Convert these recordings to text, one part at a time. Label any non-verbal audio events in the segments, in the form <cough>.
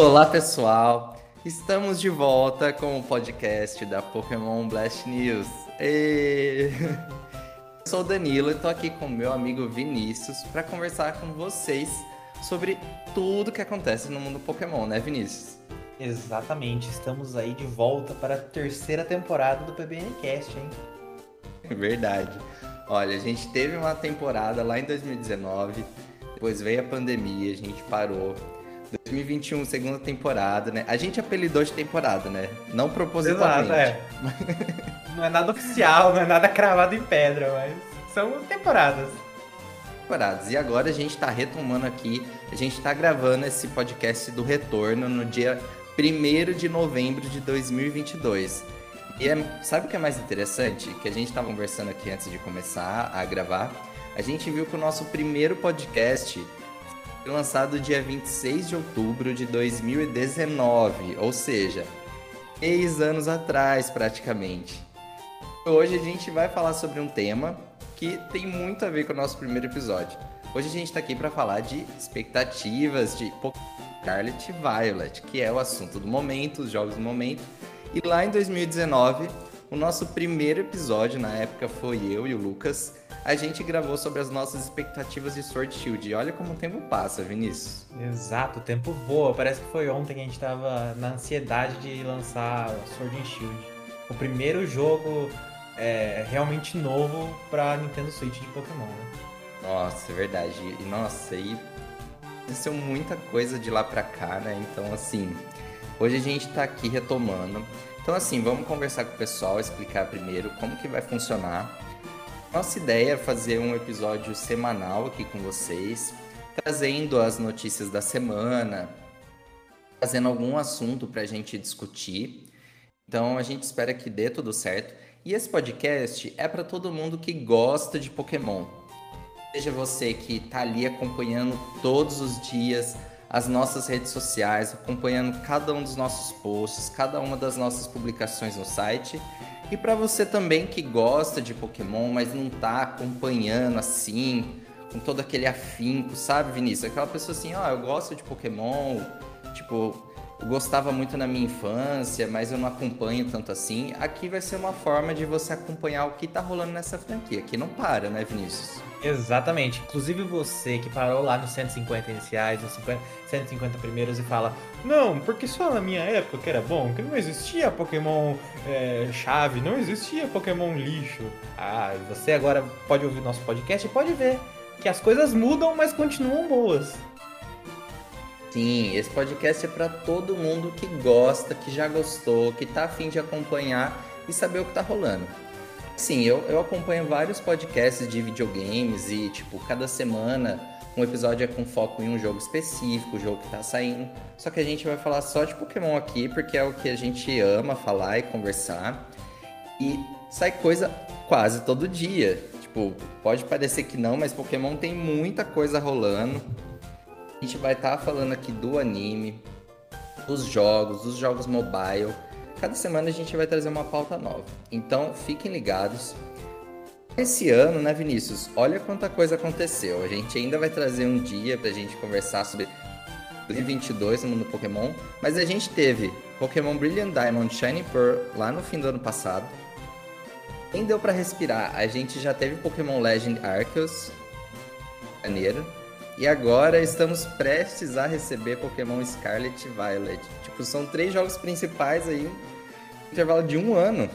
Olá, pessoal! Estamos de volta com o podcast da Pokémon Blast News. E... <laughs> Eu sou o Danilo e tô aqui com meu amigo Vinícius para conversar com vocês sobre tudo que acontece no mundo Pokémon, né, Vinícius? Exatamente, estamos aí de volta para a terceira temporada do PBNcast, hein? <laughs> Verdade. Olha, a gente teve uma temporada lá em 2019, depois veio a pandemia, a gente parou. 2021, segunda temporada, né? A gente apelidou de temporada, né? Não propositalmente. Exato, é. não é nada oficial, não é nada cravado em pedra, mas são temporadas. Temporadas. E agora a gente tá retomando aqui, a gente tá gravando esse podcast do retorno no dia 1 de novembro de 2022. E é, sabe o que é mais interessante? Que a gente estava conversando aqui antes de começar a gravar. A gente viu que o nosso primeiro podcast lançado dia 26 de outubro de 2019, ou seja, seis anos atrás praticamente. Hoje a gente vai falar sobre um tema que tem muito a ver com o nosso primeiro episódio. Hoje a gente está aqui para falar de expectativas de Scarlet Violet, que é o assunto do momento, os jogos do momento. E lá em 2019, o nosso primeiro episódio, na época foi eu e o Lucas, a gente gravou sobre as nossas expectativas de Sword Shield. E olha como o tempo passa, Vinícius. Exato, o tempo voa. Parece que foi ontem que a gente estava na ansiedade de lançar Sword and Shield. O primeiro jogo é, realmente novo para Nintendo Switch de Pokémon, né? Nossa, é verdade. E nossa, e aconteceu muita coisa de lá pra cá, né? Então, assim, hoje a gente tá aqui retomando. Então, assim, vamos conversar com o pessoal, explicar primeiro como que vai funcionar. Nossa ideia é fazer um episódio semanal aqui com vocês, trazendo as notícias da semana, trazendo algum assunto pra gente discutir. Então, a gente espera que dê tudo certo. E esse podcast é para todo mundo que gosta de Pokémon. Seja você que está ali acompanhando todos os dias as nossas redes sociais, acompanhando cada um dos nossos posts, cada uma das nossas publicações no site. E para você também que gosta de Pokémon, mas não está acompanhando assim, com todo aquele afinco, sabe, Vinícius? Aquela pessoa assim, ó, oh, eu gosto de Pokémon, tipo, gostava muito na minha infância, mas eu não acompanho tanto assim. Aqui vai ser uma forma de você acompanhar o que tá rolando nessa franquia, que não para, né, Vinícius? Exatamente. Inclusive você que parou lá nos 150 iniciais, nos 50, 150 primeiros e fala: Não, porque só na minha época que era bom, que não existia Pokémon é, chave, não existia Pokémon lixo. Ah, você agora pode ouvir nosso podcast e pode ver que as coisas mudam, mas continuam boas. Sim, esse podcast é para todo mundo que gosta, que já gostou, que tá afim de acompanhar e saber o que tá rolando. Sim, eu, eu acompanho vários podcasts de videogames e, tipo, cada semana um episódio é com foco em um jogo específico, o jogo que tá saindo. Só que a gente vai falar só de Pokémon aqui, porque é o que a gente ama falar e conversar. E sai coisa quase todo dia. Tipo, pode parecer que não, mas Pokémon tem muita coisa rolando. A gente vai estar tá falando aqui do anime, dos jogos, dos jogos mobile. Cada semana a gente vai trazer uma pauta nova. Então fiquem ligados. Esse ano, né, Vinícius? Olha quanta coisa aconteceu. A gente ainda vai trazer um dia pra gente conversar sobre 2022 no mundo Pokémon, mas a gente teve Pokémon Brilliant Diamond Shining Pearl lá no fim do ano passado. Nem deu para respirar. A gente já teve Pokémon Legend Arceus em janeiro. E agora estamos prestes a receber Pokémon Scarlet e Violet. Tipo, são três jogos principais aí, intervalo de um ano.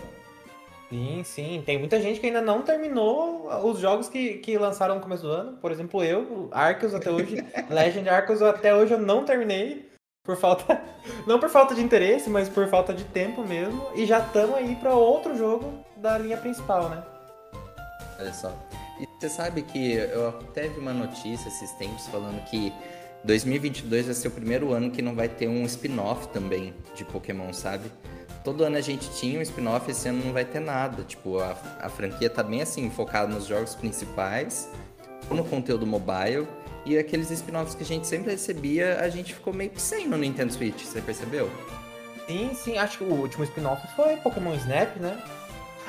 Sim, sim. Tem muita gente que ainda não terminou os jogos que, que lançaram no começo do ano. Por exemplo, eu, Arceus até hoje, <laughs> Legend Arceus até hoje eu não terminei. Por falta. <laughs> Não por falta de interesse, mas por falta de tempo mesmo. E já estamos aí para outro jogo da linha principal, né? Olha só. Você sabe que eu vi uma notícia esses tempos falando que 2022 vai ser o primeiro ano que não vai ter um spin-off também de Pokémon, sabe? Todo ano a gente tinha um spin-off, esse ano não vai ter nada. Tipo, a, a franquia tá bem assim, focada nos jogos principais, no conteúdo mobile. E aqueles spin-offs que a gente sempre recebia, a gente ficou meio que sem no Nintendo Switch, você percebeu? Sim, sim, acho que o último spin-off foi Pokémon Snap, né?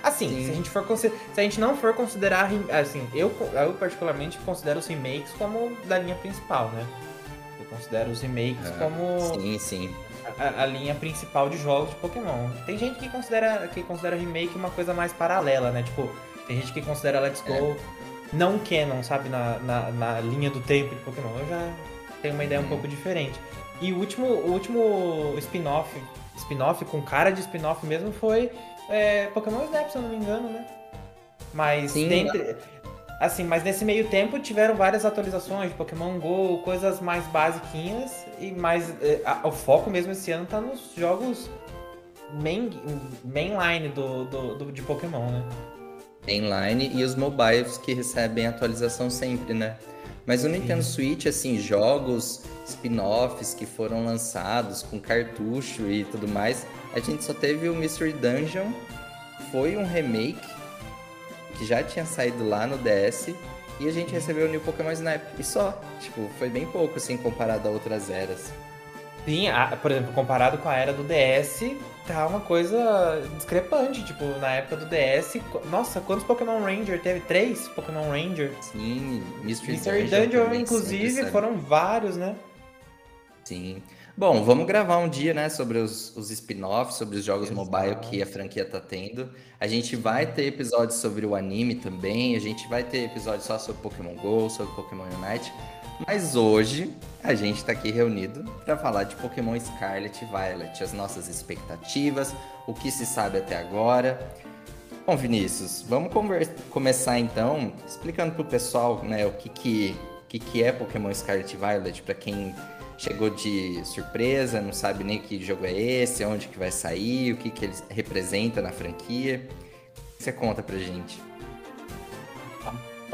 Assim, se a gente for se a gente não for considerar assim, eu, eu particularmente considero os remakes como da linha principal, né? Eu considero os remakes ah, como sim, sim. A, a, linha principal de jogos de Pokémon. Tem gente que considera que considera remake uma coisa mais paralela, né? Tipo, tem gente que considera Let's Go é. não canon, sabe? Na, na, na, linha do tempo de Pokémon. Eu já tenho uma ideia um pouco diferente. E o último, o último spin-off, spin-off com cara de spin-off mesmo foi é, Pokémon Snap, se eu não me engano, né? Mas Sim, dentre, assim, mas nesse meio tempo tiveram várias atualizações de Pokémon GO, coisas mais basiquinhas e mais é, a, o foco mesmo esse ano tá nos jogos main, mainline do, do, do, de Pokémon, né? Mainline e os mobiles que recebem atualização sempre, né? Mas o Nintendo Sim. Switch, assim, jogos spin-offs que foram lançados com cartucho e tudo mais, a gente só teve o Mystery Dungeon, foi um remake que já tinha saído lá no DS e a gente recebeu o New Pokémon Snap. E só, tipo, foi bem pouco assim comparado a outras eras. Sim, a, por exemplo, comparado com a era do DS, tá uma coisa discrepante. Tipo, na época do DS, nossa, quantos Pokémon Ranger teve? Três Pokémon Ranger? Sim, Mystery, Mystery Dungeon, Dungeon inclusive, foram vários, né? Sim. Bom, vamos gravar um dia, né, sobre os, os spin-offs, sobre os jogos Exato. mobile que a franquia tá tendo. A gente vai ter episódios sobre o anime também, a gente vai ter episódios só sobre Pokémon GO, sobre Pokémon Unite. Mas hoje a gente está aqui reunido para falar de Pokémon Scarlet e Violet, as nossas expectativas, o que se sabe até agora. Bom, Vinícius, vamos começar então explicando para o pessoal né, o que, que, que, que é Pokémon Scarlet e Violet, para quem chegou de surpresa, não sabe nem que jogo é esse, onde que vai sair, o que, que ele representa na franquia. O que você conta pra gente?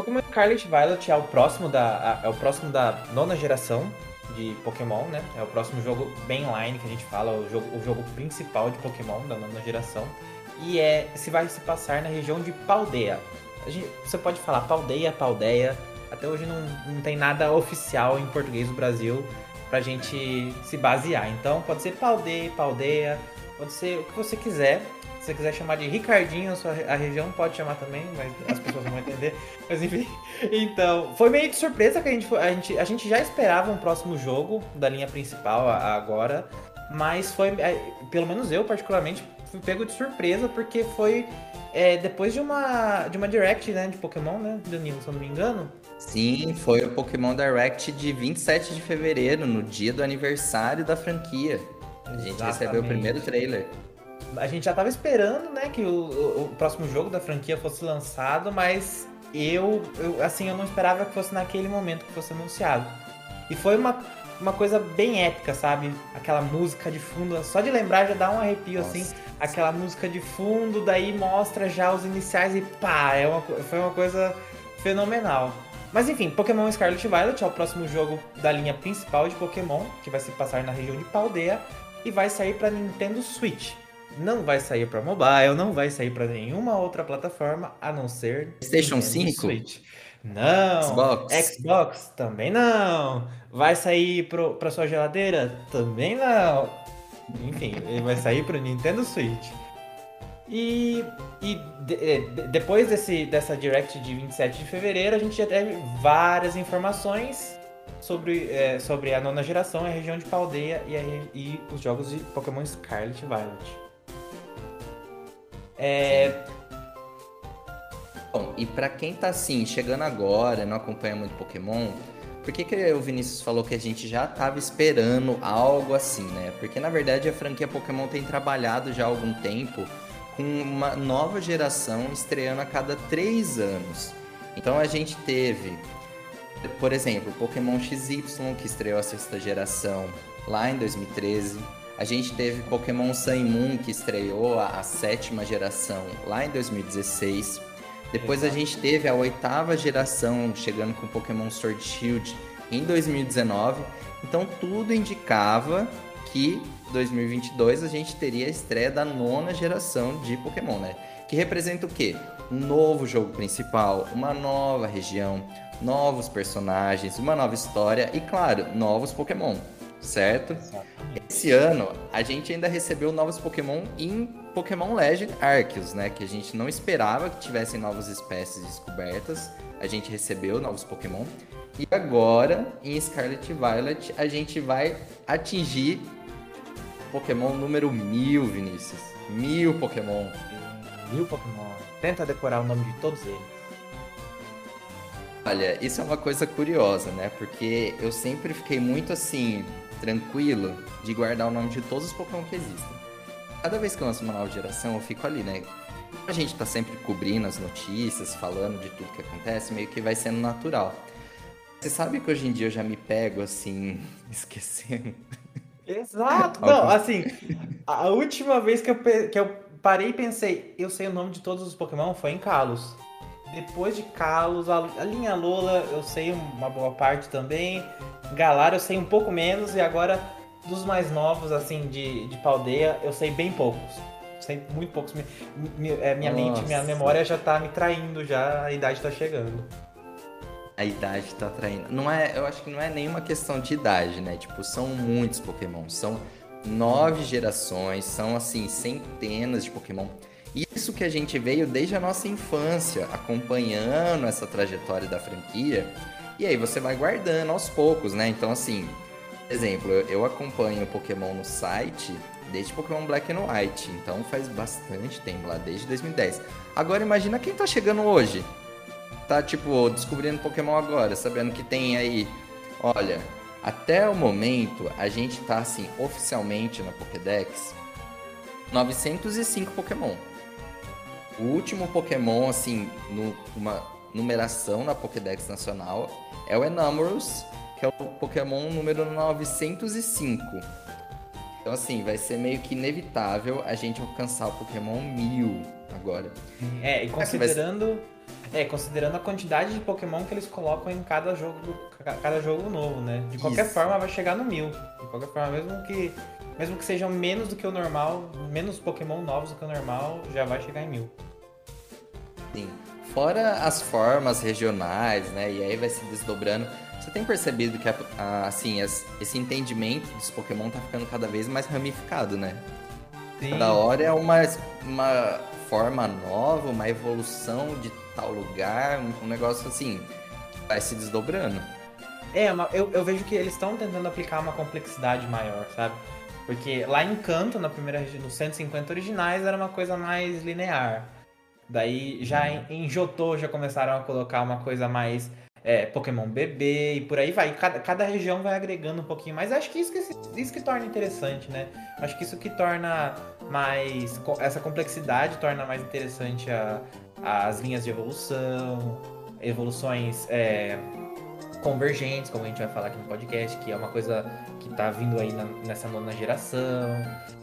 Pokémon Scarlet Violet é o próximo da é o próximo da nona geração de Pokémon, né? É o próximo jogo mainline que a gente fala, o jogo, o jogo principal de Pokémon da nona geração. E é se vai se passar na região de Paldeia. Gente, você pode falar Paldeia, Paldeia. Até hoje não, não tem nada oficial em português do Brasil pra gente se basear. Então pode ser Paldeia, Paldeia, pode ser o que você quiser. Se você quiser chamar de Ricardinho, a, sua, a região pode chamar também, mas as pessoas não vão entender. <laughs> Mas enfim. Então, foi meio de surpresa que a gente, a gente, a gente já esperava um próximo jogo da linha principal agora, mas foi, é, pelo menos eu particularmente, fui pego de surpresa porque foi é, depois de uma, de uma direct né, de Pokémon, né, Danilo, se eu não me engano. Sim, foi o Pokémon Direct de 27 de fevereiro, no dia do aniversário da franquia. A gente Exatamente. recebeu o primeiro trailer. A gente já tava esperando, né, que o, o, o, próximo jogo da franquia fosse lançado, mas eu, eu, assim, eu não esperava que fosse naquele momento que fosse anunciado. E foi uma, uma coisa bem épica, sabe? Aquela música de fundo, só de lembrar já dá um arrepio, assim. Nossa. assim. Aquela música de fundo, daí mostra já os iniciais e pá, é uma, foi uma coisa fenomenal. Mas enfim, Pokémon Scarlet Violet é o próximo jogo da linha principal de Pokémon, que vai se passar na região de Paldea e vai sair para Nintendo Switch. Não vai sair para mobile, não vai sair para nenhuma outra plataforma a não ser PlayStation Nintendo 5. Switch. Não. Xbox. Xbox também não. Vai sair para sua geladeira? Também não. Enfim, ele vai sair para Nintendo Switch. E, e de, é, de, depois desse, dessa Direct de 27 de fevereiro, a gente já teve várias informações sobre, é, sobre a nona geração, a região de Paldeia e, a, e os jogos de Pokémon Scarlet e Violet. É... Bom, e para quem tá assim, chegando agora, não acompanha muito Pokémon, por que, que o Vinícius falou que a gente já tava esperando algo assim, né? Porque na verdade a franquia Pokémon tem trabalhado já há algum tempo com uma nova geração estreando a cada três anos. Então a gente teve, por exemplo, Pokémon XY, que estreou a sexta geração lá em 2013. A gente teve Pokémon Sun e Moon, que estreou a, a sétima geração lá em 2016. Depois Exato. a gente teve a oitava geração chegando com Pokémon Sword Shield em 2019. Então tudo indicava que 2022 a gente teria a estreia da nona geração de Pokémon, né? Que representa o quê? Um novo jogo principal, uma nova região, novos personagens, uma nova história e, claro, novos Pokémon, certo? Esse ano a gente ainda recebeu novos Pokémon em Pokémon Legend Arceus, né? Que a gente não esperava que tivessem novas espécies descobertas. A gente recebeu novos Pokémon. E agora, em Scarlet Violet, a gente vai atingir Pokémon número mil, Vinícius. Mil Pokémon. Mil Pokémon. Tenta decorar o nome de todos eles. Olha, isso é uma coisa curiosa, né? Porque eu sempre fiquei muito assim, tranquilo de guardar o nome de todos os Pokémon que existem. Cada vez que eu lanço uma nova geração, eu fico ali, né? A gente tá sempre cobrindo as notícias, falando de tudo que acontece, meio que vai sendo natural. Você sabe que hoje em dia eu já me pego assim, <laughs> esquecendo. Exato! Não, assim, a última vez que eu, que eu parei e pensei, eu sei o nome de todos os Pokémon foi em Kalos. Depois de Kalos, a, a linha Lola eu sei uma boa parte também. Galar eu sei um pouco menos e agora dos mais novos, assim, de, de Paldeia, eu sei bem poucos. Sei muito poucos. Mi, é, minha mente, minha memória já tá me traindo, já a idade tá chegando. A idade tá traindo. Não é, eu acho que não é nenhuma questão de idade, né? Tipo, são muitos Pokémon. São nove gerações, são assim, centenas de Pokémon. Isso que a gente veio desde a nossa infância, acompanhando essa trajetória da franquia. E aí você vai guardando aos poucos, né? Então, assim, exemplo, eu acompanho Pokémon no site desde Pokémon Black and White, então faz bastante tempo lá, desde 2010. Agora imagina quem tá chegando hoje. Tá, tipo, descobrindo Pokémon agora, sabendo que tem aí. Olha, até o momento a gente tá assim, oficialmente na Pokédex, 905 Pokémon. O último Pokémon, assim, numa numeração na Pokédex Nacional é o Enamorus, que é o Pokémon número 905. Então, assim, vai ser meio que inevitável a gente alcançar o Pokémon 1000 agora. É, e considerando, é, considerando a quantidade de Pokémon que eles colocam em cada jogo, cada jogo novo, né? De qualquer Isso. forma, vai chegar no 1000. De qualquer forma, mesmo que, mesmo que sejam menos do que o normal, menos Pokémon novos do que o normal, já vai chegar em 1000. Sim. Fora as formas regionais, né? E aí vai se desdobrando. Você tem percebido que, assim, esse entendimento dos Pokémon tá ficando cada vez mais ramificado, né? Sim. Cada hora é uma, uma forma nova, uma evolução de tal lugar, um, um negócio assim, vai se desdobrando. É, eu, eu vejo que eles estão tentando aplicar uma complexidade maior, sabe? Porque lá em Canto, na primeira nos 150 originais, era uma coisa mais linear. Daí já em, em Jotô já começaram a colocar uma coisa mais é, Pokémon bebê e por aí vai. Cada, cada região vai agregando um pouquinho mais. Acho que isso que, isso que torna interessante, né? Acho que isso que torna mais. Essa complexidade torna mais interessante a, as linhas de evolução, evoluções é, convergentes, como a gente vai falar aqui no podcast, que é uma coisa que está vindo aí na, nessa nona geração,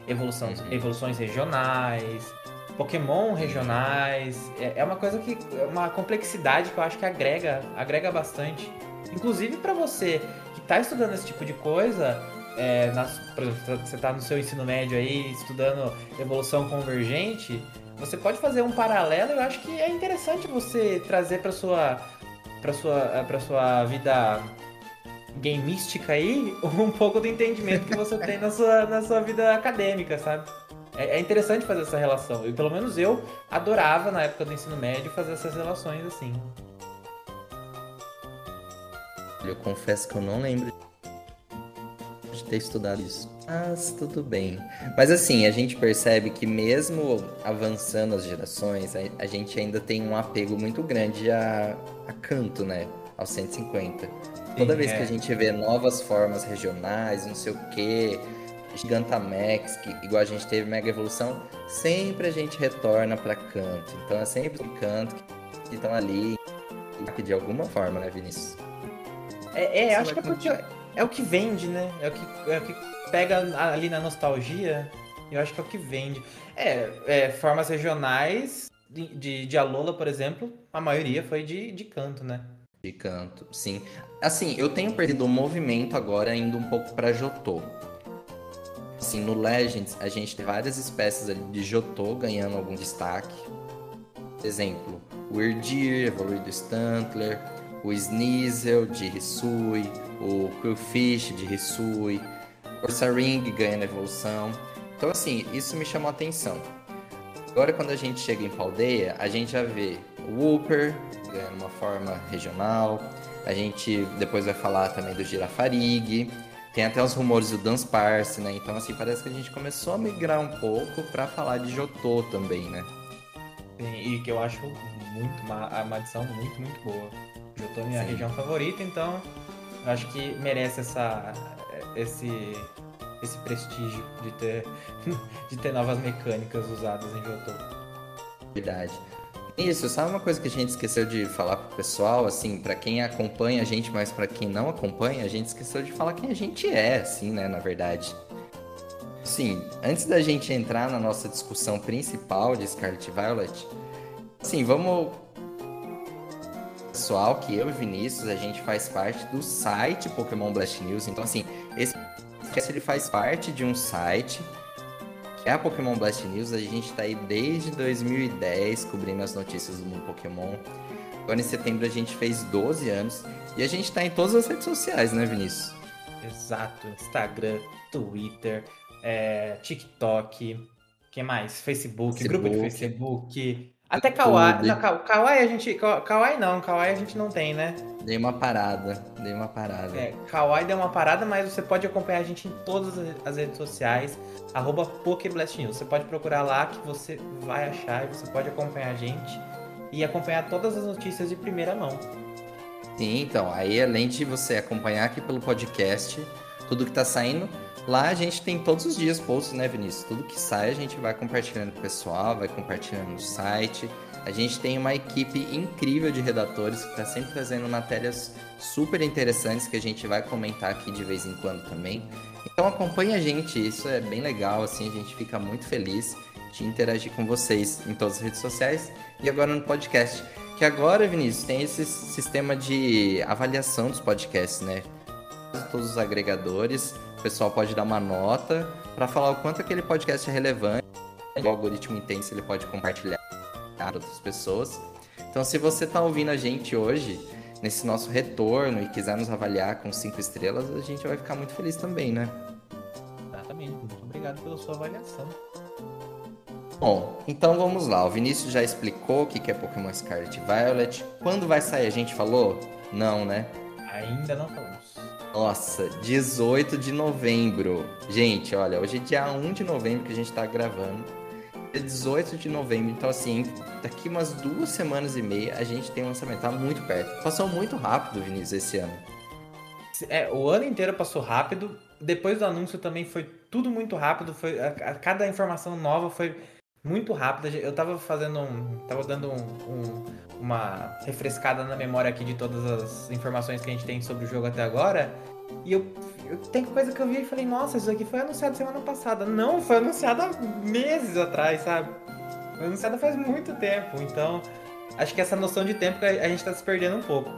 evolução, uhum. evoluções regionais. Pokémon regionais. É, é uma coisa que. É uma complexidade que eu acho que agrega, agrega bastante. Inclusive para você que está estudando esse tipo de coisa, é, nas, por exemplo, você está no seu ensino médio aí, estudando evolução convergente, você pode fazer um paralelo. Eu acho que é interessante você trazer para sua para sua para sua vida gameística aí <laughs> um pouco do entendimento que você tem na sua, na sua vida acadêmica, sabe? É, é interessante fazer essa relação. E pelo menos eu adorava, na época do ensino médio, fazer essas relações assim. Eu confesso que eu não lembro de ter estudado isso. Mas tudo bem. Mas assim, a gente percebe que mesmo avançando as gerações, a, a gente ainda tem um apego muito grande a, a canto, né? Aos 150. Toda Sim, vez é. que a gente vê novas formas regionais, não sei o quê, Gigantamax, que igual a gente teve Mega Evolução, sempre a gente retorna para canto. Então é sempre um canto que estão ali de alguma forma, né, Vinícius? É, é acho que é porque é o que vende, né? É o que, é o que pega ali na nostalgia. Eu acho que é o que vende. É, é formas regionais de, de, de Alola, por exemplo, a maioria foi de, de canto, né? De canto, sim. Assim, eu tenho perdido o movimento agora indo um pouco para Jotô. Assim, no Legends, a gente tem várias espécies ali de Jotô ganhando algum destaque. Exemplo, o Erdir, evoluído Stantler, o Sneasel de Hisui, o Quillfish de Hisui, o Saring ganhando evolução. Então, assim, isso me chamou a atenção. Agora, quando a gente chega em Paldeia, a gente já vê o Wooper ganhando uma forma regional. A gente depois vai falar também do Girafarig. Tem até os rumores do Dance Parse, né? Então, assim, parece que a gente começou a migrar um pouco para falar de Jotô também, né? Sim, e que eu acho muito uma, uma adição muito, muito boa. Jotô é minha Sim. região favorita, então eu acho que merece essa, esse, esse prestígio de ter, <laughs> de ter novas mecânicas usadas em Jotô. Verdade. Isso, sabe uma coisa que a gente esqueceu de falar pro pessoal, assim, para quem acompanha a gente, mas para quem não acompanha, a gente esqueceu de falar quem a gente é, assim, né, na verdade. Sim, antes da gente entrar na nossa discussão principal de Scarlet Violet, assim, vamos pessoal que eu e Vinícius, a gente faz parte do site Pokémon Blast News. Então, assim, esse podcast ele faz parte de um site é a Pokémon Blast News. A gente está aí desde 2010 cobrindo as notícias do mundo Pokémon. Agora em setembro a gente fez 12 anos e a gente está em todas as redes sociais, né, Vinícius? Exato. Instagram, Twitter, é, TikTok, que mais? Facebook, Facebook, grupo de Facebook, até Kawaii. Não, Kawaii a gente. Kawaii não, Kawaii a gente não tem, né? Dei uma parada, dei uma parada. É, Kawaii deu uma parada, mas você pode acompanhar a gente em todas as redes sociais, arroba PokeBlastNews. Você pode procurar lá que você vai achar e você pode acompanhar a gente e acompanhar todas as notícias de primeira mão. Sim, então, aí além de você acompanhar aqui pelo podcast, tudo que tá saindo, Lá a gente tem todos os dias posts, né, Vinícius? Tudo que sai a gente vai compartilhando com o pessoal, vai compartilhando no site. A gente tem uma equipe incrível de redatores que está sempre trazendo matérias super interessantes que a gente vai comentar aqui de vez em quando também. Então acompanhe a gente, isso é bem legal, assim, a gente fica muito feliz de interagir com vocês em todas as redes sociais e agora no podcast. Que agora, Vinícius, tem esse sistema de avaliação dos podcasts, né? Todos os agregadores o pessoal pode dar uma nota para falar o quanto aquele podcast é relevante. O algoritmo entende se ele pode compartilhar com outras pessoas. Então, se você está ouvindo a gente hoje, nesse nosso retorno e quiser nos avaliar com cinco estrelas, a gente vai ficar muito feliz também, né? Exatamente. Muito obrigado pela sua avaliação. Bom, então vamos lá. O Vinícius já explicou o que é Pokémon Scarlet Violet. Quando vai sair? A gente falou? Não, né? Ainda não falamos. Nossa, 18 de novembro. Gente, olha, hoje é dia 1 de novembro que a gente tá gravando. É 18 de novembro, então assim, daqui umas duas semanas e meia a gente tem um lançamento. Tá muito perto. Passou muito rápido, Vinícius, esse ano. É, o ano inteiro passou rápido. Depois do anúncio também foi tudo muito rápido. Foi, a, a, cada informação nova foi muito rápida. Eu tava fazendo um. tava dando um, um, uma refrescada na memória aqui de todas as informações que a gente tem sobre o jogo até agora. E eu, eu tem coisa que eu vi e falei, nossa, isso aqui foi anunciado semana passada. Não, foi anunciado há meses atrás, sabe? Foi anunciado faz muito tempo. Então, acho que essa noção de tempo a gente tá se perdendo um pouco.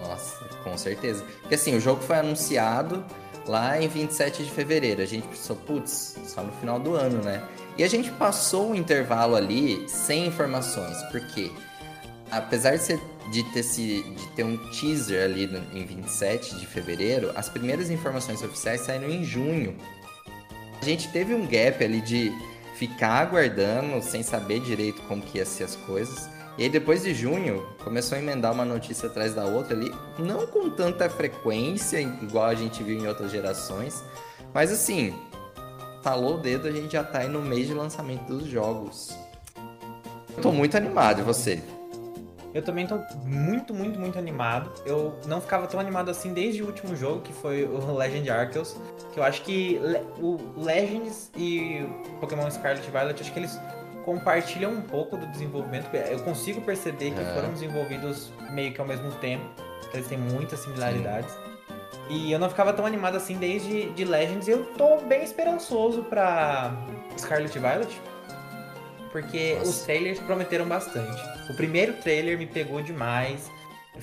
Nossa, com certeza. Porque assim, o jogo foi anunciado lá em 27 de fevereiro. A gente pensou, putz, só no final do ano, né? E a gente passou um intervalo ali sem informações, porque apesar de, ser, de, ter, se, de ter um teaser ali no, em 27 de fevereiro, as primeiras informações oficiais saíram em junho. A gente teve um gap ali de ficar aguardando, sem saber direito como que ia ser as coisas. E aí depois de junho, começou a emendar uma notícia atrás da outra ali, não com tanta frequência, igual a gente viu em outras gerações, mas assim, talou o dedo, a gente já tá aí no mês de lançamento dos jogos. Eu tô muito animado, e você? Eu também tô muito, muito, muito animado. Eu não ficava tão animado assim desde o último jogo, que foi o <laughs> Legend Arceus. Que eu acho que o Legends e o Pokémon Scarlet Violet, acho que eles compartilham um pouco do desenvolvimento. Eu consigo perceber que é. foram desenvolvidos meio que ao mesmo tempo. Eles têm muitas similaridades. Sim. E eu não ficava tão animado assim desde de Legends. E eu tô bem esperançoso pra Scarlet Violet. Porque Nossa. os trailers prometeram bastante. O primeiro trailer me pegou demais.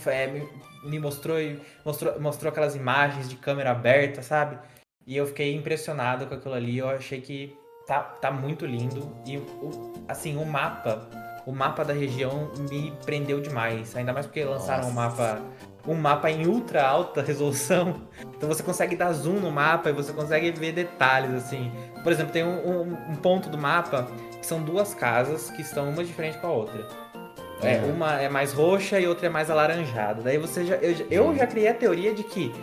É, me, me mostrou, mostrou, mostrou aquelas imagens de câmera aberta, sabe? E eu fiquei impressionado com aquilo ali. Eu achei que tá, tá muito lindo. E, o, assim, o mapa, o mapa da região me prendeu demais. Ainda mais porque lançaram Nossa. um mapa um mapa em ultra alta <laughs> resolução. Então você consegue dar zoom no mapa e você consegue ver detalhes, assim. Por exemplo, tem um, um, um ponto do mapa que são duas casas que estão uma diferente com a outra. É, uma é mais roxa e outra é mais alaranjada. Daí você já. Eu, eu já criei a teoria de que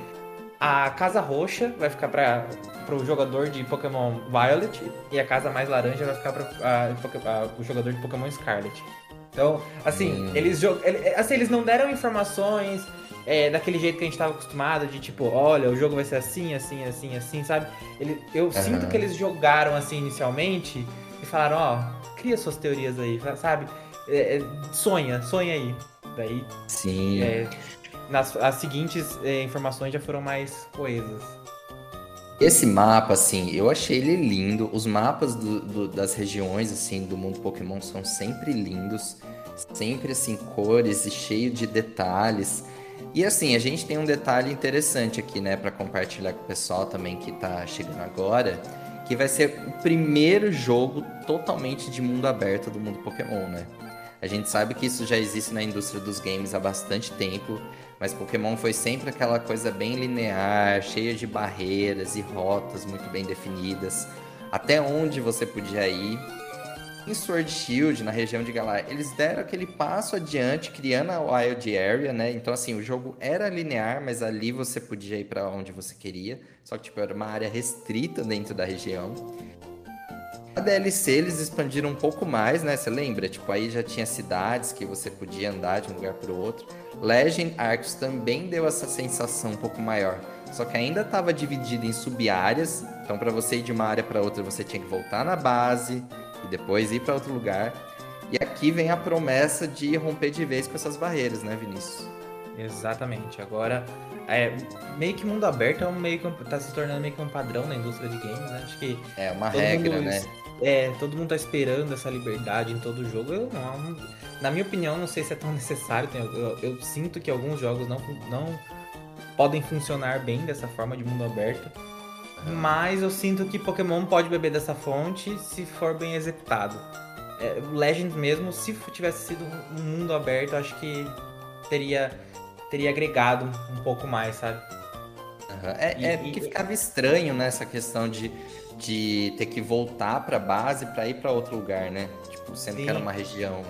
a casa roxa vai ficar para o jogador de Pokémon Violet e a casa mais laranja vai ficar para o jogador de Pokémon Scarlet. Então, assim, hum. eles, assim, eles não deram informações é, daquele jeito que a gente estava acostumado, de tipo, olha, o jogo vai ser assim, assim, assim, assim, sabe? Ele, eu uhum. sinto que eles jogaram assim inicialmente e falaram, ó, oh, cria suas teorias aí, sabe? É, é, sonha, sonha aí. Daí. Sim. É, nas, as seguintes é, informações já foram mais coesas. Esse mapa, assim, eu achei ele lindo. Os mapas do, do, das regiões, assim, do mundo Pokémon são sempre lindos. Sempre, assim, cores e cheio de detalhes. E, assim, a gente tem um detalhe interessante aqui, né, para compartilhar com o pessoal também que tá chegando agora. Que vai ser o primeiro jogo totalmente de mundo aberto do mundo Pokémon, né? A gente sabe que isso já existe na indústria dos games há bastante tempo, mas Pokémon foi sempre aquela coisa bem linear, cheia de barreiras e rotas muito bem definidas, até onde você podia ir. Em Sword Shield, na região de Galar, eles deram aquele passo adiante, criando a Wild Area, né? Então, assim, o jogo era linear, mas ali você podia ir para onde você queria. Só que, tipo, era uma área restrita dentro da região. A DLC eles expandiram um pouco mais, né? Você lembra? Tipo, aí já tinha cidades que você podia andar de um lugar para o outro. Legend Arcos também deu essa sensação um pouco maior. Só que ainda estava dividido em sub-áreas. Então, para você ir de uma área para outra, você tinha que voltar na base e depois ir para outro lugar. E aqui vem a promessa de romper de vez com essas barreiras, né, Vinícius? Exatamente. Agora, é, meio que mundo aberto é um meio que tá se tornando meio que um padrão na indústria de games, né? Acho que é uma regra, né? É, todo mundo tá esperando essa liberdade em todo jogo. Eu não, na minha opinião, não sei se é tão <laughs> necessário. Eu, eu, eu, sinto que alguns jogos não, não podem funcionar bem dessa forma de mundo aberto. Mas eu sinto que Pokémon pode beber dessa fonte se for bem executado. É, Legends mesmo, se tivesse sido um mundo aberto, acho que teria, teria agregado um pouco mais, sabe? Uhum. É, e, é porque e... ficava estranho nessa né, questão de de ter que voltar para base para ir para outro lugar, né? Tipo, sendo Sim. que era uma região.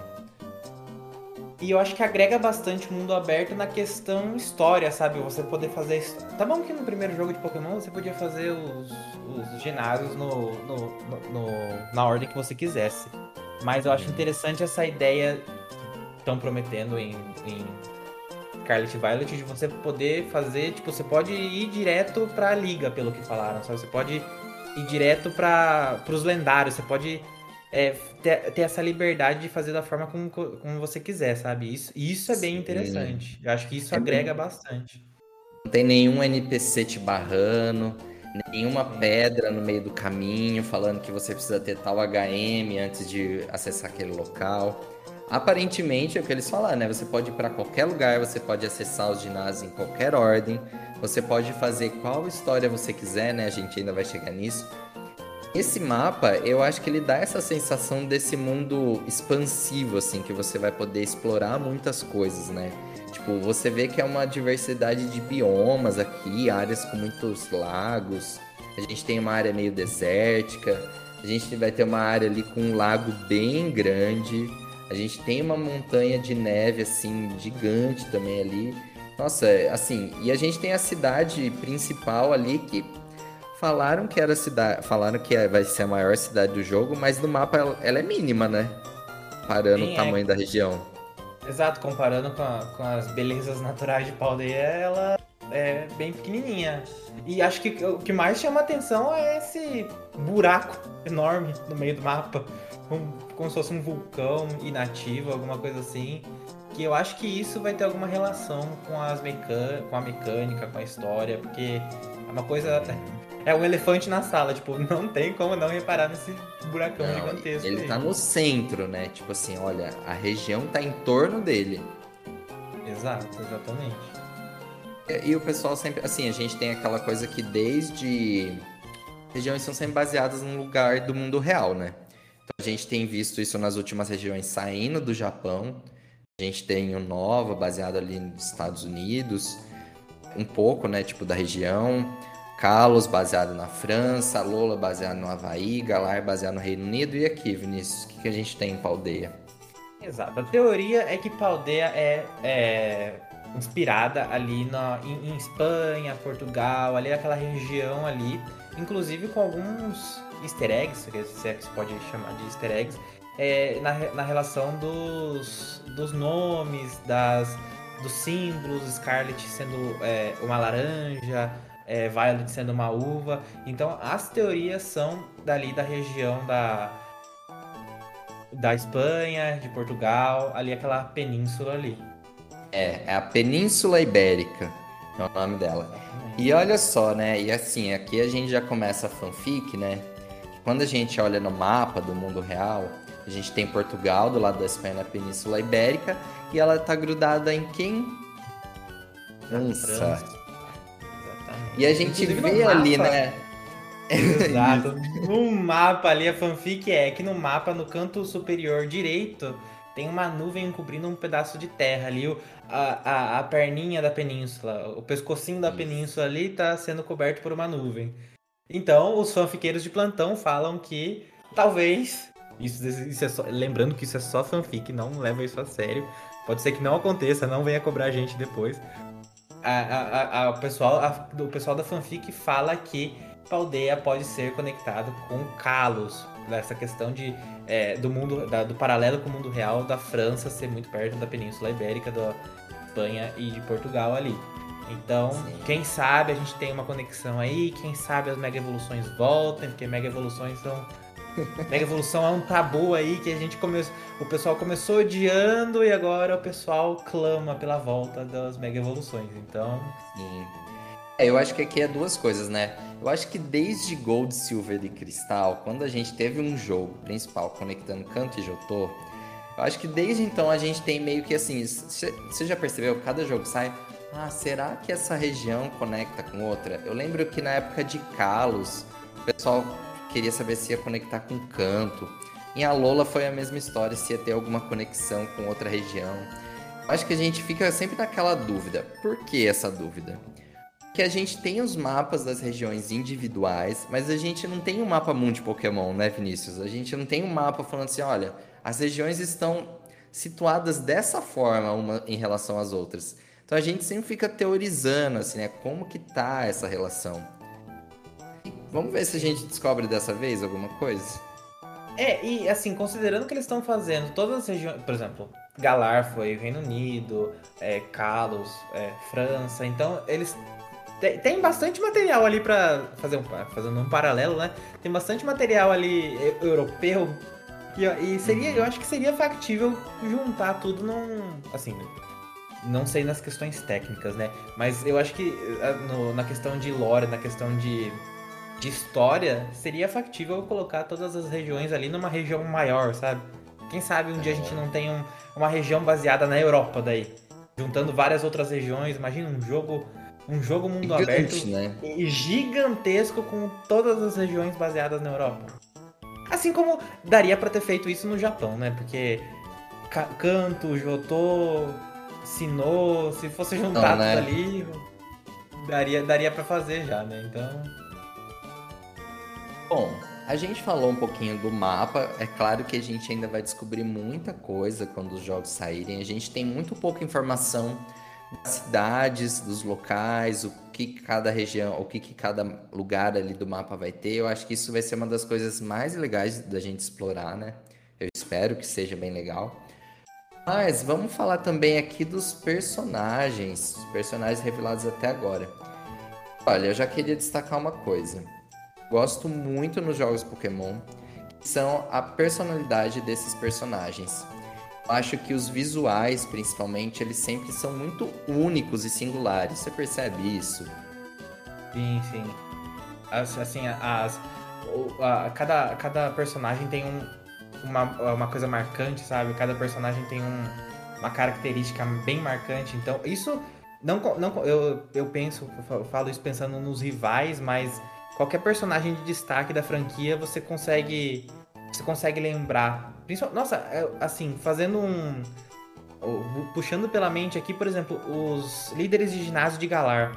E eu acho que agrega bastante o mundo aberto na questão história, sabe? Você poder fazer. Tá bom que no primeiro jogo de Pokémon você podia fazer os, os ginásios no, no, no, na ordem que você quisesse. Mas eu acho interessante essa ideia estão prometendo em, em Scarlet Violet de você poder fazer, tipo, você pode ir direto pra liga, pelo que falaram, sabe? Você pode ir direto para os lendários. Você pode é, ter, ter, essa liberdade de fazer da forma como, como você quiser, sabe? Isso, isso é bem interessante. Eu acho que isso é agrega bem... bastante. Não tem nenhum NPC te barrando, nenhuma pedra no meio do caminho falando que você precisa ter tal HM antes de acessar aquele local. Aparentemente é o que eles falaram, né? Você pode ir para qualquer lugar, você pode acessar os ginásios em qualquer ordem, você pode fazer qual história você quiser, né? A gente ainda vai chegar nisso. Esse mapa, eu acho que ele dá essa sensação desse mundo expansivo, assim, que você vai poder explorar muitas coisas, né? Tipo, você vê que é uma diversidade de biomas aqui, áreas com muitos lagos. A gente tem uma área meio desértica. A gente vai ter uma área ali com um lago bem grande. A gente tem uma montanha de neve, assim, gigante também ali. Nossa, assim, e a gente tem a cidade principal ali que falaram que era a cidade, falaram que vai ser a maior cidade do jogo, mas no mapa ela, é mínima, né? Parando Sim, o é. tamanho é... da região. Exato, comparando com, a, com as belezas naturais de Paldeia, ela é bem pequenininha. E acho que o que mais chama atenção é esse buraco enorme no meio do mapa, como, como se fosse um vulcão inativo, alguma coisa assim que eu acho que isso vai ter alguma relação com, as mecân com a mecânica, com a história, porque é uma coisa. É um elefante na sala, tipo, não tem como não reparar nesse buracão não, gigantesco. Ele aí. tá no centro, né? Tipo assim, olha, a região tá em torno dele. Exato, exatamente. E, e o pessoal sempre. Assim, a gente tem aquela coisa que desde. Regiões são sempre baseadas num lugar do mundo real, né? Então a gente tem visto isso nas últimas regiões saindo do Japão. A gente tem o Nova, baseado ali nos Estados Unidos, um pouco, né, tipo, da região. Kalos baseado na França, Lola baseado no Havaí, Galar baseado no Reino Unido. E aqui, Vinícius, o que, que a gente tem em Paldeia? Exato. A teoria é que Paldeia é, é inspirada ali na, em, em, Espanha, Portugal, ali aquela região ali, inclusive com alguns easter eggs, se é que se pode chamar de easter eggs, é, na, na relação dos, dos nomes, das, dos símbolos, Scarlet sendo é, uma laranja, é, Violet sendo uma uva. Então as teorias são dali da região da, da Espanha, de Portugal, ali aquela península ali. É, é a Península Ibérica, é o nome dela. E olha só, né? E assim, aqui a gente já começa a fanfic, né? Quando a gente olha no mapa do mundo real, a gente tem Portugal do lado da Espanha na Península Ibérica e ela tá grudada em quem? França. E a gente Inclusive vê ali, né? <laughs> Exato. no mapa ali, a fanfic é que no mapa, no canto superior direito, tem uma nuvem cobrindo um pedaço de terra ali. A, a, a perninha da península, o pescocinho da Isso. península ali tá sendo coberto por uma nuvem. Então, os fanfiqueiros de plantão falam que talvez. Isso, isso é só, lembrando que isso é só fanfic, não leva isso a sério. Pode ser que não aconteça, não venha cobrar a gente depois. A, a, a, o, pessoal, a, o pessoal da fanfic fala que Paldeia pode ser conectado com Kalos, dessa questão de é, do mundo da, do paralelo com o mundo real da França ser muito perto da Península Ibérica, da Espanha e de Portugal ali. Então, Sim. quem sabe a gente tem uma conexão aí, quem sabe as mega evoluções voltem, porque mega evoluções são <laughs> Mega evolução é um tabu aí que a gente começou. O pessoal começou odiando e agora o pessoal clama pela volta das mega evoluções. Então. Sim. É, eu acho que aqui é duas coisas, né? Eu acho que desde Gold, Silver e Cristal, quando a gente teve um jogo principal conectando Canto e Jotô, eu acho que desde então a gente tem meio que assim, você já percebeu? Cada jogo sai, ah, será que essa região conecta com outra? Eu lembro que na época de Kalos, o pessoal queria saber se ia conectar com Canto. Em Alola foi a mesma história, se ia ter alguma conexão com outra região. Acho que a gente fica sempre naquela dúvida. Por que essa dúvida? que a gente tem os mapas das regiões individuais, mas a gente não tem um mapa mundo Pokémon, né, Vinícius? A gente não tem um mapa falando assim, olha, as regiões estão situadas dessa forma uma em relação às outras. Então a gente sempre fica teorizando assim, né, como que tá essa relação. Vamos ver se a gente descobre dessa vez alguma coisa. É, e assim, considerando que eles estão fazendo todas as regiões, por exemplo, Galar foi Reino Unido, é, Kalos, é, França, então eles tem, tem bastante material ali para fazer um, fazendo um paralelo, né? Tem bastante material ali europeu e, e seria, eu acho que seria factível juntar tudo num, assim, não sei nas questões técnicas, né? Mas eu acho que no, na questão de lore, na questão de, de história, seria factível colocar todas as regiões ali numa região maior, sabe? Quem sabe um dia a gente não tem um, uma região baseada na Europa daí, juntando várias outras regiões. Imagina um jogo um jogo mundo Gigante, aberto né? gigantesco com todas as regiões baseadas na Europa. Assim como daria para ter feito isso no Japão, né? Porque Kanto, Jotô, Sinô, se fosse juntar tudo né? ali, daria, daria para fazer já, né? Então. Bom, a gente falou um pouquinho do mapa. É claro que a gente ainda vai descobrir muita coisa quando os jogos saírem. A gente tem muito pouca informação das cidades, dos locais, o que cada região, o que, que cada lugar ali do mapa vai ter. Eu acho que isso vai ser uma das coisas mais legais da gente explorar, né? Eu espero que seja bem legal. Mas vamos falar também aqui dos personagens, os personagens revelados até agora. Olha, eu já queria destacar uma coisa. Gosto muito nos jogos Pokémon, são a personalidade desses personagens acho que os visuais, principalmente, eles sempre são muito únicos e singulares. Você percebe isso? Sim, sim. As, assim, as, a, cada, cada personagem tem um, uma, uma coisa marcante, sabe? Cada personagem tem um, uma característica bem marcante. Então, isso não, não eu, eu penso, eu falo isso pensando nos rivais, mas qualquer personagem de destaque da franquia você consegue você consegue lembrar nossa, é, assim, fazendo um. Puxando pela mente aqui, por exemplo, os líderes de ginásio de Galar.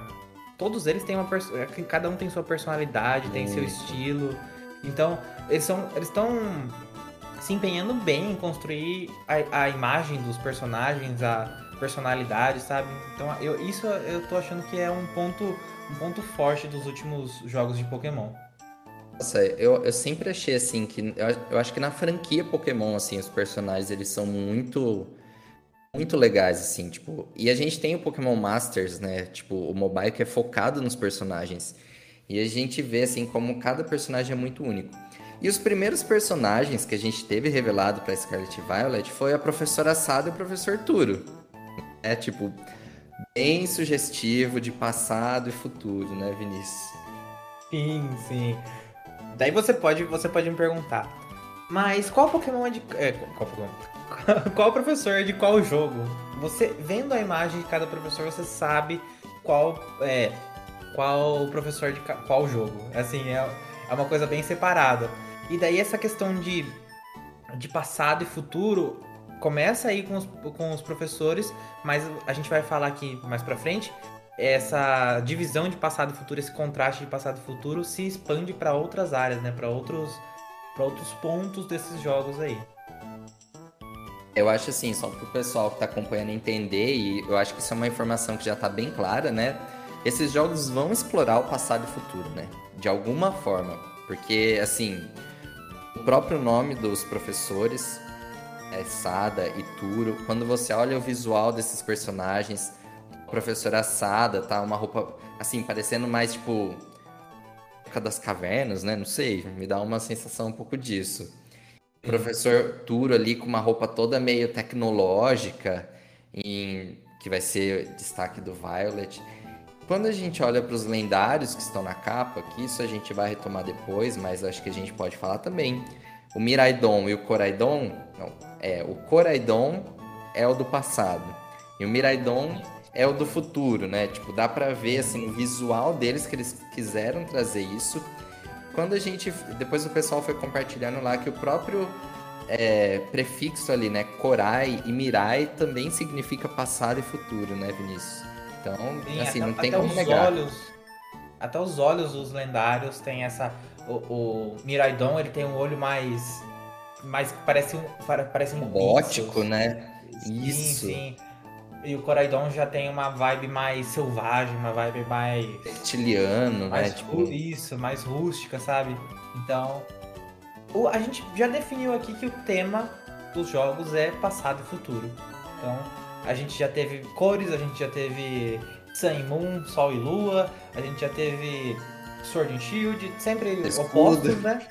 todos eles têm uma é, cada um tem sua personalidade, tem seu estilo. Então, eles são eles estão se empenhando bem em construir a, a imagem dos personagens, a personalidade, sabe? Então, eu, isso eu tô achando que é um ponto um ponto forte dos últimos jogos de Pokémon. Nossa, eu, eu sempre achei assim que eu, eu acho que na franquia Pokémon assim, os personagens eles são muito muito legais, assim, tipo. E a gente tem o Pokémon Masters, né? Tipo, o mobile que é focado nos personagens. E a gente vê, assim, como cada personagem é muito único. E os primeiros personagens que a gente teve revelado para Scarlet Violet foi a Professora Sada e o Professor Turo. É, tipo, bem sugestivo de passado e futuro, né, Vinícius? Sim, sim. Daí você pode, você pode me perguntar, mas qual Pokémon é de. É, qual Pokémon? <laughs> qual professor é de qual jogo? Você vendo a imagem de cada professor, você sabe qual é qual professor de qual jogo. Assim, é, é uma coisa bem separada. E daí essa questão de, de passado e futuro começa aí com os, com os professores, mas a gente vai falar aqui mais pra frente. Essa divisão de passado e futuro, esse contraste de passado e futuro se expande para outras áreas, né? Para outros, outros pontos desses jogos aí. Eu acho assim, só para o pessoal que está acompanhando entender, e eu acho que isso é uma informação que já está bem clara, né? Esses jogos vão explorar o passado e futuro, né? De alguma forma. Porque, assim, o próprio nome dos professores é Sada e Turo. Quando você olha o visual desses personagens, a professora Sada tá uma roupa, assim, parecendo mais tipo. época das cavernas, né? Não sei, me dá uma sensação um pouco disso professor Turo ali com uma roupa toda meio tecnológica, em, que vai ser destaque do Violet. Quando a gente olha para os lendários que estão na capa, que isso a gente vai retomar depois, mas acho que a gente pode falar também. O Miraidon e o Coraidon, não, é, o Coraidon é o do passado e o Miraidon é o do futuro, né? Tipo, dá para ver assim o visual deles que eles quiseram trazer isso quando a gente. Depois o pessoal foi compartilhando lá que o próprio é, prefixo ali, né? Korai e Mirai também significa passado e futuro, né, Vinícius? Então, Sim, assim, até, não tem como negar. Olhos, até os olhos dos lendários tem essa. O, o Miraidon, ele tem um olho mais. Mais parece um. Parece um Robótico, né? Sim, Isso. Sim. E o Coraidon já tem uma vibe mais selvagem, uma vibe mais. Reptiliano, mais né? Tipo... Isso, mais rústica, sabe? Então. O, a gente já definiu aqui que o tema dos jogos é passado e futuro. Então, a gente já teve cores, a gente já teve Sun e Moon, Sol e Lua, a gente já teve Sword and Shield, sempre escudo. opostos, né?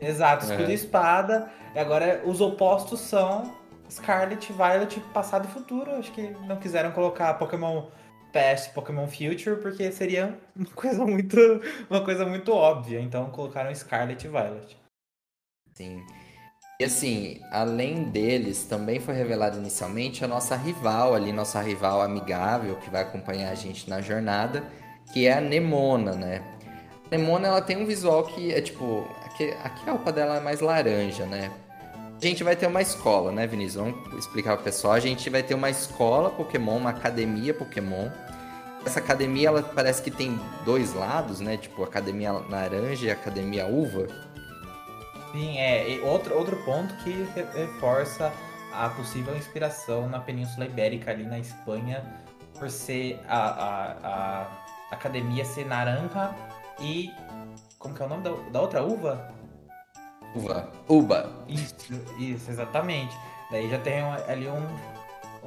Exato, escudo é. e espada. E agora os opostos são Scarlet, Violet, passado e futuro. Acho que não quiseram colocar Pokémon Past, Pokémon Future, porque seria uma <laughs> coisa muito, uma coisa muito óbvia. Então colocaram Scarlet e Violet. Sim. E assim, além deles, também foi revelado inicialmente a nossa rival ali, nossa rival amigável, que vai acompanhar a gente na jornada, que é a Nemona, né? A Nemona, ela tem um visual que é tipo... Aqui, a roupa dela é mais laranja, né? A gente vai ter uma escola, né, Vinícius? Vamos explicar para o pessoal. A gente vai ter uma escola Pokémon, uma academia Pokémon. Essa academia, ela parece que tem dois lados, né? Tipo, academia laranja e academia uva. Sim, é. E outro, outro ponto que reforça a possível inspiração na Península Ibérica, ali na Espanha, por ser a, a, a academia ser naranja e. Como que é o nome da, da outra uva? Uva. Uba. Isso, isso, exatamente. Daí já tem ali um,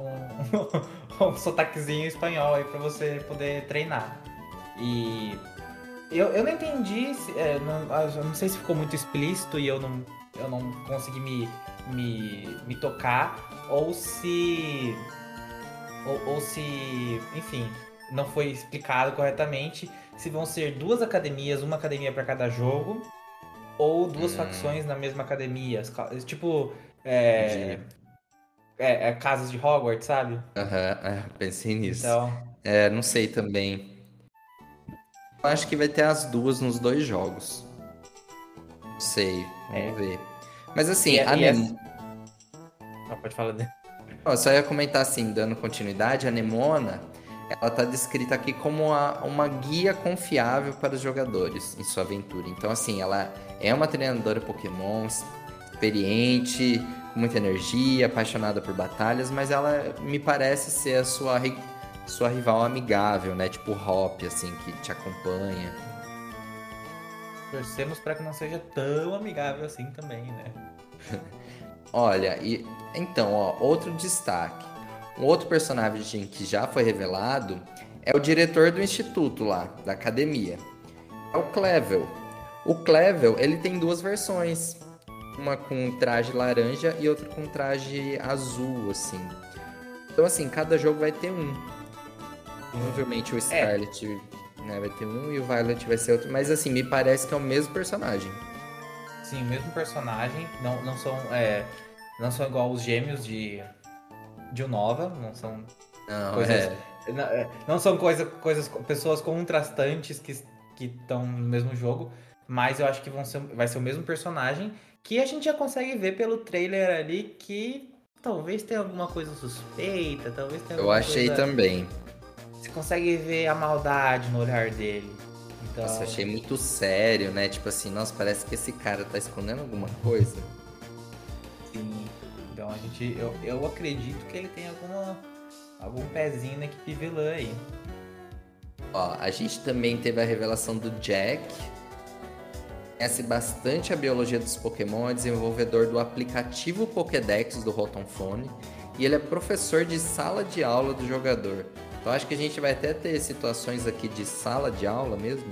um, <laughs> um sotaquezinho espanhol aí pra você poder treinar. E eu, eu não entendi, se, é, não, eu não sei se ficou muito explícito e eu não, eu não consegui me, me, me tocar, ou se. Ou, ou se. Enfim, não foi explicado corretamente. Se vão ser duas academias, uma academia para cada jogo ou duas hum. facções na mesma academia. Tipo, é, é, é, casas de Hogwarts, sabe? Aham, uhum, é, pensei nisso. Então... É, não sei também. Eu acho que vai ter as duas nos dois jogos. Não sei, vamos é. ver. Mas assim, e, a e Nem... Ah, pode falar dele. Eu só ia comentar assim, dando continuidade, a Nemona, ela está descrita aqui como uma, uma guia confiável para os jogadores em sua aventura. Então, assim, ela é uma treinadora Pokémon experiente, com muita energia, apaixonada por batalhas, mas ela me parece ser a sua, sua rival amigável, né? Tipo Hop, assim, que te acompanha. Torcemos para que não seja tão amigável assim também, né? <laughs> Olha, e então, ó, outro destaque. Um outro personagem que já foi revelado é o diretor do instituto lá, da academia. É o Clevel. O Clevel, ele tem duas versões. Uma com traje laranja e outra com traje azul, assim. Então, assim, cada jogo vai ter um. Provavelmente o é. Scarlet é. né, vai ter um e o Violet vai ser outro. Mas, assim, me parece que é o mesmo personagem. Sim, o mesmo personagem. Não, não são... É, não são igual os gêmeos de de Nova, não são não, coisas. É. Não, é, não, são coisa, coisas, pessoas contrastantes que estão no mesmo jogo, mas eu acho que vão ser, vai ser o mesmo personagem que a gente já consegue ver pelo trailer ali que talvez tenha alguma coisa suspeita, talvez tenha Eu achei coisa... também. Você consegue ver a maldade no olhar dele. Então... Nossa, eu achei muito sério, né? Tipo assim, nossa, parece que esse cara tá escondendo alguma coisa. Sim. Então a gente, eu, eu acredito que ele tem alguma, algum pezinho na equipe vilã aí. Ó, a gente também teve a revelação do Jack. Conhece bastante a biologia dos Pokémon, é desenvolvedor do aplicativo Pokédex do Rotom Phone e ele é professor de sala de aula do jogador. Então acho que a gente vai até ter situações aqui de sala de aula mesmo.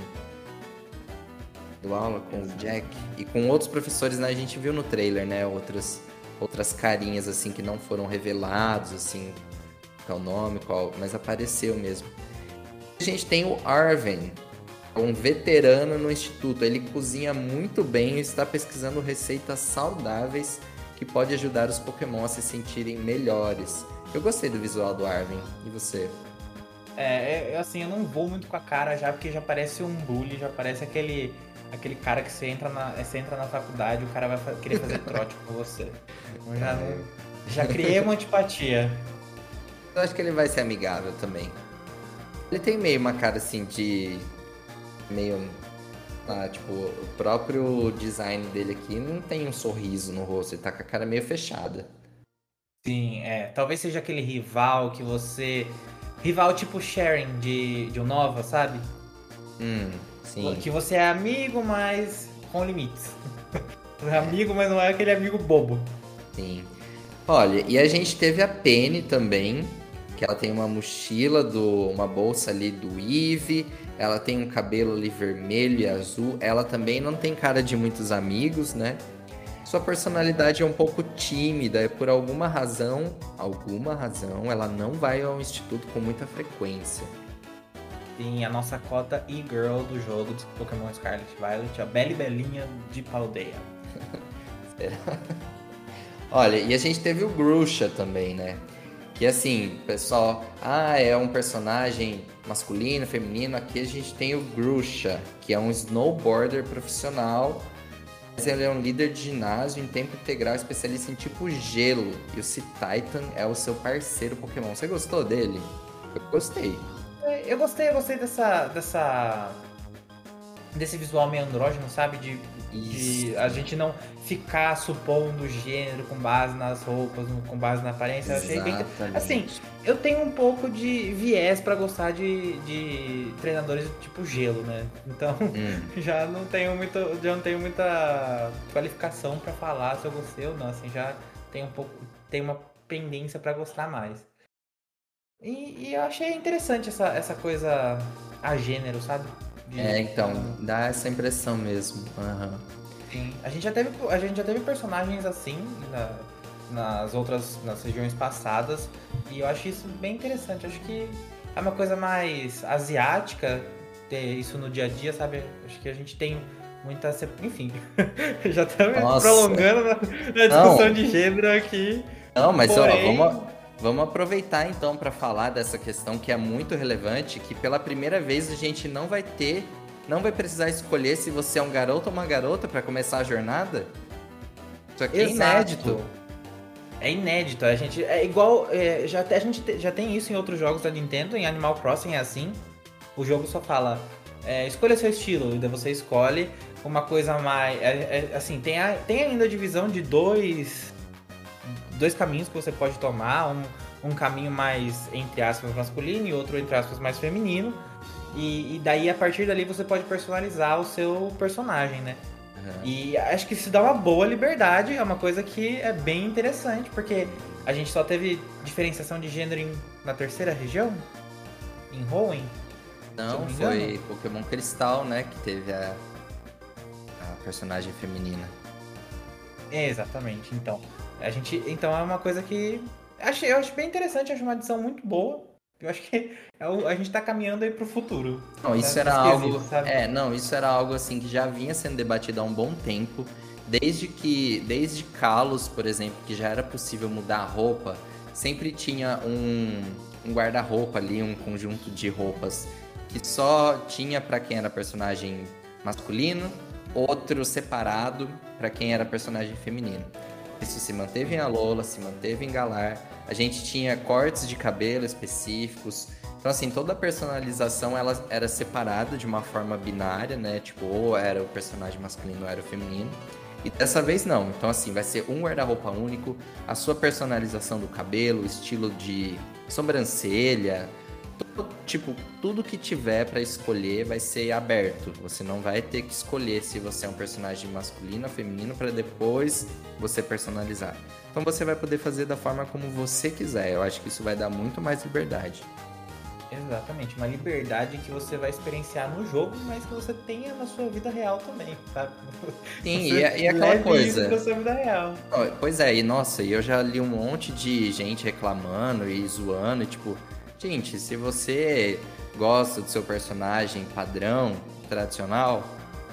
Do aula com o Jack e com outros professores, né? A gente viu no trailer, né? Outras outras carinhas assim que não foram revelados, assim, qual é o nome, qual, mas apareceu mesmo. A gente tem o Arven, um veterano no instituto. Ele cozinha muito bem e está pesquisando receitas saudáveis que pode ajudar os Pokémon a se sentirem melhores. Eu gostei do visual do Arven. E você? É, é, assim, eu não vou muito com a cara já, porque já parece um bully, já parece aquele aquele cara que você entra na, você entra na faculdade, o cara vai querer fazer trote com você. <laughs> Eu já, já criei uma antipatia. Eu acho que ele vai ser amigável também. Ele tem meio uma cara assim de. meio. Ah, tipo, o próprio design dele aqui não tem um sorriso no rosto, ele tá com a cara meio fechada. Sim, é. Talvez seja aquele rival que você. Rival tipo Sharing de, de Nova, sabe? Hum. Sim. Que você é amigo, mas com limites. <laughs> é amigo, mas não é aquele amigo bobo. Sim. Olha, e a gente teve a Penny também, que ela tem uma mochila do uma bolsa ali do Eve, ela tem um cabelo ali vermelho e azul, ela também não tem cara de muitos amigos, né? Sua personalidade é um pouco tímida, e por alguma razão, alguma razão, ela não vai ao instituto com muita frequência tem a nossa cota e-girl do jogo de Pokémon Scarlet Violet, a Bela Belinha de Paldeia. <laughs> Olha, e a gente teve o Grusha também, né? Que assim, pessoal, ah, é um personagem masculino, feminino. Aqui a gente tem o Grusha, que é um snowboarder profissional. Mas ele é um líder de ginásio em tempo integral, especialista em tipo gelo. E o C-Titan é o seu parceiro Pokémon. Você gostou dele? Eu gostei. Eu gostei, eu gostei dessa. dessa. Desse visual meio andrógeno, sabe? De, de a gente não ficar supondo gênero com base nas roupas, com base na aparência. Eu achei bem. Assim, eu tenho um pouco de viés para gostar de, de treinadores tipo gelo, né? Então hum. <laughs> já não tenho muito. Já não tenho muita qualificação para falar se eu gostei ou não. Assim, já tem um pouco. Tem uma pendência para gostar mais. E, e, eu achei interessante essa, essa coisa a gênero, sabe? É, então, dá essa impressão mesmo. Uhum. Sim. A gente já teve, a gente já teve personagens assim na, nas outras nas regiões passadas e eu acho isso bem interessante. Acho que é uma coisa mais asiática ter isso no dia a dia, sabe? Acho que a gente tem muita. Enfim, <laughs> já estamos prolongando na, na discussão Não. de gênero aqui. Não, mas Porém... ó, vamos, Vamos aproveitar então para falar dessa questão que é muito relevante, que pela primeira vez a gente não vai ter, não vai precisar escolher se você é um garoto ou uma garota para começar a jornada. Isso aqui é inédito. é inédito. A gente é igual, é, já a gente já tem isso em outros jogos da Nintendo, em Animal Crossing é assim. O jogo só fala é, escolha seu estilo, e daí você escolhe uma coisa mais, é, é, assim, tem, a, tem ainda a divisão de dois dois caminhos que você pode tomar, um, um caminho mais entre aspas masculino e outro entre aspas mais feminino. E, e daí a partir dali você pode personalizar o seu personagem, né? Uhum. E acho que isso dá uma boa liberdade, é uma coisa que é bem interessante, porque a gente só teve diferenciação de gênero em, na terceira região? Em Hoenn? Não, foi Pokémon Cristal, né? Que teve a, a personagem feminina. É, exatamente. Então, a gente, então é uma coisa que achei, eu acho bem interessante, acho uma adição muito boa. Eu acho que é a gente tá caminhando aí pro futuro. Não, isso era algo. Sabe? É, não, isso era algo assim que já vinha sendo debatido há um bom tempo. Desde que. Desde Kalos, por exemplo, que já era possível mudar a roupa, sempre tinha um, um guarda-roupa ali, um conjunto de roupas que só tinha para quem era personagem masculino, outro separado para quem era personagem feminino. Isso se manteve em Alola, se manteve em Galar. A gente tinha cortes de cabelo específicos. Então, assim, toda a personalização ela era separada de uma forma binária, né? Tipo, ou era o personagem masculino ou era o feminino. E dessa vez não. Então, assim, vai ser um guarda-roupa único, a sua personalização do cabelo, estilo de sobrancelha, tipo, tudo que tiver para escolher vai ser aberto. Você não vai ter que escolher se você é um personagem masculino ou feminino para depois você personalizar. Então você vai poder fazer da forma como você quiser. Eu acho que isso vai dar muito mais liberdade. Exatamente, uma liberdade que você vai experienciar no jogo, mas que você tenha na sua vida real também, sabe? Sim, <laughs> e, e aquela coisa. Isso sua vida real. Pois é, e nossa, eu já li um monte de gente reclamando e zoando, e tipo, Gente, se você gosta do seu personagem padrão, tradicional,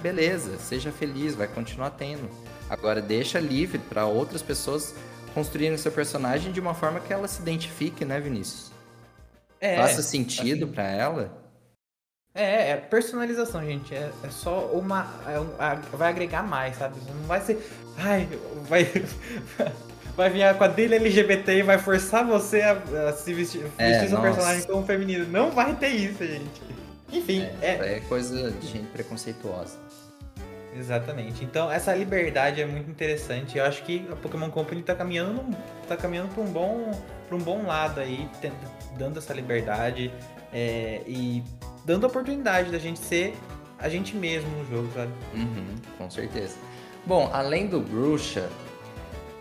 beleza, seja feliz, vai continuar tendo. Agora deixa livre para outras pessoas construírem seu personagem de uma forma que ela se identifique, né, Vinícius? É, Faça sentido assim, para ela. É, é personalização, gente. É, é só uma. É um, a, vai agregar mais, sabe? Não vai ser. Ai, vai. <laughs> vai vir a quadrilha LGBT e vai forçar você a, a se vestir, é, vestir seu personagem como feminino. Não vai ter isso, gente. Enfim, é, é... é coisa de gente preconceituosa. Exatamente. Então, essa liberdade é muito interessante. Eu acho que a Pokémon Company está caminhando, tá caminhando para um bom, para um bom lado aí, dando essa liberdade é, e dando a oportunidade da gente ser a gente mesmo no jogo, sabe? Uhum, com certeza. Bom, além do Bruxa,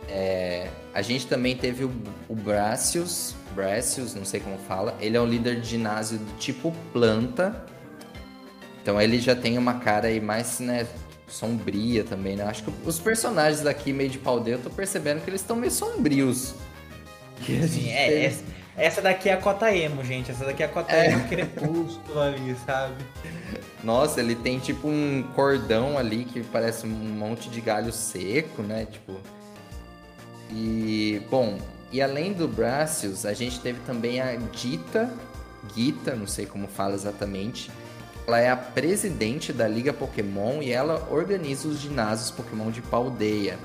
é, a gente também teve o, o Bracius, Bracius, não sei como fala. Ele é um líder de ginásio do tipo planta. Então ele já tem uma cara aí mais, né, sombria também, né? Acho que os personagens daqui, meio de pau eu tô percebendo que eles estão meio sombrios. Sim, é, essa, essa, daqui é a cota emo, gente. Essa daqui é a cota é. emo crepúsculo ali, sabe? Nossa, ele tem tipo um cordão ali que parece um monte de galho seco, né? Tipo, e, bom, e além do Bracius, a gente teve também a Gita, Gita, não sei como fala exatamente. Ela é a presidente da Liga Pokémon e ela organiza os ginásios Pokémon de Paldeia.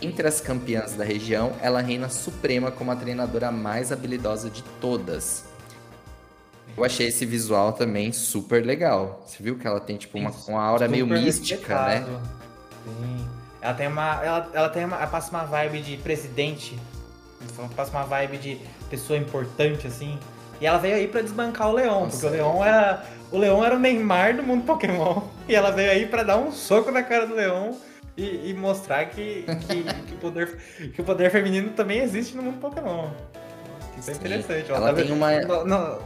Entre as campeãs da região, ela reina suprema como a treinadora mais habilidosa de todas. Eu achei esse visual também super legal. Você viu que ela tem tipo uma, uma aura meio mística, né? Sim. Ela tem uma. Ela, ela tem uma. Ela passa uma vibe de presidente. Passa uma vibe de pessoa importante, assim. E ela veio aí pra desbancar o Leão, Nossa, porque o Leão era. O Leão era o Neymar do mundo Pokémon. E ela veio aí pra dar um soco na cara do Leão e, e mostrar que, que, que, o poder, que o poder feminino também existe no mundo Pokémon. Isso é interessante. Ela, ela tá tem uma. No, no,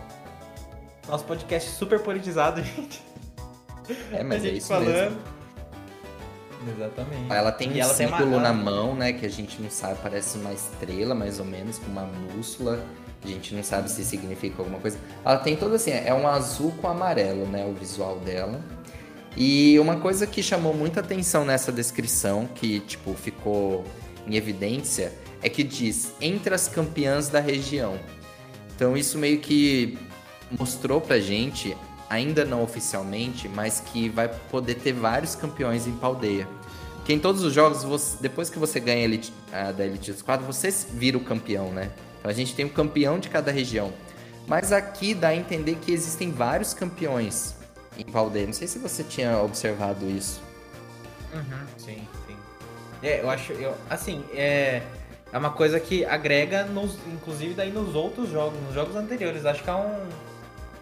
nosso podcast super politizado, <laughs> gente. É, mas a é gente é isso falando. Mesmo. Exatamente. Ela tem e um símbolo uma... na mão, né? Que a gente não sabe, parece uma estrela, mais ou menos, com uma bússola. A gente não sabe se significa alguma coisa. Ela tem todo assim, é um azul com amarelo, né? O visual dela. E uma coisa que chamou muita atenção nessa descrição, que, tipo, ficou em evidência, é que diz entre as campeãs da região. Então isso meio que mostrou pra gente ainda não oficialmente, mas que vai poder ter vários campeões em Paldeia. Que em todos os jogos, você, depois que você ganha Elite, uh, da Elite dos 4, você vira o campeão, né? Então a gente tem um campeão de cada região. Mas aqui dá a entender que existem vários campeões em Valdeia. Não sei se você tinha observado isso. Uhum, sim, sim. É, eu acho, eu, assim, é, é uma coisa que agrega, nos, inclusive daí nos outros jogos, nos jogos anteriores. Acho que é um,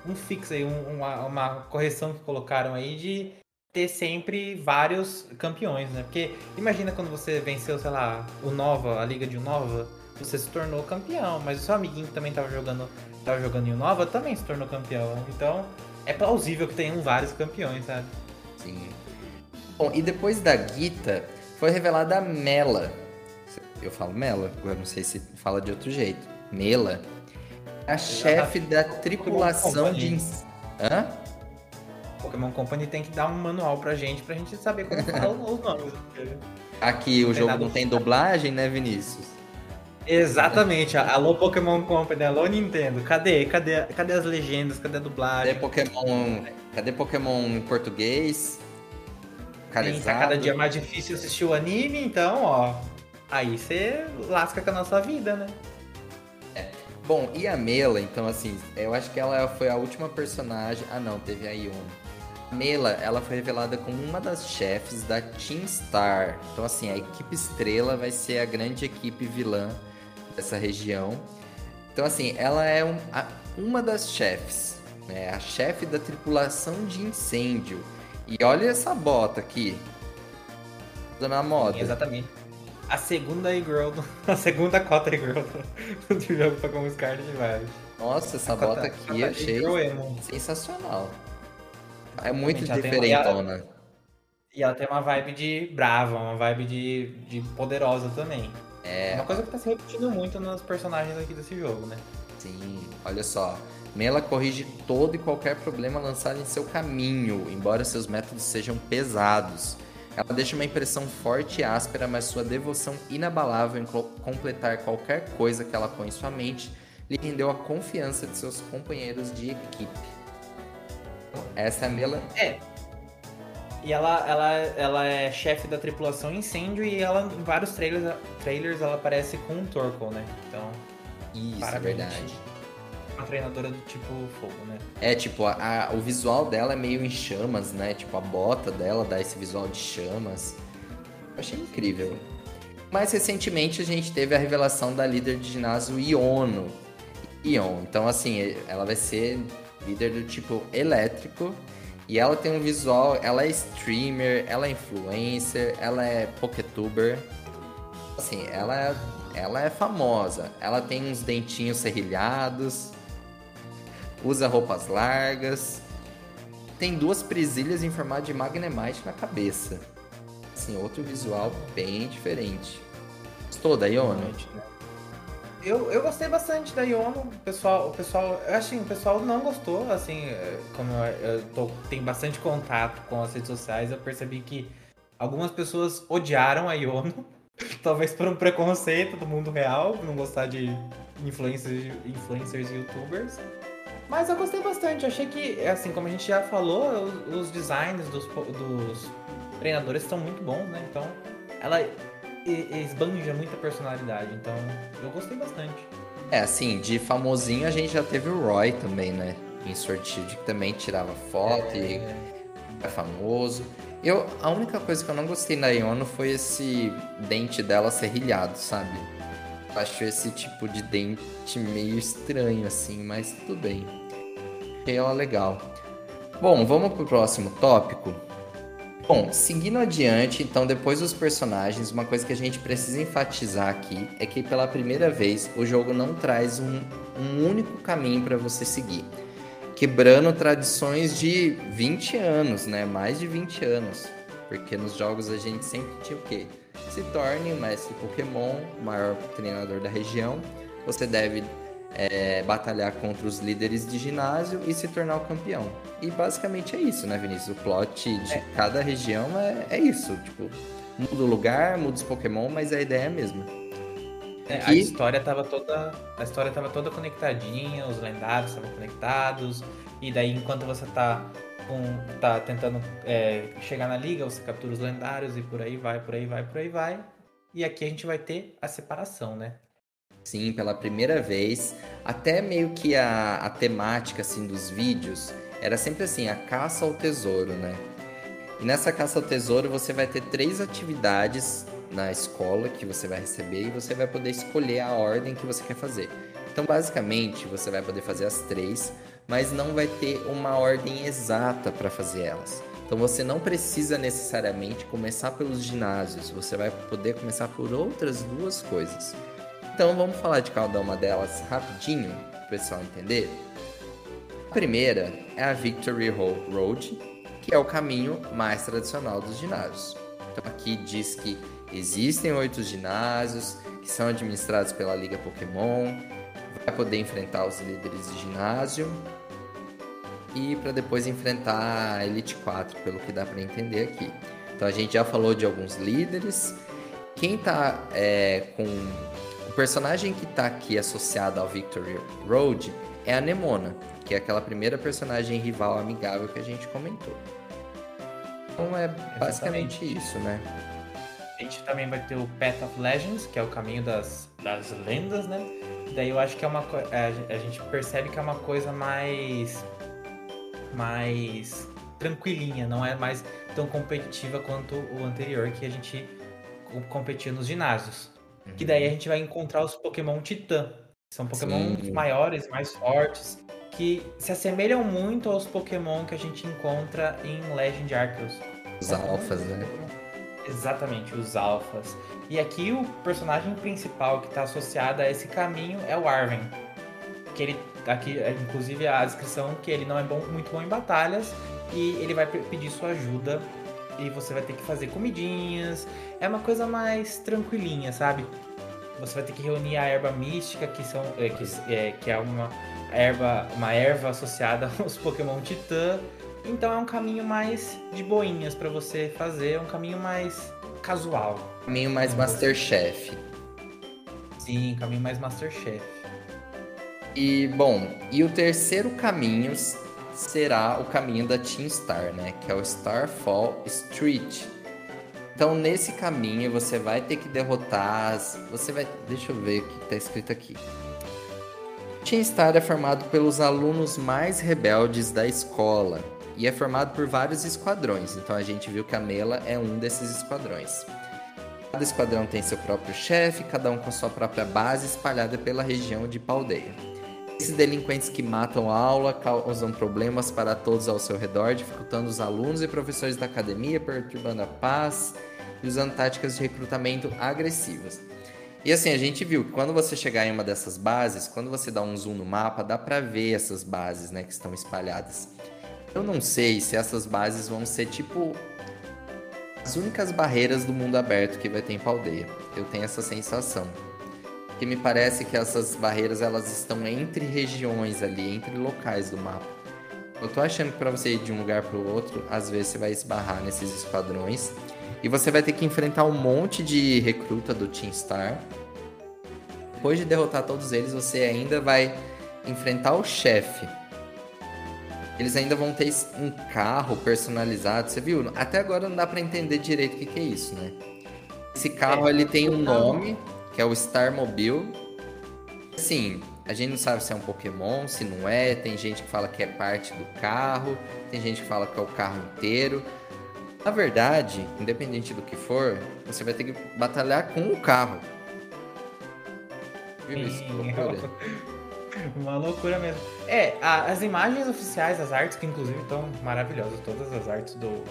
um fix aí, um, uma, uma correção que colocaram aí de ter sempre vários campeões, né? Porque imagina quando você venceu, sei lá, o Nova, a Liga de Nova, você se tornou campeão, mas o seu amiguinho que também tava jogando, tava jogando em Nova também se tornou campeão. Então, é plausível que tenham vários campeões, sabe? Sim. Bom, e depois da Gita, foi revelada a Mela. Eu falo Mela, agora não sei se fala de outro jeito. Mela. A chefe da tripulação de. Hã? Pokémon Company tem que dar um manual pra gente, pra gente saber como falar <laughs> os nomes. Aqui o jogo não tem dublagem, né, Vinícius? Exatamente. Alô Pokémon Company, alô Nintendo. Cadê? Cadê, cadê as legendas? Cadê a dublagem? Cadê Pokémon, cadê Pokémon em português? Sim, tá cada dia mais difícil assistir o anime, então, ó. Aí você lasca com a nossa vida, né? Bom, e a Mela, então, assim, eu acho que ela foi a última personagem. Ah, não, teve a Ion. Mela, ela foi revelada como uma das chefes da Team Star. Então, assim, a equipe estrela vai ser a grande equipe vilã dessa região. Então, assim, ela é um, a, uma das chefes, né? A chefe da tripulação de incêndio. E olha essa bota aqui. Na moda. Sim, exatamente. A segunda e-girl, <laughs> a segunda cota e-girl do, do jogo Pokémon Scarlet Violet. Nossa, essa a bota cota, aqui eu achei sensacional. É muito diferentona. E ela tem uma vibe de brava, uma vibe de, de poderosa também. É. Uma coisa que tá se repetindo muito nos personagens aqui desse jogo, né? Sim, olha só. Mela corrige todo e qualquer problema lançado em seu caminho, embora seus métodos sejam pesados. Ela deixa uma impressão forte e áspera, mas sua devoção inabalável em completar qualquer coisa que ela põe em sua mente lhe rendeu a confiança de seus companheiros de equipe. Essa é a Mela. É. E ela, ela, ela é chefe da tripulação incêndio e ela, em vários trailers, trailers ela aparece com um Torkoal, né? Então. Isso, é verdade uma treinadora do tipo fogo, né? É, tipo, a, a, o visual dela é meio em chamas, né? Tipo, a bota dela dá esse visual de chamas. Eu achei incrível. Mais recentemente a gente teve a revelação da líder de ginásio Iono. Ion. Então, assim, ela vai ser líder do tipo elétrico. E ela tem um visual, ela é streamer, ela é influencer, ela é poketuber. Assim, ela é, ela é famosa. Ela tem uns dentinhos serrilhados usa roupas largas, tem duas presilhas em formato de Magnemite na cabeça. Assim, outro visual bem diferente. Gostou da Iono? Né? Eu, eu gostei bastante da Iono. O pessoal, o pessoal, eu assim, o pessoal não gostou, assim, como eu, eu tô, tenho bastante contato com as redes sociais, eu percebi que algumas pessoas odiaram a Iono. <laughs> Talvez por um preconceito do mundo real, não gostar de influencers e youtubers. Mas eu gostei bastante. achei que, assim, como a gente já falou, os, os designs dos, dos treinadores estão muito bons, né? Então, ela esbanja muita personalidade. Então, eu gostei bastante. É, assim, de famosinho a gente já teve o Roy também, né? Em Sword que também tirava foto é... e é famoso. Eu, a única coisa que eu não gostei na Iono foi esse dente dela serrilhado, sabe? Acho esse tipo de dente meio estranho, assim, mas tudo bem. Achei ela legal. Bom, vamos pro próximo tópico. Bom, seguindo adiante, então, depois dos personagens, uma coisa que a gente precisa enfatizar aqui é que pela primeira vez o jogo não traz um, um único caminho para você seguir, quebrando tradições de 20 anos, né? Mais de 20 anos. Porque nos jogos a gente sempre tinha o quê? Se torne o mestre Pokémon, o maior treinador da região. Você deve é, batalhar contra os líderes de ginásio e se tornar o campeão. E basicamente é isso, né, Vinícius? O plot de é. cada região é, é isso. Tipo, muda o lugar, muda os Pokémon, mas a ideia é a mesma. É, a história tava toda. A história estava toda conectadinha, os lendários estavam conectados. E daí enquanto você tá um, tá tentando é, chegar na liga, você captura os lendários e por aí vai, por aí vai, por aí vai. E aqui a gente vai ter a separação, né? Sim, pela primeira vez. Até meio que a, a temática assim, dos vídeos era sempre assim, a caça ao tesouro, né? E nessa caça ao tesouro você vai ter três atividades na escola que você vai receber e você vai poder escolher a ordem que você quer fazer. Então, basicamente, você vai poder fazer as três, mas não vai ter uma ordem exata para fazer elas. Então, você não precisa necessariamente começar pelos ginásios, você vai poder começar por outras duas coisas. Então, vamos falar de cada uma delas rapidinho, para o pessoal entender. A primeira é a Victory Road, que é o caminho mais tradicional dos ginásios. Então, aqui diz que existem oito ginásios que são administrados pela Liga Pokémon vai poder enfrentar os líderes de ginásio e para depois enfrentar a Elite 4, pelo que dá para entender aqui. Então a gente já falou de alguns líderes. Quem tá é, com. O personagem que tá aqui associado ao Victory Road é a Nemona, que é aquela primeira personagem rival amigável que a gente comentou. Então é basicamente Exatamente. isso, né? A gente também vai ter o Path of Legends, que é o caminho das, das lendas, né? Daí eu acho que é uma a gente percebe que é uma coisa mais mais tranquilinha, não é mais tão competitiva quanto o anterior que a gente competia nos ginásios. Uhum. Que daí a gente vai encontrar os Pokémon Titã. São Pokémon Sim. maiores, mais fortes, que se assemelham muito aos Pokémon que a gente encontra em Legend Arceus. Os alfas, né? Exatamente, os alfas. E aqui o personagem principal que está associado a esse caminho é o Arven. Que ele aqui, é, inclusive a descrição que ele não é bom, muito bom em batalhas e ele vai pedir sua ajuda e você vai ter que fazer comidinhas. É uma coisa mais tranquilinha, sabe? Você vai ter que reunir a erva mística, que são é, que, é, que é uma erva, uma erva associada <laughs> aos Pokémon Titã então é um caminho mais de boinhas para você fazer, é um caminho mais casual. Caminho mais Masterchef. Sim, caminho mais Masterchef. E bom, e o terceiro caminho será o caminho da Team Star, né? Que é o Starfall Street. Então nesse caminho você vai ter que derrotar. As... Você vai. Deixa eu ver o que está escrito aqui. Team Star é formado pelos alunos mais rebeldes da escola e é formado por vários esquadrões. Então a gente viu que a Mela é um desses esquadrões. Cada esquadrão tem seu próprio chefe, cada um com sua própria base espalhada pela região de Paldeia. Esses delinquentes que matam a aula causam problemas para todos ao seu redor, dificultando os alunos e professores da academia, perturbando a paz e usando táticas de recrutamento agressivas. E assim, a gente viu que quando você chegar em uma dessas bases, quando você dá um zoom no mapa, dá para ver essas bases, né, que estão espalhadas. Eu não sei se essas bases vão ser tipo as únicas barreiras do mundo aberto que vai ter em Paldeia. Eu tenho essa sensação. Que me parece que essas barreiras elas estão entre regiões ali, entre locais do mapa. Eu tô achando que para você ir de um lugar para o outro, às vezes você vai esbarrar nesses esquadrões e você vai ter que enfrentar um monte de recruta do Team Star. Depois de derrotar todos eles, você ainda vai enfrentar o chefe eles ainda vão ter um carro personalizado, você viu? Até agora não dá para entender direito o que, que, é isso, né? Esse carro é, ele tem um nome, que é o Star Mobile. Assim, a gente não sabe se é um Pokémon, se não é. Tem gente que fala que é parte do carro, tem gente que fala que é o carro inteiro. Na verdade, independente do que for, você vai ter que batalhar com o carro. Viu isso? <laughs> Uma loucura mesmo. É, a, as imagens oficiais, as artes, que inclusive estão maravilhosas, todas as artes do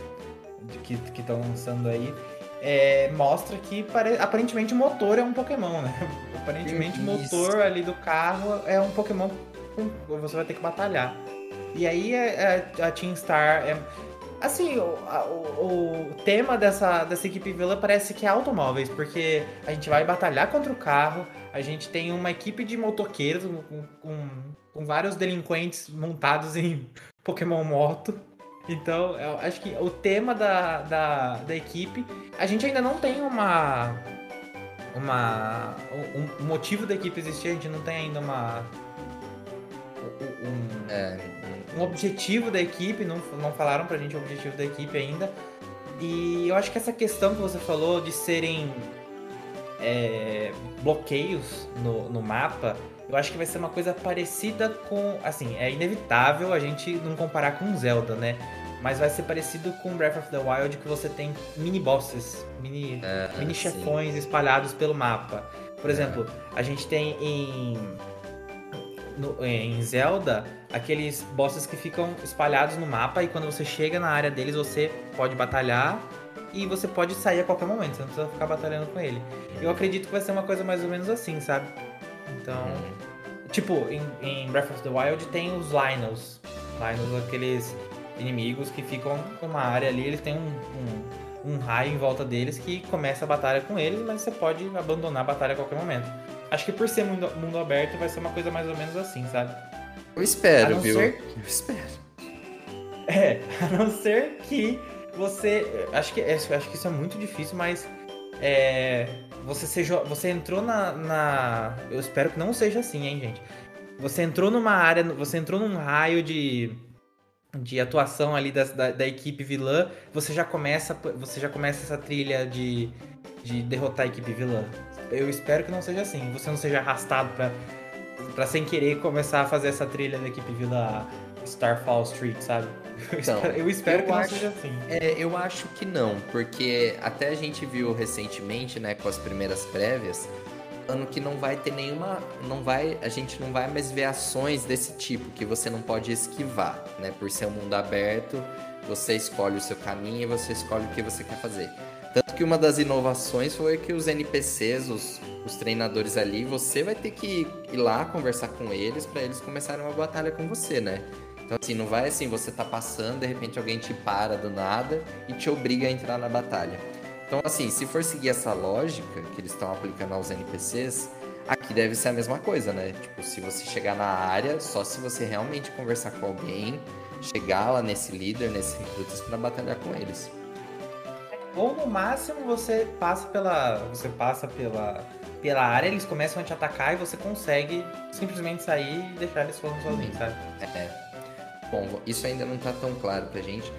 de, que estão lançando aí, é, mostra que pare, aparentemente o motor é um Pokémon, né? <laughs> Aparentemente o motor ali do carro é um Pokémon com você vai ter que batalhar. E aí a, é, é, a Team Star é, Assim, o, o, o, tema dessa, dessa equipe vilã parece que é automóveis, porque a gente vai batalhar contra o carro, a gente tem uma equipe de motoqueiros com, com, com vários delinquentes montados em <laughs> Pokémon Moto. Então, eu acho que o tema da, da, da equipe, a gente ainda não tem uma. uma um, um motivo da equipe existir, a gente não tem ainda uma. Um, é, um objetivo da equipe, não, não falaram pra gente o objetivo da equipe ainda. E eu acho que essa questão que você falou de serem é, bloqueios no, no mapa, eu acho que vai ser uma coisa parecida com. Assim, é inevitável a gente não comparar com Zelda, né? Mas vai ser parecido com Breath of the Wild, que você tem mini bosses, mini, é, mini chefões espalhados pelo mapa. Por exemplo, a gente tem em, no, em Zelda aqueles bosses que ficam espalhados no mapa e quando você chega na área deles você pode batalhar e você pode sair a qualquer momento, você não precisa ficar batalhando com ele. Eu acredito que vai ser uma coisa mais ou menos assim, sabe? Então, uhum. tipo, em, em, Breath of the Wild tem os Lynels. Lynels, aqueles inimigos que ficam numa área ali, eles têm um, um, um, raio em volta deles que começa a batalha com eles, mas você pode abandonar a batalha a qualquer momento. Acho que por ser mundo, mundo aberto vai ser uma coisa mais ou menos assim, sabe? Eu espero, viu? Ser... Eu espero. <laughs> É, a não ser que você. Acho que, acho que isso é muito difícil, mas. É, você, seja, você entrou na, na. Eu espero que não seja assim, hein, gente. Você entrou numa área. Você entrou num raio de. De atuação ali da, da, da equipe vilã, você já começa. Você já começa essa trilha de, de derrotar a equipe vilã. Eu espero que não seja assim. Você não seja arrastado pra, pra sem querer começar a fazer essa trilha da equipe vilã Starfall Street, sabe? Então, eu espero eu que acho, não seja assim. É, eu acho que não, porque até a gente viu recentemente, né, com as primeiras prévias, ano que não vai ter nenhuma, não vai, a gente não vai mais ver ações desse tipo que você não pode esquivar, né? Por ser um mundo aberto, você escolhe o seu caminho e você escolhe o que você quer fazer. Tanto que uma das inovações foi que os NPCs, os, os treinadores ali, você vai ter que ir lá conversar com eles para eles começarem uma batalha com você, né? Então, assim, não vai assim, você tá passando, de repente alguém te para do nada e te obriga a entrar na batalha. Então, assim, se for seguir essa lógica que eles estão aplicando aos NPCs, aqui deve ser a mesma coisa, né? Tipo, se você chegar na área, só se você realmente conversar com alguém, chegar lá nesse líder, nesse recrutas para batalhar com eles. Ou no máximo você passa pela. Você passa pela, pela área, eles começam a te atacar e você consegue simplesmente sair e deixar eles falando sozinhos, sabe? É. Bom, isso ainda não está tão claro pra gente.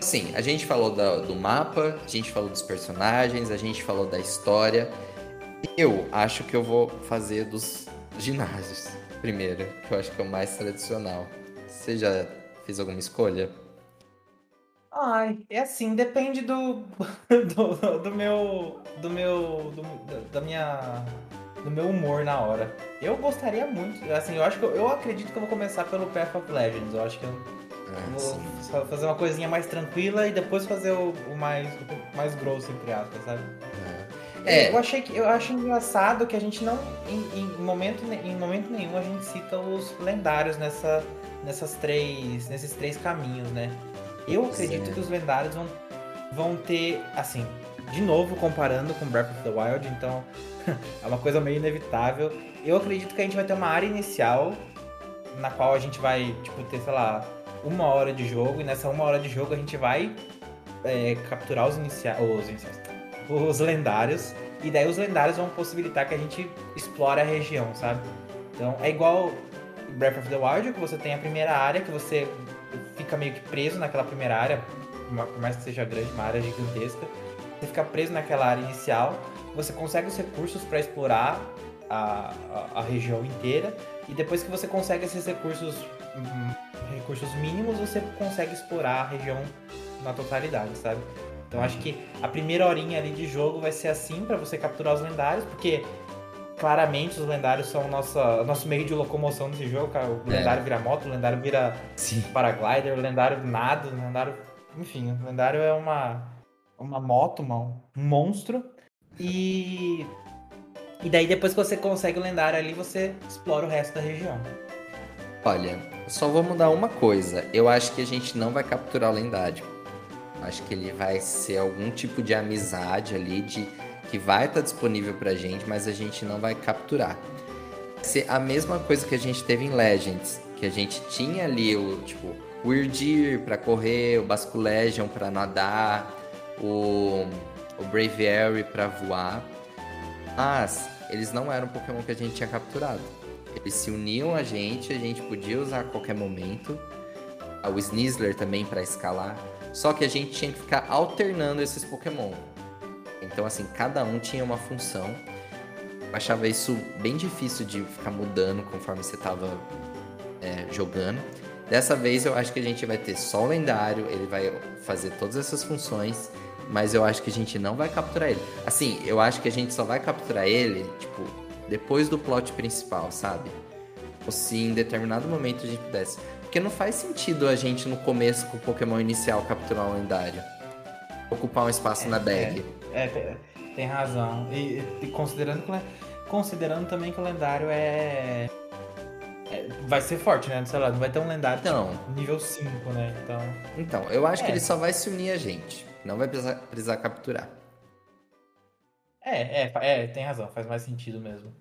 Sim, a gente falou do mapa, a gente falou dos personagens, a gente falou da história. Eu acho que eu vou fazer dos ginásios primeiro, que eu acho que é o mais tradicional. Você já fez alguma escolha? Ai, é assim, depende do, <laughs> do, do meu, do meu, do, da minha do meu humor na hora. Eu gostaria muito, assim, eu acho que eu, eu acredito que eu vou começar pelo Path of Legends. Eu acho que eu é, vou fazer uma coisinha mais tranquila e depois fazer o, o mais, o mais grosso, entre aspas, sabe? É. é. Eu achei que eu acho engraçado que a gente não em, em, momento em momento nenhum a gente cita os lendários nessa nessas três nesses três caminhos, né? Eu acredito que os lendários vão vão ter assim, de novo comparando com Breath of the Wild, então <laughs> é uma coisa meio inevitável. Eu acredito que a gente vai ter uma área inicial na qual a gente vai, tipo, ter, sei lá, uma hora de jogo, e nessa uma hora de jogo a gente vai é, capturar os iniciais. Os, os lendários. E daí os lendários vão possibilitar que a gente explore a região, sabe? Então é igual Breath of the Wild, que você tem a primeira área, que você fica meio que preso naquela primeira área, por mais que seja grande, uma área gigantesca. Você fica preso naquela área inicial você consegue os recursos para explorar a, a, a, região inteira e depois que você consegue esses recursos recursos mínimos você consegue explorar a região na totalidade, sabe? Então acho que a primeira horinha ali de jogo vai ser assim para você capturar os lendários, porque claramente os lendários são nossa, nosso meio de locomoção nesse jogo, cara. O é. lendário vira moto, o lendário vira Sim. paraglider, o lendário nada, o lendário. Enfim, o lendário é uma, uma moto, um monstro. E. E daí depois que você consegue o lendário ali, você explora o resto da região. Olha, só vou mudar uma coisa. Eu acho que a gente não vai capturar o lendário. Acho que ele vai ser algum tipo de amizade ali, de que vai estar disponível pra gente, mas a gente não vai capturar. Ser a mesma coisa que a gente teve em Legends, que a gente tinha ali o tipo o Irdir para correr, o Basco Legion para nadar, o o Braviary para voar, mas eles não eram Pokémon que a gente tinha capturado. Eles se uniam a gente, a gente podia usar a qualquer momento, o Snizzler também para escalar. Só que a gente tinha que ficar alternando esses Pokémon. Então, assim, cada um tinha uma função. Eu achava isso bem difícil de ficar mudando conforme você estava é, jogando. Dessa vez eu acho que a gente vai ter só o lendário, ele vai fazer todas essas funções, mas eu acho que a gente não vai capturar ele. Assim, eu acho que a gente só vai capturar ele, tipo, depois do plot principal, sabe? Ou se em determinado momento a gente pudesse. Porque não faz sentido a gente no começo com o Pokémon inicial capturar um lendário. Ocupar um espaço é, na bag. É, é, tem razão. E, e considerando, considerando também que o lendário é é, vai ser forte, né? Sei lá, não vai ter um lendário então, tipo, nível 5, né? Então. Então, eu acho é. que ele só vai se unir a gente. Não vai precisar, precisar capturar. É, é, é, tem razão, faz mais sentido mesmo.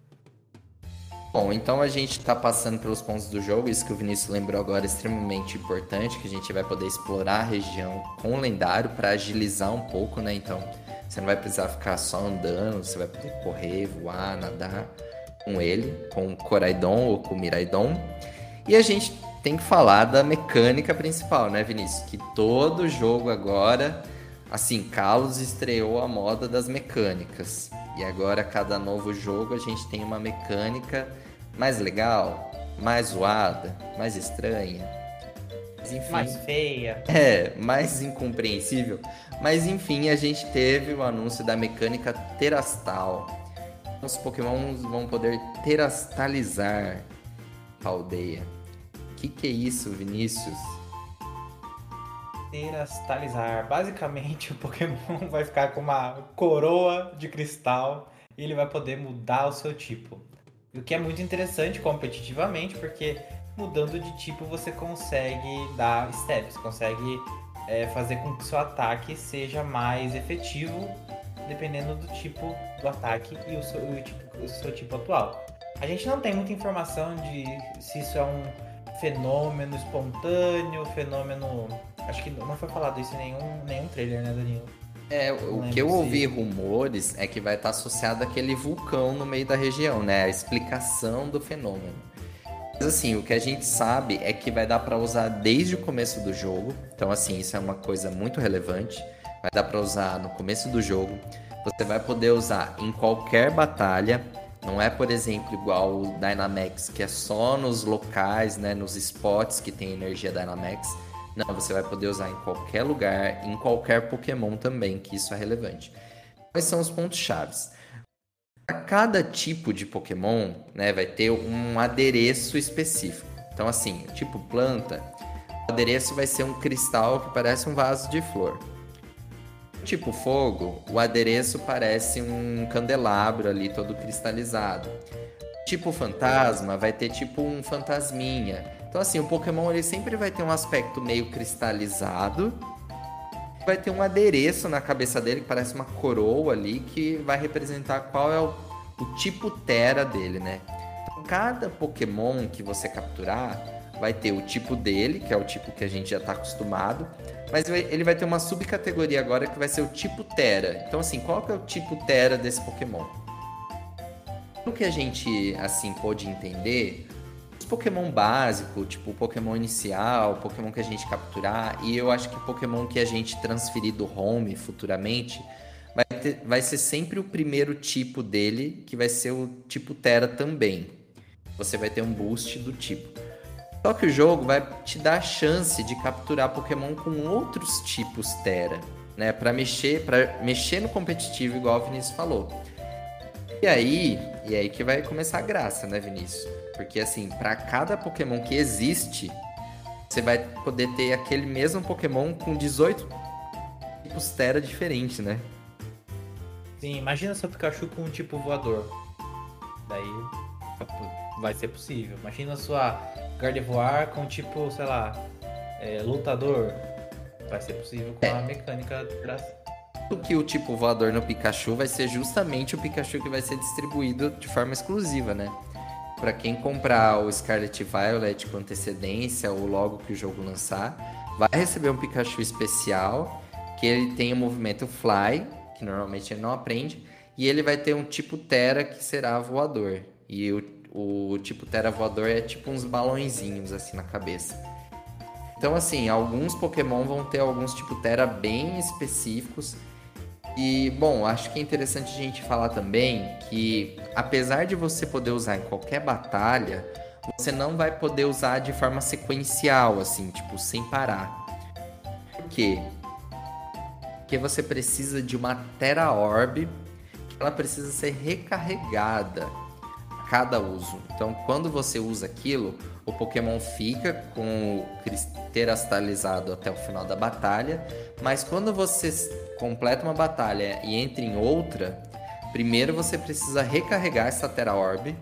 Bom, então a gente tá passando pelos pontos do jogo, isso que o Vinícius lembrou agora é extremamente importante, que a gente vai poder explorar a região com o lendário para agilizar um pouco, né? Então, você não vai precisar ficar só andando, você vai poder correr, voar, nadar com ele, com o Coraidon ou com o Miraidon. E a gente tem que falar da mecânica principal, né, Vinícius? Que todo jogo agora, assim, Carlos estreou a moda das mecânicas. E agora, cada novo jogo, a gente tem uma mecânica mais legal, mais zoada, mais estranha. Enfim, mais feia. É, mais incompreensível. Mas enfim, a gente teve o anúncio da mecânica Terastal os pokémons vão poder terastalizar a aldeia. O que, que é isso, Vinícius? Terastalizar. Basicamente, <laughs> o Pokémon vai ficar com uma coroa de cristal e ele vai poder mudar o seu tipo. O que é muito interessante competitivamente, porque mudando de tipo você consegue dar steps, consegue é, fazer com que seu ataque seja mais efetivo dependendo do tipo do ataque e o seu, o tipo, o seu tipo atual. A gente não tem muita informação de se isso é um fenômeno espontâneo, fenômeno. Acho que não foi falado isso em nenhum, nenhum trailer, né, Danilo? É, o que eu ouvi rumores é que vai estar associado àquele vulcão no meio da região, né? A explicação do fenômeno. Mas assim, o que a gente sabe é que vai dar para usar desde o começo do jogo. Então, assim, isso é uma coisa muito relevante vai dar para usar no começo do jogo. Você vai poder usar em qualquer batalha. Não é, por exemplo, igual o Dynamax, que é só nos locais, né, nos spots que tem energia Dynamax. Não, você vai poder usar em qualquer lugar, em qualquer Pokémon também, que isso é relevante. Quais são os pontos chaves? Para cada tipo de Pokémon, né, vai ter um adereço específico. Então, assim, tipo planta, o adereço vai ser um cristal que parece um vaso de flor. Tipo fogo, o adereço parece um candelabro ali todo cristalizado. Tipo fantasma, vai ter tipo um fantasminha. Então assim, o Pokémon ele sempre vai ter um aspecto meio cristalizado. Vai ter um adereço na cabeça dele que parece uma coroa ali que vai representar qual é o, o tipo Terra dele, né? Então, cada Pokémon que você capturar vai ter o tipo dele, que é o tipo que a gente já está acostumado, mas ele vai ter uma subcategoria agora que vai ser o tipo Terra. Então, assim, qual que é o tipo Terra desse Pokémon? O que a gente, assim, pôde entender, os Pokémon básico, tipo o Pokémon inicial, o Pokémon que a gente capturar, e eu acho que o Pokémon que a gente transferir do home futuramente, vai, ter, vai ser sempre o primeiro tipo dele, que vai ser o tipo Terra também. Você vai ter um boost do tipo. Só que o jogo vai te dar a chance de capturar Pokémon com outros tipos Terra, né? Para mexer, para mexer no competitivo, igual o Vinícius falou. E aí, e aí que vai começar a graça, né, Vinícius? Porque assim, para cada Pokémon que existe, você vai poder ter aquele mesmo Pokémon com 18 tipos Terra diferentes, né? Sim, imagina seu Pikachu com um tipo voador. Daí vai ser possível. Imagina sua Gardevoir com tipo, sei lá, é, lutador. Vai ser possível com é. a mecânica o que o tipo voador no Pikachu vai ser justamente o Pikachu que vai ser distribuído de forma exclusiva, né? Para quem comprar o Scarlet Violet com antecedência ou logo que o jogo lançar, vai receber um Pikachu especial que ele tem o movimento Fly, que normalmente ele não aprende, e ele vai ter um tipo Terra que será voador. E o o tipo Terra Voador é tipo uns balãozinhos assim na cabeça. Então, assim, alguns Pokémon vão ter alguns tipo Terra bem específicos. E, bom, acho que é interessante a gente falar também que, apesar de você poder usar em qualquer batalha, você não vai poder usar de forma sequencial, assim, tipo, sem parar. Por quê? Porque você precisa de uma Terra Orb, ela precisa ser recarregada cada uso. Então, quando você usa aquilo, o Pokémon fica com o cristalizado até o final da batalha, mas quando você completa uma batalha e entra em outra, primeiro você precisa recarregar essa Terra Orb.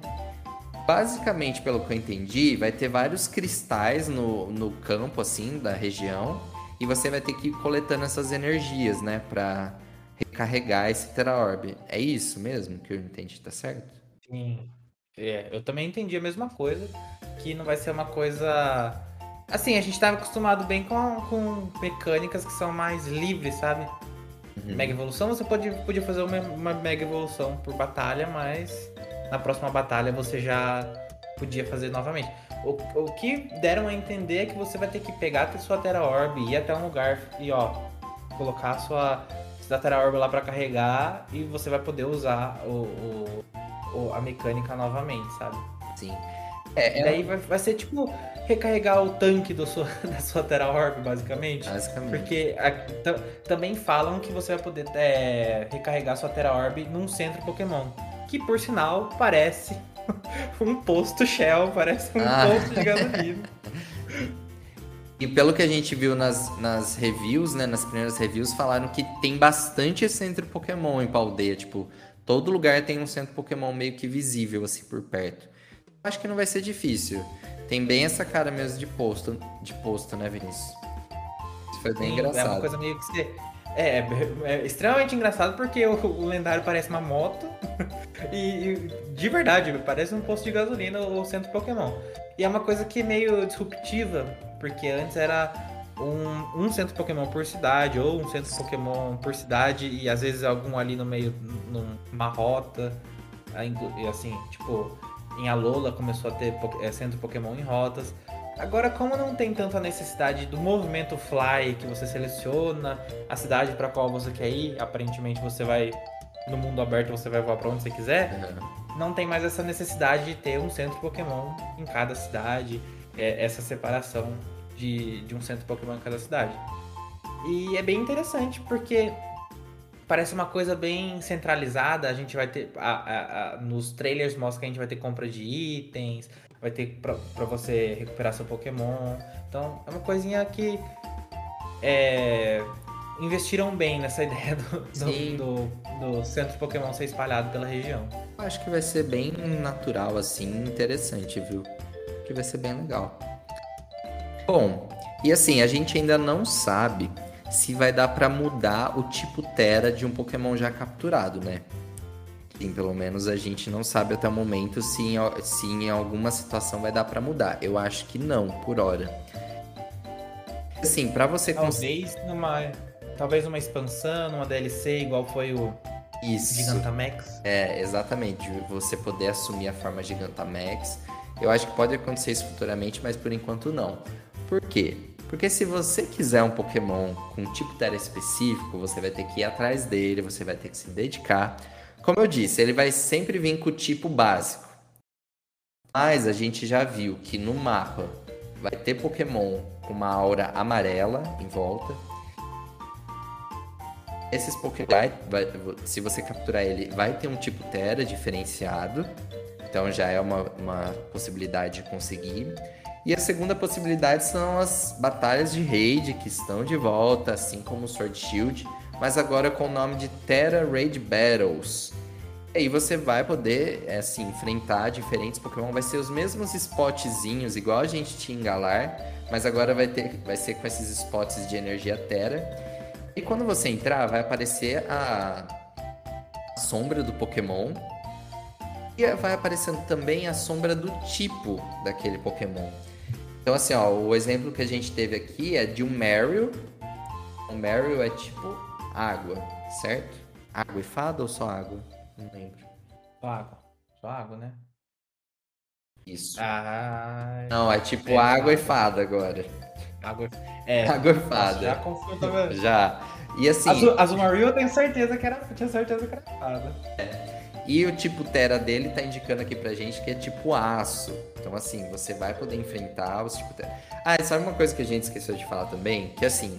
Basicamente, pelo que eu entendi, vai ter vários cristais no, no campo, assim, da região, e você vai ter que ir coletando essas energias, né, pra recarregar esse Terra Orb. É isso mesmo que eu entendi, tá certo? Sim. É, eu também entendi a mesma coisa, que não vai ser uma coisa. Assim, a gente tava acostumado bem com, com mecânicas que são mais livres, sabe? Uhum. Mega evolução, você pode, podia fazer uma, uma mega evolução por batalha, mas na próxima batalha você já podia fazer novamente. O, o que deram a entender é que você vai ter que pegar a sua Terra Orb, ir até um lugar e ó, colocar a sua, sua Terra Orb lá para carregar e você vai poder usar o, o a mecânica novamente, sabe? Sim. É, e daí é... vai, vai ser tipo recarregar o tanque do sua, <laughs> da sua Terra Orb, basicamente. Basicamente. Porque a, também falam que você vai poder é, recarregar sua Terra Orb num centro Pokémon. Que por sinal parece <laughs> um posto Shell, parece um ah. posto de gasolina. <laughs> E pelo que a gente viu nas, nas reviews, né, nas primeiras reviews, falaram que tem bastante centro Pokémon em Paldeia, tipo, Todo lugar tem um centro Pokémon meio que visível, assim, por perto. Acho que não vai ser difícil. Tem bem essa cara mesmo de posto, de posto né, Vinícius? Isso foi bem Sim, engraçado. É uma coisa meio que você... É, é, é extremamente engraçado porque o, o, lendário parece uma moto <laughs> e, e, de verdade parece um posto de gasolina ou centro Pokémon. E é uma coisa que é meio disruptiva, porque antes era um, um centro Pokémon por cidade, ou um centro Pokémon por cidade, e às vezes algum ali no meio, numa rota. E assim, tipo, em Alola começou a ter é, centro Pokémon em rotas. Agora, como não tem tanta necessidade do movimento Fly, que você seleciona a cidade para qual você quer ir, aparentemente você vai no mundo aberto, você vai voar para onde você quiser. Uhum. Não tem mais essa necessidade de ter um centro Pokémon em cada cidade, é, essa separação de, de um centro Pokémon em cada cidade. E é bem interessante porque parece uma coisa bem centralizada. A gente vai ter. A, a, a, nos trailers mostra que a gente vai ter compra de itens, vai ter pra, pra você recuperar seu Pokémon. Então é uma coisinha que. É, investiram bem nessa <laughs> ideia do, do, do, do centro Pokémon ser espalhado pela região. Acho que vai ser bem natural, assim, interessante, viu? Que vai ser bem legal. Bom, e assim, a gente ainda não sabe se vai dar para mudar o tipo Terra de um Pokémon já capturado, né? Sim, pelo menos a gente não sabe até o momento se em, se em alguma situação vai dar para mudar. Eu acho que não, por hora. Assim, para você talvez numa talvez uma expansão, uma DLC igual foi o isso. Gigantamax. É, exatamente. Você poder assumir a forma Gigantamax. Eu acho que pode acontecer isso futuramente, mas por enquanto não. Por quê? Porque se você quiser um Pokémon com um tipo Terra específico, você vai ter que ir atrás dele, você vai ter que se dedicar. Como eu disse, ele vai sempre vir com o tipo básico. Mas a gente já viu que no mapa vai ter Pokémon com uma aura amarela em volta. Esses Pokémon, se você capturar ele, vai ter um tipo Terra diferenciado. Então já é uma, uma possibilidade de conseguir. E a segunda possibilidade são as batalhas de raid que estão de volta, assim como o Sword Shield, mas agora com o nome de Terra Raid Battles. E aí você vai poder assim, enfrentar diferentes Pokémon, vai ser os mesmos spotzinhos, igual a gente tinha em Galar, mas agora vai, ter, vai ser com esses spots de energia Terra. E quando você entrar, vai aparecer a sombra do Pokémon, e vai aparecendo também a sombra do tipo daquele Pokémon. Então, assim, ó, o exemplo que a gente teve aqui é de um Meryl. O Meryl é tipo água, certo? Água e fada ou só água? Não lembro. Só água. Só água, né? Isso. Ah, Não, é tipo é água e fada agora. Água, é, <laughs> Agorfada. Já confundo. <laughs> Já. E assim. Azul, Azumarill eu tenho certeza que era. Tinha certeza que era fada. E o tipo Terra dele tá indicando aqui pra gente que é tipo aço. Então, assim, você vai poder enfrentar os tipo Terra. Ah, sabe uma coisa que a gente esqueceu de falar também? Que assim,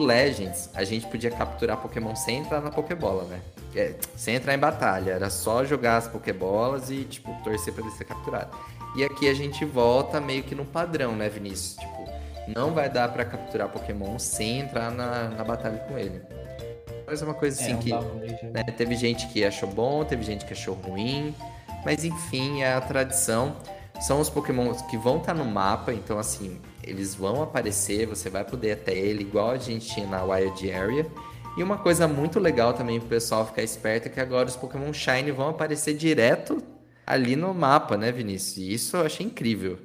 Legends, a gente podia capturar Pokémon sem entrar na Pokébola, né? É, sem entrar em batalha. Era só jogar as Pokébolas e, tipo, torcer pra ele ser capturado. E aqui a gente volta meio que no padrão, né, Vinícius? Tipo, não vai dar pra capturar Pokémon sem entrar na, na batalha com ele. Mas é uma coisa assim É, que. né? Teve gente que achou bom, teve gente que achou ruim, mas enfim, é a tradição. São os Pokémon que vão estar no mapa, então assim, eles vão aparecer, você vai poder até ele, igual a gente tinha na Wild Area. E uma coisa muito legal também pro pessoal ficar esperto é que agora os Pokémon Shine vão aparecer direto ali no mapa, né, Vinícius? E isso eu achei incrível.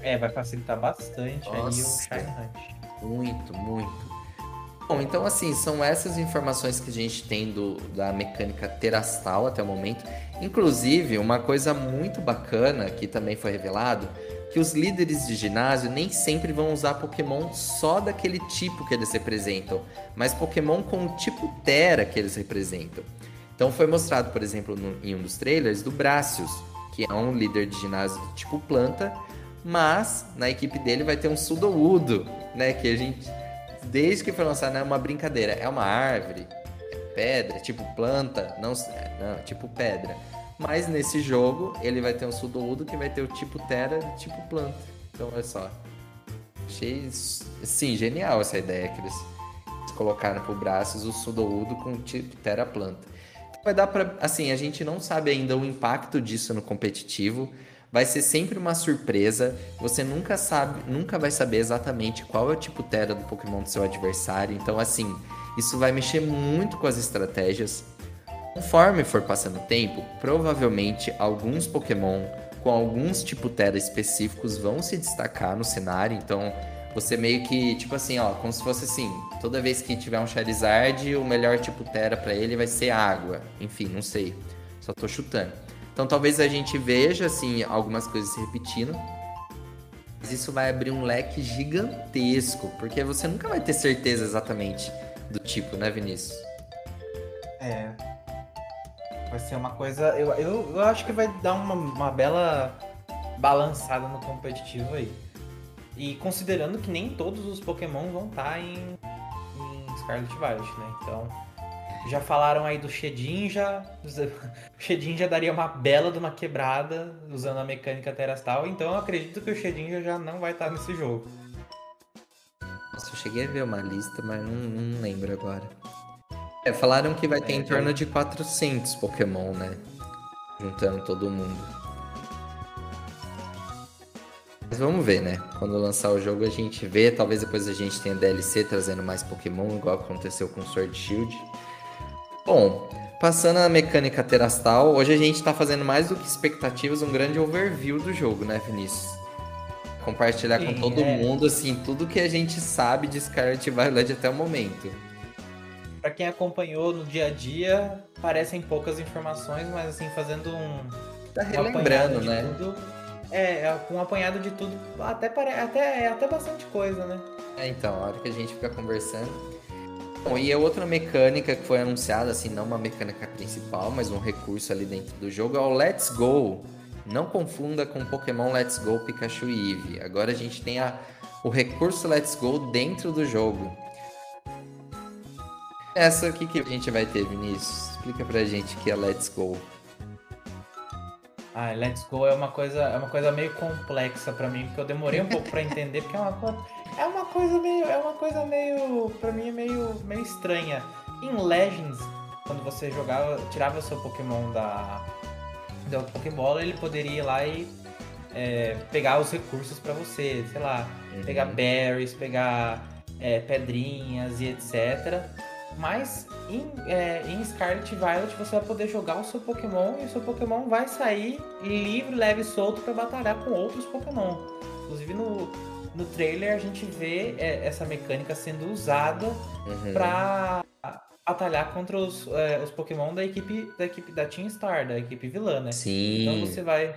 É, vai facilitar bastante aí o Nossa. Shine Hunt. Muito, muito. Bom, então assim, são essas informações que a gente tem do, da mecânica terastal até o momento. Inclusive, uma coisa muito bacana que também foi revelado, que os líderes de ginásio nem sempre vão usar Pokémon só daquele tipo que eles representam, mas Pokémon com o tipo Terra que eles representam. Então foi mostrado, por exemplo, no- em um dos trailers do Bracius, que é um líder de ginásio tipo planta, mas na equipe dele vai ter um Sudowoodo, né? Que a gente, desde que foi lançado, não é uma brincadeira, é uma árvore, é pedra, tipo planta, não, não tipo pedra. Mas nesse jogo ele vai ter um Sudowoodo que vai ter o tipo terra, tipo planta. Então olha só, achei sim genial essa ideia que eles colocaram pro braços o Sudowoodo com o tipo terra planta. Vai dar pra. Assim, a gente não sabe ainda o impacto disso no competitivo. Vai ser sempre uma surpresa. Você nunca sabe, nunca vai saber exatamente qual é o tipo Terra do Pokémon do seu adversário. Então, assim, isso vai mexer muito com as estratégias. Conforme for passando o tempo, provavelmente alguns Pokémon com alguns tipo Terra específicos vão se destacar no cenário. Então, você meio que, tipo assim, ó, como se fosse assim, toda vez que tiver um Charizard, o melhor tipo Terra pra ele vai ser água. Enfim, não sei. Só tô chutando. Então talvez a gente veja, assim, algumas coisas se repetindo. Mas isso vai abrir um leque gigantesco, porque você nunca vai ter certeza exatamente do tipo, né, Vinícius? É. Vai ser uma coisa. Eu, eu, eu acho que vai dar uma, uma bela balançada no competitivo aí. E considerando que nem todos os Pokémon vão estar em, em Scarlet Violet, né? Então. Já falaram aí do Shedinja. <laughs> O Shedinja daria uma bela de uma quebrada usando a mecânica Terastal. Então eu acredito que o Shedinja já não vai estar nesse jogo. Nossa, eu cheguei a ver uma lista, mas não, não lembro agora. É, falaram que vai ter É, em torno de 400 Pokémon, né? Juntando todo mundo. Mas vamos ver, né? Quando lançar o jogo a gente vê. Talvez depois a gente tenha DLC trazendo mais Pokémon, igual aconteceu com Sword Shield. Bom, passando a mecânica terastal, hoje a gente tá fazendo mais do que expectativas, um grande overview do jogo, né, Vinícius? Compartilhar com Sim, todo é. mundo, assim, tudo que a gente sabe de Scarlet Violet até o momento. Pra quem acompanhou no dia a dia, parecem poucas informações, mas assim, fazendo um, Tá um relembrando, de né? tudo. É, é, com um apanhado de tudo, até, pare... até, é até bastante coisa, né? É, então, a hora que a gente fica conversando. Bom, e a outra mecânica que foi anunciada, assim, não uma mecânica principal, mas um recurso ali dentro do jogo, é o Let's Go. Não confunda com Pokémon Let's Go Pikachu e Eevee. Agora a gente tem a, o recurso Let's Go dentro do jogo. Essa aqui que a gente vai ter, Vinícius. Explica pra gente o que é Let's Go. Ah, Let's Go é uma coisa, é uma coisa meio complexa pra mim, porque eu demorei um pouco pra <laughs> entender, porque é uma coisa, é uma coisa meio, é uma coisa meio, para mim é meio, meio estranha. Em Legends, quando você jogava, tirava seu Pokémon da da Pokébola, ele poderia ir lá e é, pegar os recursos pra você, sei lá, pegar berries, pegar é, pedrinhas e etc. Mas em, é, em Scarlet Violet você vai poder jogar o seu Pokémon e o seu Pokémon vai sair livre, leve e solto para batalhar com outros Pokémon. Inclusive no, no trailer a gente vê é, essa mecânica sendo usada Uhum. pra batalhar contra os, é, os Pokémon da equipe, da equipe da Team Star, da equipe vilã, né? Sim. Então você vai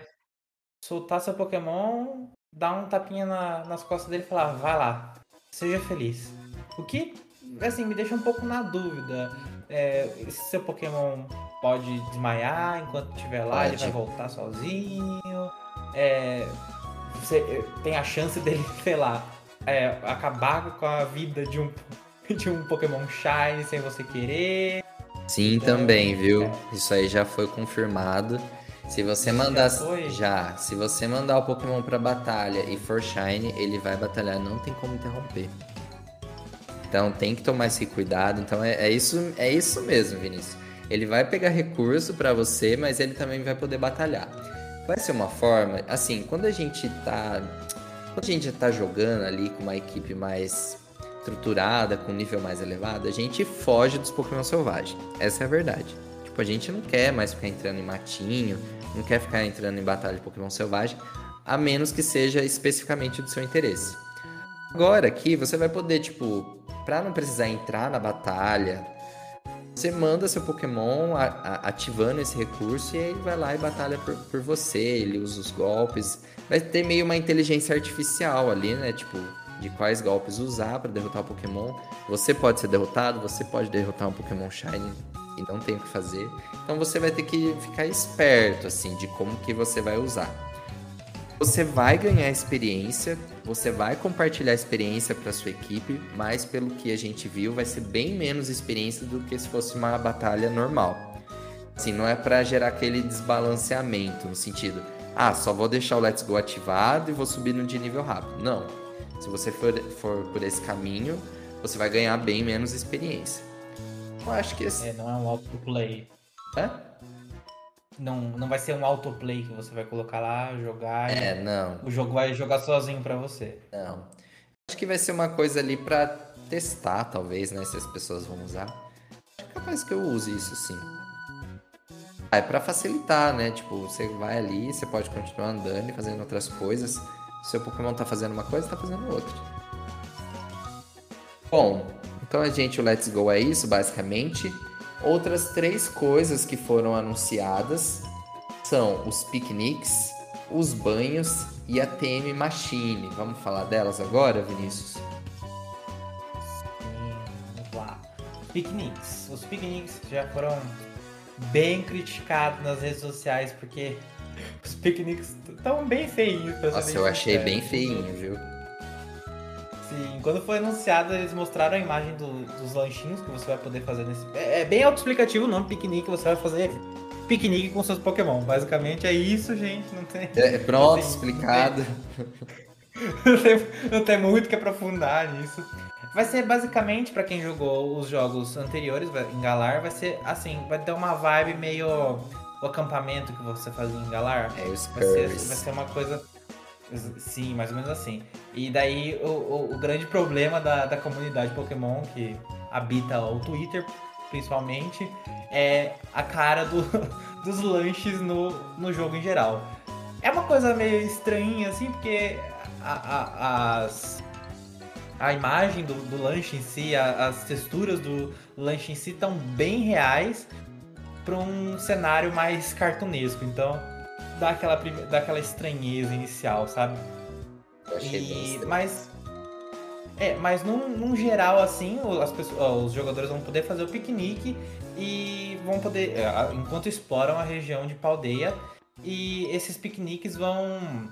soltar seu Pokémon, dar um tapinha na, nas costas dele e falar, vai lá, seja feliz. O que, assim, me deixa um pouco na dúvida. É, se seu Pokémon pode desmaiar enquanto estiver lá, pode. ele vai voltar sozinho. É, você tem a chance <laughs> dele, sei lá, é, acabar com a vida de um, <laughs> de um Pokémon Shine sem você querer. Sim, então, também, viu? É. Isso aí já foi confirmado. Se você mandar. Já, já, Se você mandar o Pokémon pra batalha e for Shine, ele vai batalhar, não tem como interromper. Então tem que tomar esse cuidado. Então é, é isso, é isso mesmo, Vinícius. Ele vai pegar recurso para você, mas ele também vai poder batalhar. Vai ser uma forma, assim, quando a gente tá. Quando a gente tá jogando ali com uma equipe mais estruturada, com um nível mais elevado, a gente foge dos Pokémon selvagens. Essa é a verdade. Tipo, a gente não quer mais ficar entrando em matinho, não quer ficar entrando em batalha de Pokémon selvagem, a menos que seja especificamente do seu interesse. Agora aqui você vai poder, tipo, para não precisar entrar na batalha, você manda seu Pokémon a, a, ativando esse recurso e ele vai lá e batalha por, por você, ele usa os golpes. Vai ter meio uma inteligência artificial ali, né? Tipo, de quais golpes usar para derrotar o Pokémon. Você pode ser derrotado, você pode derrotar um Pokémon Shiny e não tem o que fazer. Então você vai ter que ficar esperto assim de como que você vai usar. Você vai ganhar experiência, você vai compartilhar experiência para sua equipe, mas pelo que a gente viu, vai ser bem menos experiência do que se fosse uma batalha normal. Assim, não é para gerar aquele desbalanceamento no sentido, ah, só vou deixar o Let's Go ativado e vou subir no de nível rápido. Não. Se você for, for por esse caminho, você vai ganhar bem menos experiência. Eu acho que esse... É, não é um autoplay. É? Não, não vai ser um autoplay que você vai colocar lá, jogar é, não. o jogo vai jogar sozinho para você. Não. Acho que vai ser uma coisa ali para testar, talvez, né? Se as pessoas vão usar. Acho capaz que eu use isso sim. Ah, é para facilitar, né? Tipo, você vai ali, você pode continuar andando e fazendo outras coisas. Seu Pokémon tá fazendo uma coisa, tá fazendo outra. Bom, então a gente, o Let's Go é isso, basicamente. Outras três coisas que foram anunciadas são os piqueniques, os banhos e a TM Machine. Vamos falar delas agora, Vinícius? Sim, vamos lá. Piqueniques. Os piqueniques já foram bem criticados nas redes sociais porque os piqueniques estão bem feinhos. Nossa, eu achei bem feinho, viu? Sim, quando foi anunciado, eles mostraram a imagem do, dos lanchinhos que você vai poder fazer nesse. É, é bem autoexplicativo o nome piquenique, você vai fazer piquenique com seus Pokémon. Basicamente é isso, gente. Não tem. É, pronto, assim, explicado. <laughs> Não tem, não tem muito que aprofundar nisso. Vai ser basicamente, para quem jogou os jogos anteriores em Galar, vai ser assim, vai ter uma vibe meio o acampamento que você fazia em Galar. É, os vai ser, vai ser uma coisa Sim, mais ou menos assim. E daí o, o, o, grande problema da, da comunidade Pokémon que habita o Twitter, principalmente, é a cara do, <laughs> dos lanches no, no jogo em geral. É uma coisa meio estranha, assim, porque a, a, as, a imagem do, do lanche em si, a, as texturas do lanche em si estão bem reais para um cenário mais cartunesco. Então dá aquela, dá aquela estranheza inicial, sabe? Eu achei e, bem mas é, mas num, num geral assim, as pessoas, os jogadores vão poder fazer o piquenique e vão poder, é, enquanto exploram a região de Paldeia, e esses piqueniques vão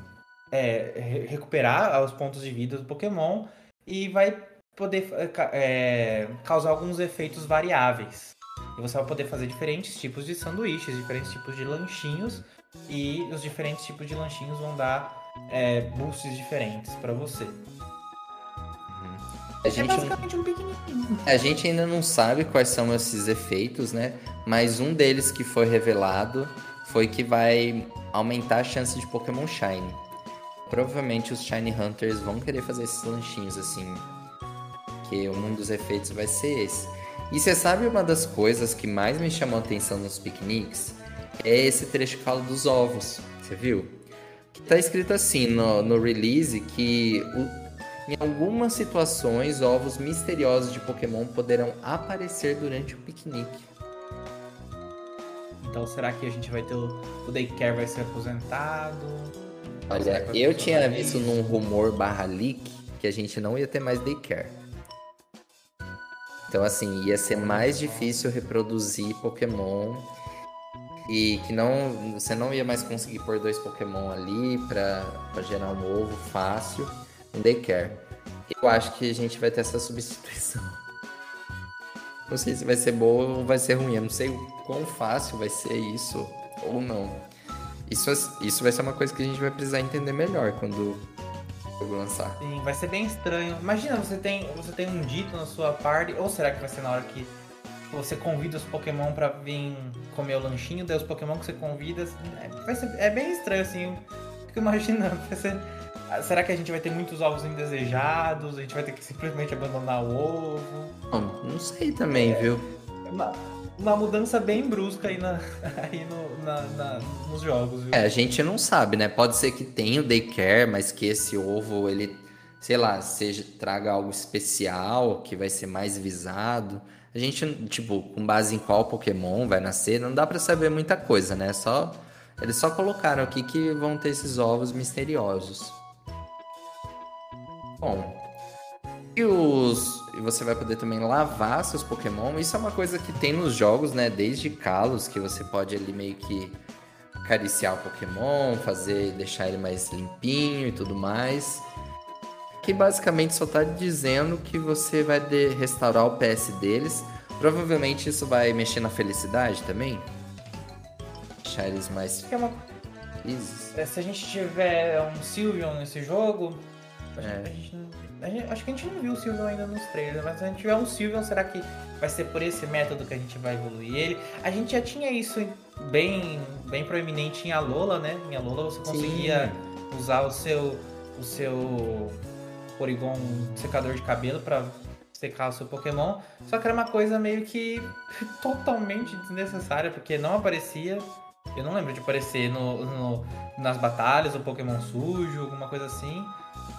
é, recuperar os pontos de vida do Pokémon e vai poder é, causar alguns efeitos variáveis. E você vai poder fazer diferentes tipos de sanduíches, diferentes tipos de lanchinhos e os diferentes tipos de lanchinhos vão dar é, boosts diferentes para você. Uhum. A gente, é basicamente um piquenique. A gente ainda não sabe quais são esses efeitos, né? Mas um deles que foi revelado foi que vai aumentar a chance de Pokémon Shine. Provavelmente os Shine Hunters vão querer fazer esses lanchinhos assim. Que um dos efeitos vai ser esse. E você sabe uma das coisas que mais me chamou a atenção nos piqueniques? É esse trecho que fala dos ovos. Você viu? Que tá escrito assim no, no release que o, em algumas situações ovos misteriosos de Pokémon poderão aparecer durante o piquenique. Então será que a gente vai ter o, o Daycare vai ser aposentado? Olha, eu tinha visto num rumor barra leak que a gente não ia ter mais daycare. Então, assim, ia ser mais difícil reproduzir Pokémon e que não você não ia mais conseguir pôr dois Pokémon ali pra gerar um ovo fácil um daycare. Eu acho que a gente vai ter essa <laughs> substituição. Não sei se vai ser boa ou vai ser ruim. Eu não sei quão fácil vai ser isso ou não. Isso, isso vai ser uma coisa que a gente vai precisar entender melhor quando lançar. Sim, vai ser bem estranho. Imagina, você tem, você tem um dito na sua party, ou será que vai ser na hora que você convida os Pokémon para vir comer o lanchinho, daí os Pokémon que você convida. É, ser, é bem estranho, assim. Fico <laughs> imaginando. Ser, será que a gente vai ter muitos ovos indesejados? A gente vai ter que simplesmente abandonar o ovo? Não, não sei também, é, viu? Uma, uma mudança bem brusca aí, na, <laughs> aí no, na, na, nos jogos, viu? É, a gente não sabe, né? Pode ser que tenha o daycare, mas que esse ovo, ele, sei lá, seja, traga algo especial, que vai ser mais visado. A gente, tipo, com base em qual Pokémon vai nascer, não dá para saber muita coisa, né? Só eles só colocaram aqui que vão ter esses ovos misteriosos. Bom, e os e você vai poder também lavar seus Pokémon. Isso é uma coisa que tem nos jogos, né? Desde Kalos, que você pode ali meio que acariciar o Pokémon, fazer, deixar ele mais limpinho e tudo mais que basicamente só está dizendo que você vai restaurar o PS deles. Provavelmente isso vai mexer na felicidade também. Deixar eles mais é uma... felizes. É, se a gente tiver um Sylveon nesse jogo, é. a gente, gente, acho que a gente não viu o Sylveon ainda nos trailers, mas se a gente tiver um Sylveon, será que vai ser por esse método que a gente vai evoluir ele? A gente já tinha isso bem, bem proeminente em Alola, né? Em Alola você conseguia Sim. usar o seu, o seu Porygon secador de cabelo para secar o seu Pokémon. Só que era uma coisa meio que <laughs> totalmente desnecessária, porque não aparecia. Eu não lembro de aparecer no, no, nas batalhas o Pokémon sujo, alguma coisa assim.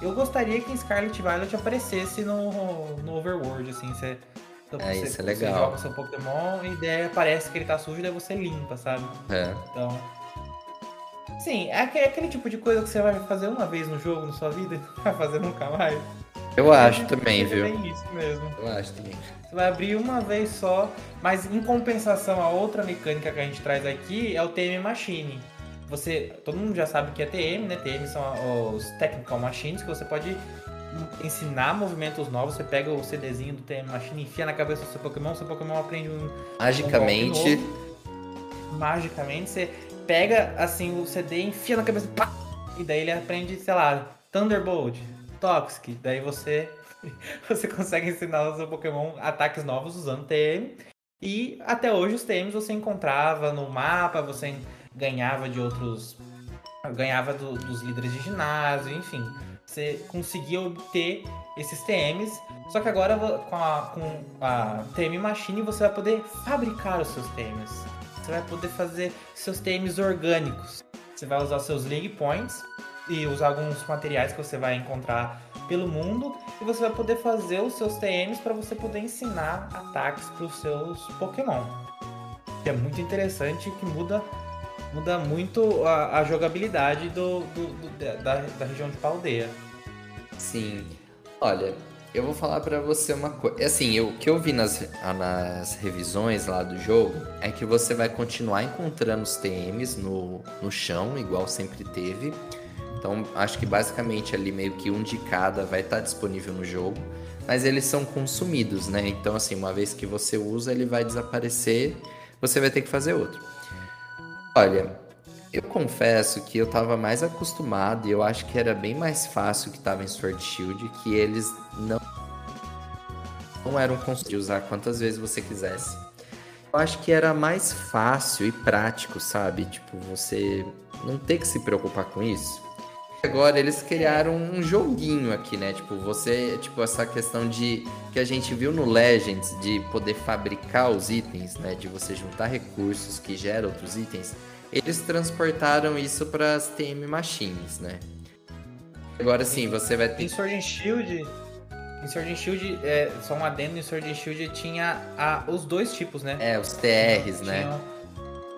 Eu gostaria que em Scarlet Violet aparecesse no, no Overworld, assim, você. Então, é, você, isso é legal. Você joga seu Pokémon e daí parece que ele tá sujo, daí você limpa, sabe? É. Então, Sim, é aquele tipo de coisa que você vai fazer uma vez no jogo, na sua vida, <laughs> e não vai fazer nunca mais. Eu acho também, viu? É isso mesmo. Eu acho também. Você vai abrir uma vez só, mas em compensação, a outra mecânica que a gente traz aqui é o TM Machine. Você, todo mundo já sabe que é TM, né? TM são os Technical Machines, que você pode ensinar movimentos novos. Você pega o CDzinho do TM Machine, enfia na cabeça do seu Pokémon, seu Pokémon aprende um. Magicamente. Um Magicamente, você pega assim o CD, enfia na cabeça, pá, e daí ele aprende, sei lá, Thunderbolt, Toxic, daí você <laughs> você consegue ensinar o seu Pokémon ataques novos usando TM. E até hoje os TMs você encontrava no mapa, você ganhava de outros. ganhava do, dos líderes de ginásio, enfim. Você conseguia obter esses TMs. Só que agora com a, com a TM Machine você vai poder fabricar os seus TMs. Você vai poder fazer seus TMs orgânicos. Você vai usar seus League Points e usar alguns materiais que você vai encontrar pelo mundo e você vai poder fazer os seus TMs para você poder ensinar ataques para os seus Pokémon. É muito interessante que muda muda muito a, a jogabilidade do, do, do da, da região de Paldeia. Sim. Olha, eu vou falar para você uma coisa. Assim, eu, o que eu vi nas, nas revisões lá do jogo é que você vai continuar encontrando os TMs no, no chão, igual sempre teve. Então, acho que basicamente ali meio que um de cada vai estar tá disponível no jogo. Mas eles são consumidos, né? Então, assim, uma vez que você usa, ele vai desaparecer. Você vai ter que fazer outro. Olha, eu confesso que eu tava mais acostumado e eu acho que era bem mais fácil que tava em Sword Shield, que eles não, não eram construídos usar quantas vezes você quisesse. Eu acho que era mais fácil e prático, sabe? Tipo, você não ter que se preocupar com isso. Agora eles criaram um joguinho aqui, né? Tipo, você, tipo, essa questão de que a gente viu no Legends de poder fabricar os itens, né? De você juntar recursos que geram outros itens eles transportaram isso para as TM Machines, né? Agora sim, você vai ter. Em Sword and Shield. Em Sword and Shield, é, só um adendo, em Sword and Shield tinha a, os dois tipos, né? É, os TRs, né?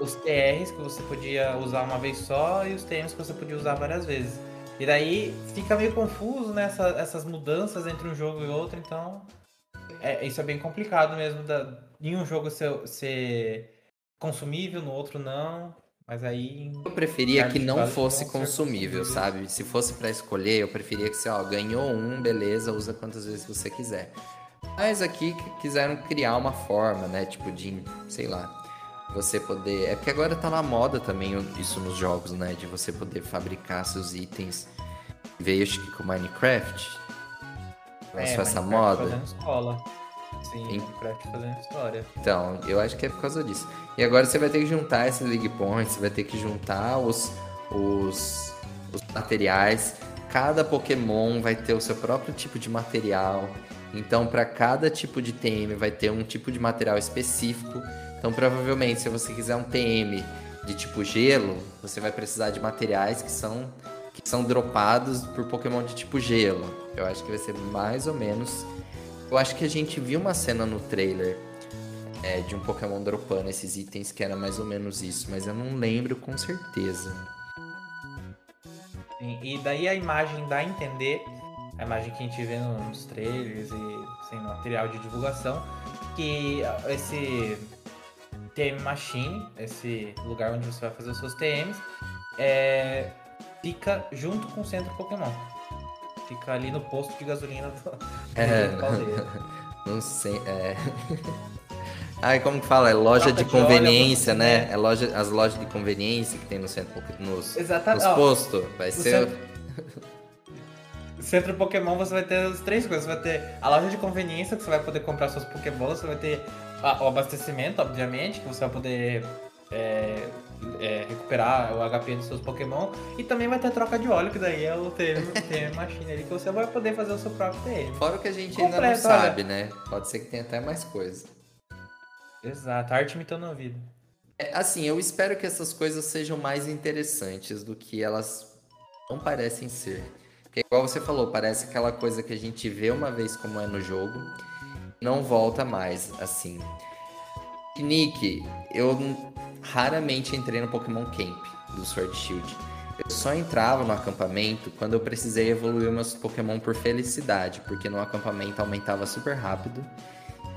os TRs que você podia usar uma vez só e os TMs que você podia usar várias vezes. E daí fica meio confuso, né? Essa, essas mudanças entre um jogo e outro, então. É, isso é bem complicado mesmo. Da, em um jogo ser, ser consumível, no outro não. Mas aí. Eu preferia que não fosse consumível, sabe? Se fosse para escolher, eu preferia que você, ó, ganhou um, beleza, usa quantas vezes você quiser. Mas aqui quiseram criar uma forma, né? Tipo de, sei lá, você poder. É porque agora tá na moda também isso nos jogos, né? De você poder fabricar seus itens. Veio acho que com Minecraft. Lançou é, essa Minecraft moda. Escola. Sim, em... Minecraft fazendo história. Então, eu acho que é por causa disso. E agora você vai ter que juntar esses League Points, você vai ter que juntar os, os, os materiais. Cada Pokémon vai ter o seu próprio tipo de material. Então, para cada tipo de TM vai ter um tipo de material específico. Então, provavelmente, se você quiser um TM de tipo gelo, você vai precisar de materiais que são que são dropados por Pokémon de tipo gelo. Eu acho que vai ser mais ou menos. Eu acho que a gente viu uma cena no trailer é, de um Pokémon dropando esses itens que era mais ou menos isso, mas eu não lembro com certeza. Sim, e daí a imagem dá a entender, a imagem que a gente vê nos trailers e sem material de divulgação, que esse TM Machine, esse lugar onde você vai fazer os seus TMs, é, fica junto com o centro Pokémon. Fica ali no posto de gasolina do, é, <laughs> Não sei, é... <laughs> Ai, como que fala? É loja de conveniência, né? É loja, as lojas de conveniência que tem no centro, nos, Exatamente. nos postos. Vai ser... Centro... <laughs> centro Pokémon você vai ter as três coisas. Você vai ter a loja de conveniência, que você vai poder comprar suas Pokébolas. Você vai ter o abastecimento, obviamente, que você vai poder é, é, recuperar o HP dos seus Pokémon. E também vai ter troca de óleo, que daí é o TM, TM Machine ali, que você vai poder fazer o seu próprio TM. Fora o que a gente Completo, ainda não sabe, olha. né? Pode ser que tenha até mais coisa. Exato, arte imitando a vida. É, assim, eu espero que essas coisas sejam mais interessantes do que elas não parecem ser. Porque, igual você falou, parece aquela coisa que a gente vê uma vez como é no jogo não volta mais assim. Nick, eu raramente entrei no Pokémon Camp do Sword Shield. Eu só entrava no acampamento quando eu precisei evoluir meus Pokémon por felicidade, porque no acampamento aumentava super rápido.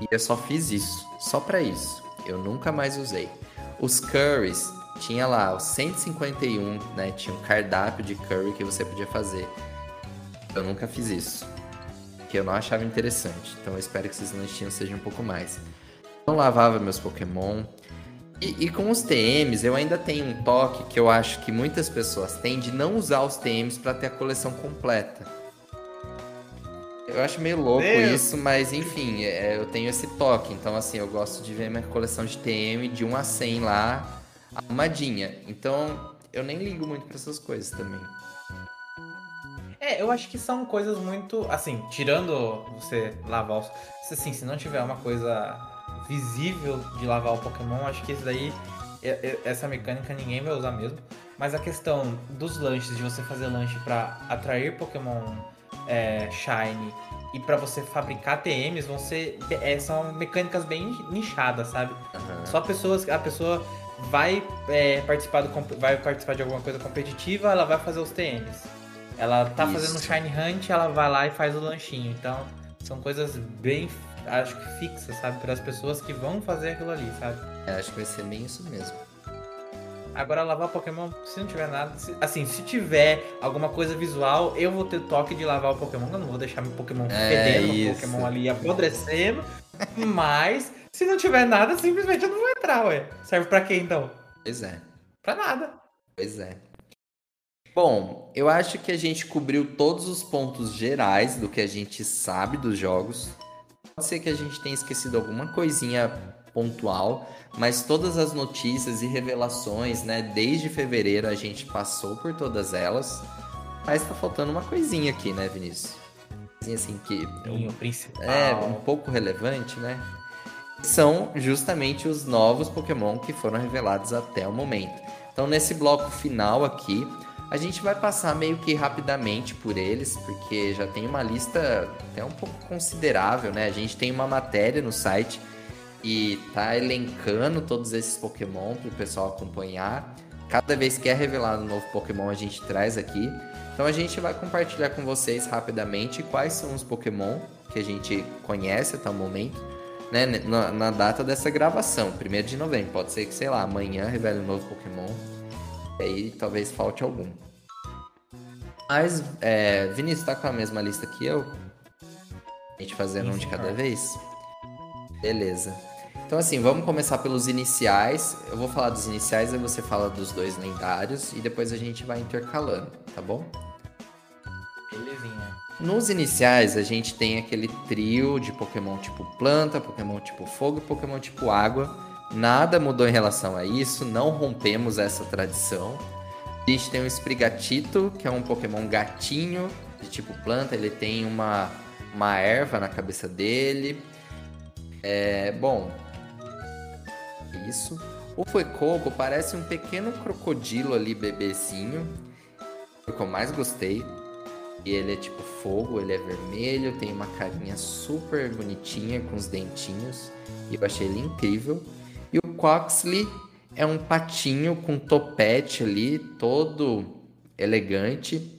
E eu só fiz isso, só para isso. Eu nunca mais usei. Os curries, tinha lá os 151, né? Tinha um cardápio de curry que você podia fazer. Eu nunca fiz isso que eu não achava interessante. Então eu espero que esses lanchinhos sejam um pouco mais. Não lavava meus Pokémon. E, e, com os TMs, eu ainda tenho um toque que eu acho que muitas pessoas têm de não usar os TMs para ter a coleção completa. Eu acho meio louco isso, mas enfim, é, eu tenho esse toque. Então, assim, eu gosto de ver minha coleção de TM de 1 a 100 lá, arrumadinha. Então, eu nem ligo muito para essas coisas também. É, eu acho que são coisas muito. Assim, tirando você lavar os. Assim, se não tiver uma coisa visível de lavar o Pokémon, acho que isso daí. Essa mecânica ninguém vai usar mesmo. Mas a questão dos lanches, de você fazer lanche para atrair Pokémon é, Shine e para você fabricar TMs, vão ser. É, são mecânicas bem nichadas, sabe? Uhum. Só pessoas. A pessoa vai, é, participar do, vai participar de alguma coisa competitiva, ela vai fazer os TMs. Ela tá Isso. fazendo Shine Hunt, ela vai lá e faz o lanchinho. Então, são coisas bem, acho que fixas, sabe? Para as pessoas que vão fazer aquilo ali, sabe? É, acho que vai ser bem isso mesmo. Agora, lavar Pokémon, se não tiver nada. Se, assim, se tiver alguma coisa visual, eu vou ter toque de lavar o Pokémon. Eu não vou deixar meu Pokémon é fedendo, meu Pokémon ali apodrecendo. <laughs> mas, se não tiver nada, simplesmente eu não vou entrar, ué. Serve pra quê então? Pois é. Pra nada. Pois é. Bom, eu acho que a gente cobriu todos os pontos gerais do que a gente sabe dos jogos. Pode ser que a gente tenha esquecido alguma coisinha pontual, mas todas as notícias e revelações, né, desde fevereiro a gente passou por todas elas. Mas tá faltando uma coisinha aqui, né, Vinícius? Assim que Sim, o principal. é um pouco relevante, né? São justamente os novos Pokémon que foram revelados até o momento. Então, nesse bloco final aqui, a gente vai passar meio que rapidamente por eles, porque já tem uma lista até um pouco considerável, né? A gente tem uma matéria no site e tá elencando todos esses Pokémon para o pessoal acompanhar. Cada vez que é revelado um novo Pokémon, a gente traz aqui. Então a gente vai compartilhar com vocês rapidamente quais são os Pokémon que a gente conhece até o momento, né? Na, na data dessa gravação, 1 de novembro. Pode ser que, sei lá, amanhã revele um novo Pokémon. E aí talvez falte algum. Mas, é, Vinícius, tá com a mesma lista que eu? A gente fazendo um de cada vez? Beleza. Então, assim, vamos começar pelos iniciais. Eu vou falar dos iniciais, aí você fala dos dois lendários e depois a gente vai intercalando, tá bom? Belezinha. Nos iniciais, a gente tem aquele trio de Pokémon tipo planta, Pokémon tipo fogo e Pokémon tipo água. Nada mudou em relação a isso, não rompemos essa tradição. A gente tem o Sprigatito, que é um Pokémon gatinho de tipo planta, ele tem uma, uma erva na cabeça dele. É, bom, isso. O Fuecoco parece um pequeno crocodilo ali, bebezinho. O que eu mais gostei. E ele é tipo fogo, ele é vermelho, tem uma carinha super bonitinha com os dentinhos. E eu achei ele incrível. E o Coxley é um patinho com topete ali, todo elegante.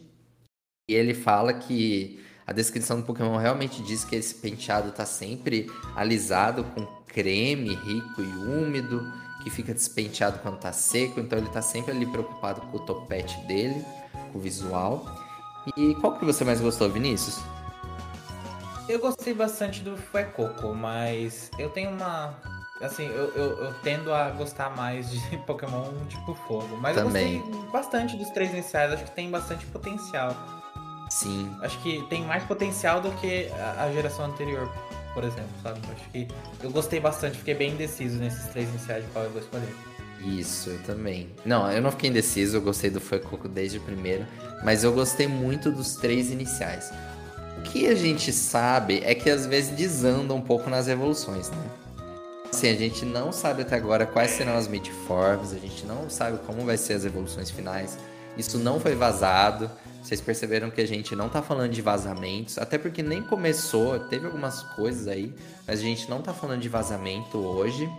E ele fala que a descrição do Pokémon realmente diz que esse penteado está sempre alisado com creme rico e úmido, que fica despenteado quando está seco, então ele está sempre ali preocupado com o topete dele, com o visual. E qual que você mais gostou, Vinícius? Eu gostei bastante do Fuecoco, mas eu tenho uma. Assim, eu, eu, eu, tendo a gostar mais de <laughs> Pokémon tipo fogo. Mas Também. eu gostei bastante dos três iniciais, acho que tem bastante potencial. Sim. Acho que tem mais potencial do que a geração anterior, por exemplo, sabe? Acho que eu gostei bastante, fiquei bem indeciso nesses três iniciais de qual eu vou escolher. Isso, eu também. Não, eu não fiquei indeciso, eu gostei do Fuecoco desde o primeiro, mas eu gostei muito dos três iniciais. O que a gente sabe é que às vezes desanda um pouco nas evoluções, né? Assim, a gente não sabe até agora quais serão as midforms, a gente não sabe como vai ser as evoluções finais. Isso não foi vazado. Vocês perceberam que a gente não tá falando de vazamentos, até porque nem começou, teve algumas coisas aí, mas a gente não tá falando de vazamento hoje.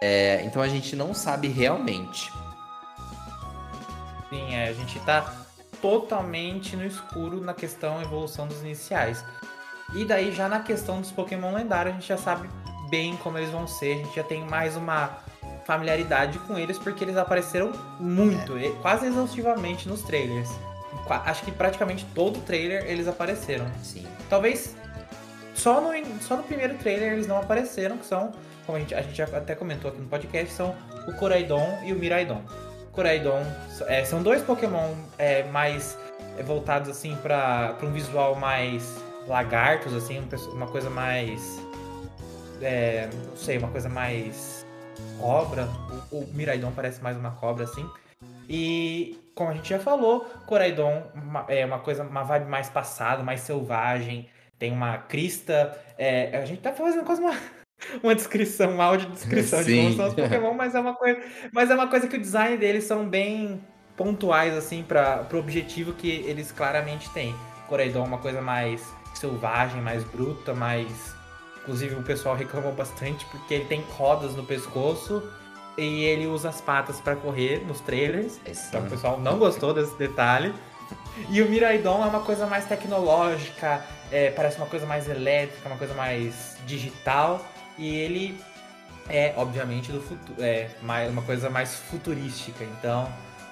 É, então a gente não sabe realmente. Sim, é, a gente tá totalmente no escuro na questão evolução dos iniciais. E daí já na questão dos Pokémon lendários a gente já sabe bem como eles vão ser, a gente já tem mais uma familiaridade com eles porque eles apareceram muito, é. quase exaustivamente nos trailers acho que praticamente todo trailer eles apareceram. Sim. Talvez só no, só no primeiro trailer eles não apareceram, que são, como a gente, a gente até comentou aqui no podcast, são o Coraidon e o Miraidon. Coraidon é, são dois Pokémon é, mais voltados assim para um visual mais lagartos, assim, uma coisa mais. É, não sei, uma coisa mais cobra. O, o Miraidon parece mais uma cobra, assim. E como a gente já falou, Coraidon é uma coisa, uma vibe mais passada, mais selvagem, tem uma crista. É, a gente tá fazendo quase uma, <laughs> uma descrição, uma audiodescrição de como são os Pokémon, mas é uma coisa, mas é uma coisa que o design deles são bem pontuais assim para o objetivo que eles claramente têm. Coraidon é uma coisa mais selvagem, mais bruta, mais inclusive o pessoal reclamou bastante porque ele tem rodas no pescoço e ele usa as patas para correr nos trailers. Então o pessoal não gostou desse detalhe. E o Miraidon é uma coisa mais tecnológica, é, parece uma coisa mais elétrica, uma coisa mais digital. E ele é, obviamente, do futuro, é mais, uma coisa mais futurística. Então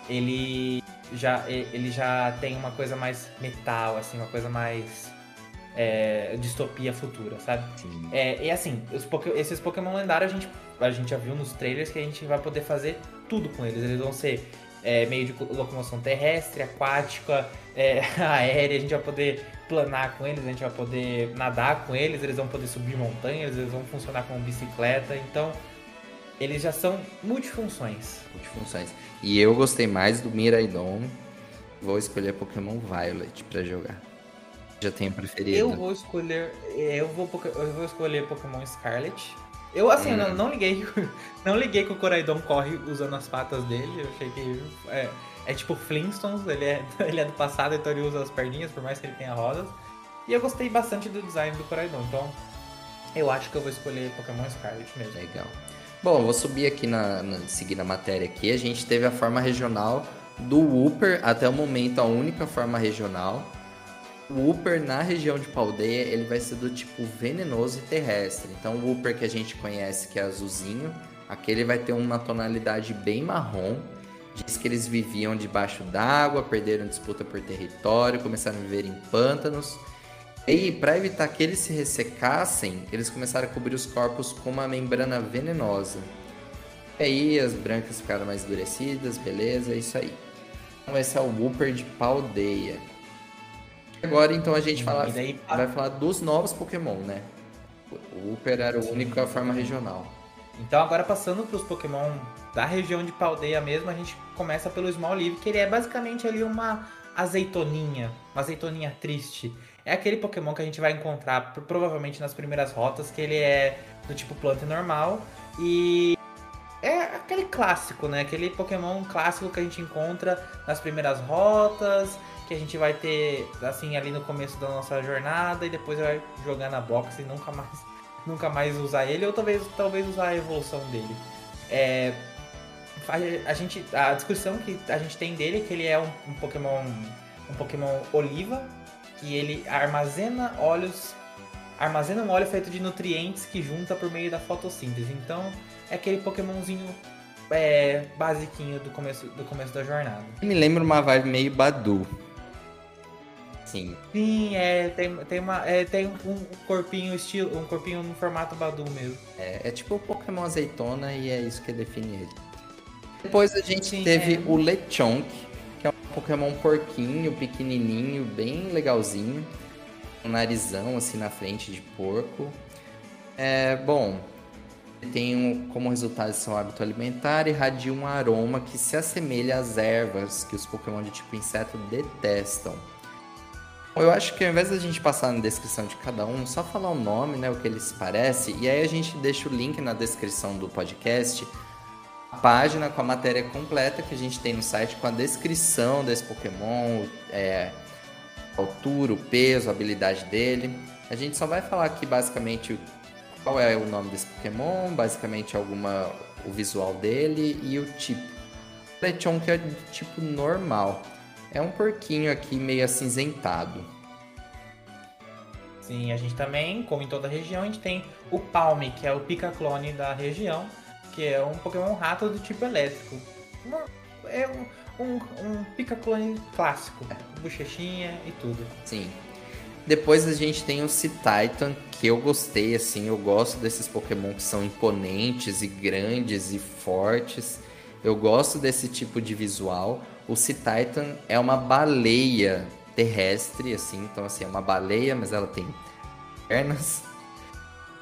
ele já, ele já tem uma coisa mais metal, assim, uma coisa mais é, distopia futura, sabe? É, e assim, esses Pokémon lendários a gente, a gente já viu nos trailers que a gente vai poder fazer tudo com eles. Eles vão ser é, meio de locomoção terrestre, aquática, é, <laughs> aérea, a gente vai poder planar com eles, a gente vai poder nadar com eles, eles vão poder subir montanhas, eles vão funcionar como bicicleta, então eles já são multifunções. Multifunções. E eu gostei mais do Miraidon, vou escolher Pokémon Violet para jogar já tenho preferido? Eu vou escolher. Eu vou, eu vou escolher Pokémon Scarlet. Eu assim, hum. não, não, liguei. <laughs> Não liguei que o Coraidon corre usando as patas dele. Eu achei que. É, é tipo Flintstones, ele é, <laughs> ele é do passado, então ele usa as perninhas, por mais que ele tenha rodas. E eu gostei bastante do design do Coraidon, então Eu acho que eu vou escolher Pokémon Scarlet mesmo. Legal. Bom, eu vou subir aqui na, na seguir a matéria aqui. A gente teve a forma regional do Wooper, até o momento a única forma regional. O Wooper na região de Paldeia, ele vai ser do tipo venenoso e terrestre. Então o Wooper que a gente conhece, que é azulzinho, aquele vai ter uma tonalidade bem marrom. Diz que eles viviam debaixo d'água, perderam disputa por território, começaram a viver em pântanos. E para evitar que eles se ressecassem, eles começaram a cobrir os corpos com uma membrana venenosa. E aí as brancas ficaram mais endurecidas, beleza, é isso aí. Então esse é o Wooper de Paldeia. Agora então a gente fala, daí, vai falar dos novos Pokémon, né? O Wooper era o único a forma regional. Então agora passando para os Pokémon da região de Paldeia mesmo, a gente começa pelo Smoliv, que ele é basicamente ali uma azeitoninha, uma azeitoninha triste. É aquele Pokémon que a gente vai encontrar provavelmente nas primeiras rotas, que ele é do tipo planta normal e é aquele clássico, né? Aquele Pokémon clássico que a gente encontra nas primeiras rotas, que a gente vai ter assim ali no começo da nossa jornada e depois vai jogar na box e nunca mais <laughs> nunca mais usar ele ou talvez talvez usar a evolução dele. É, a gente a discussão que a gente tem dele é que ele é um, um Pokémon um Pokémon oliva que ele armazena óleos armazena um óleo feito de nutrientes que junta por meio da fotossíntese. Então é aquele Pokémonzinho é, basiquinho do começo, do começo da jornada. Me lembra uma vibe meio Badu. Sim. Sim, é, tem, tem, uma, é, tem um corpinho estilo, um corpinho no formato Badu mesmo. É, é tipo o Pokémon azeitona e é isso que define ele. Depois a gente Sim, teve é. o Lechonk, que é um Pokémon porquinho, pequenininho, bem legalzinho. Um narizão assim na frente de porco. É, bom, tem um, como resultado seu hábito alimentar irradia um aroma que se assemelha às ervas que os Pokémon de tipo inseto detestam. Eu acho que ao invés da gente passar na descrição de cada um, só falar o nome, né, o que eles parecem, e aí a gente deixa o link na descrição do podcast, a página com a matéria completa que a gente tem no site com a descrição desse Pokémon, é, altura, o peso, a habilidade dele. A gente só vai falar aqui basicamente qual é o nome desse Pokémon, basicamente alguma o visual dele e o tipo. Lechonk é de tipo normal. É um porquinho aqui meio acinzentado. Sim, a gente também, como em toda a região, a gente tem o Palme, que é o pica-clone da região, que é um Pokémon rato do tipo elétrico. Uma, é um, um, um pica-clone clássico, bochechinha e tudo. Sim. Depois a gente tem o Cititan, que eu gostei, assim, eu gosto desses Pokémon que são imponentes e grandes e fortes. Eu gosto desse tipo de visual. O Sea Titan é uma baleia terrestre, assim, então assim, é uma baleia, mas ela tem pernas.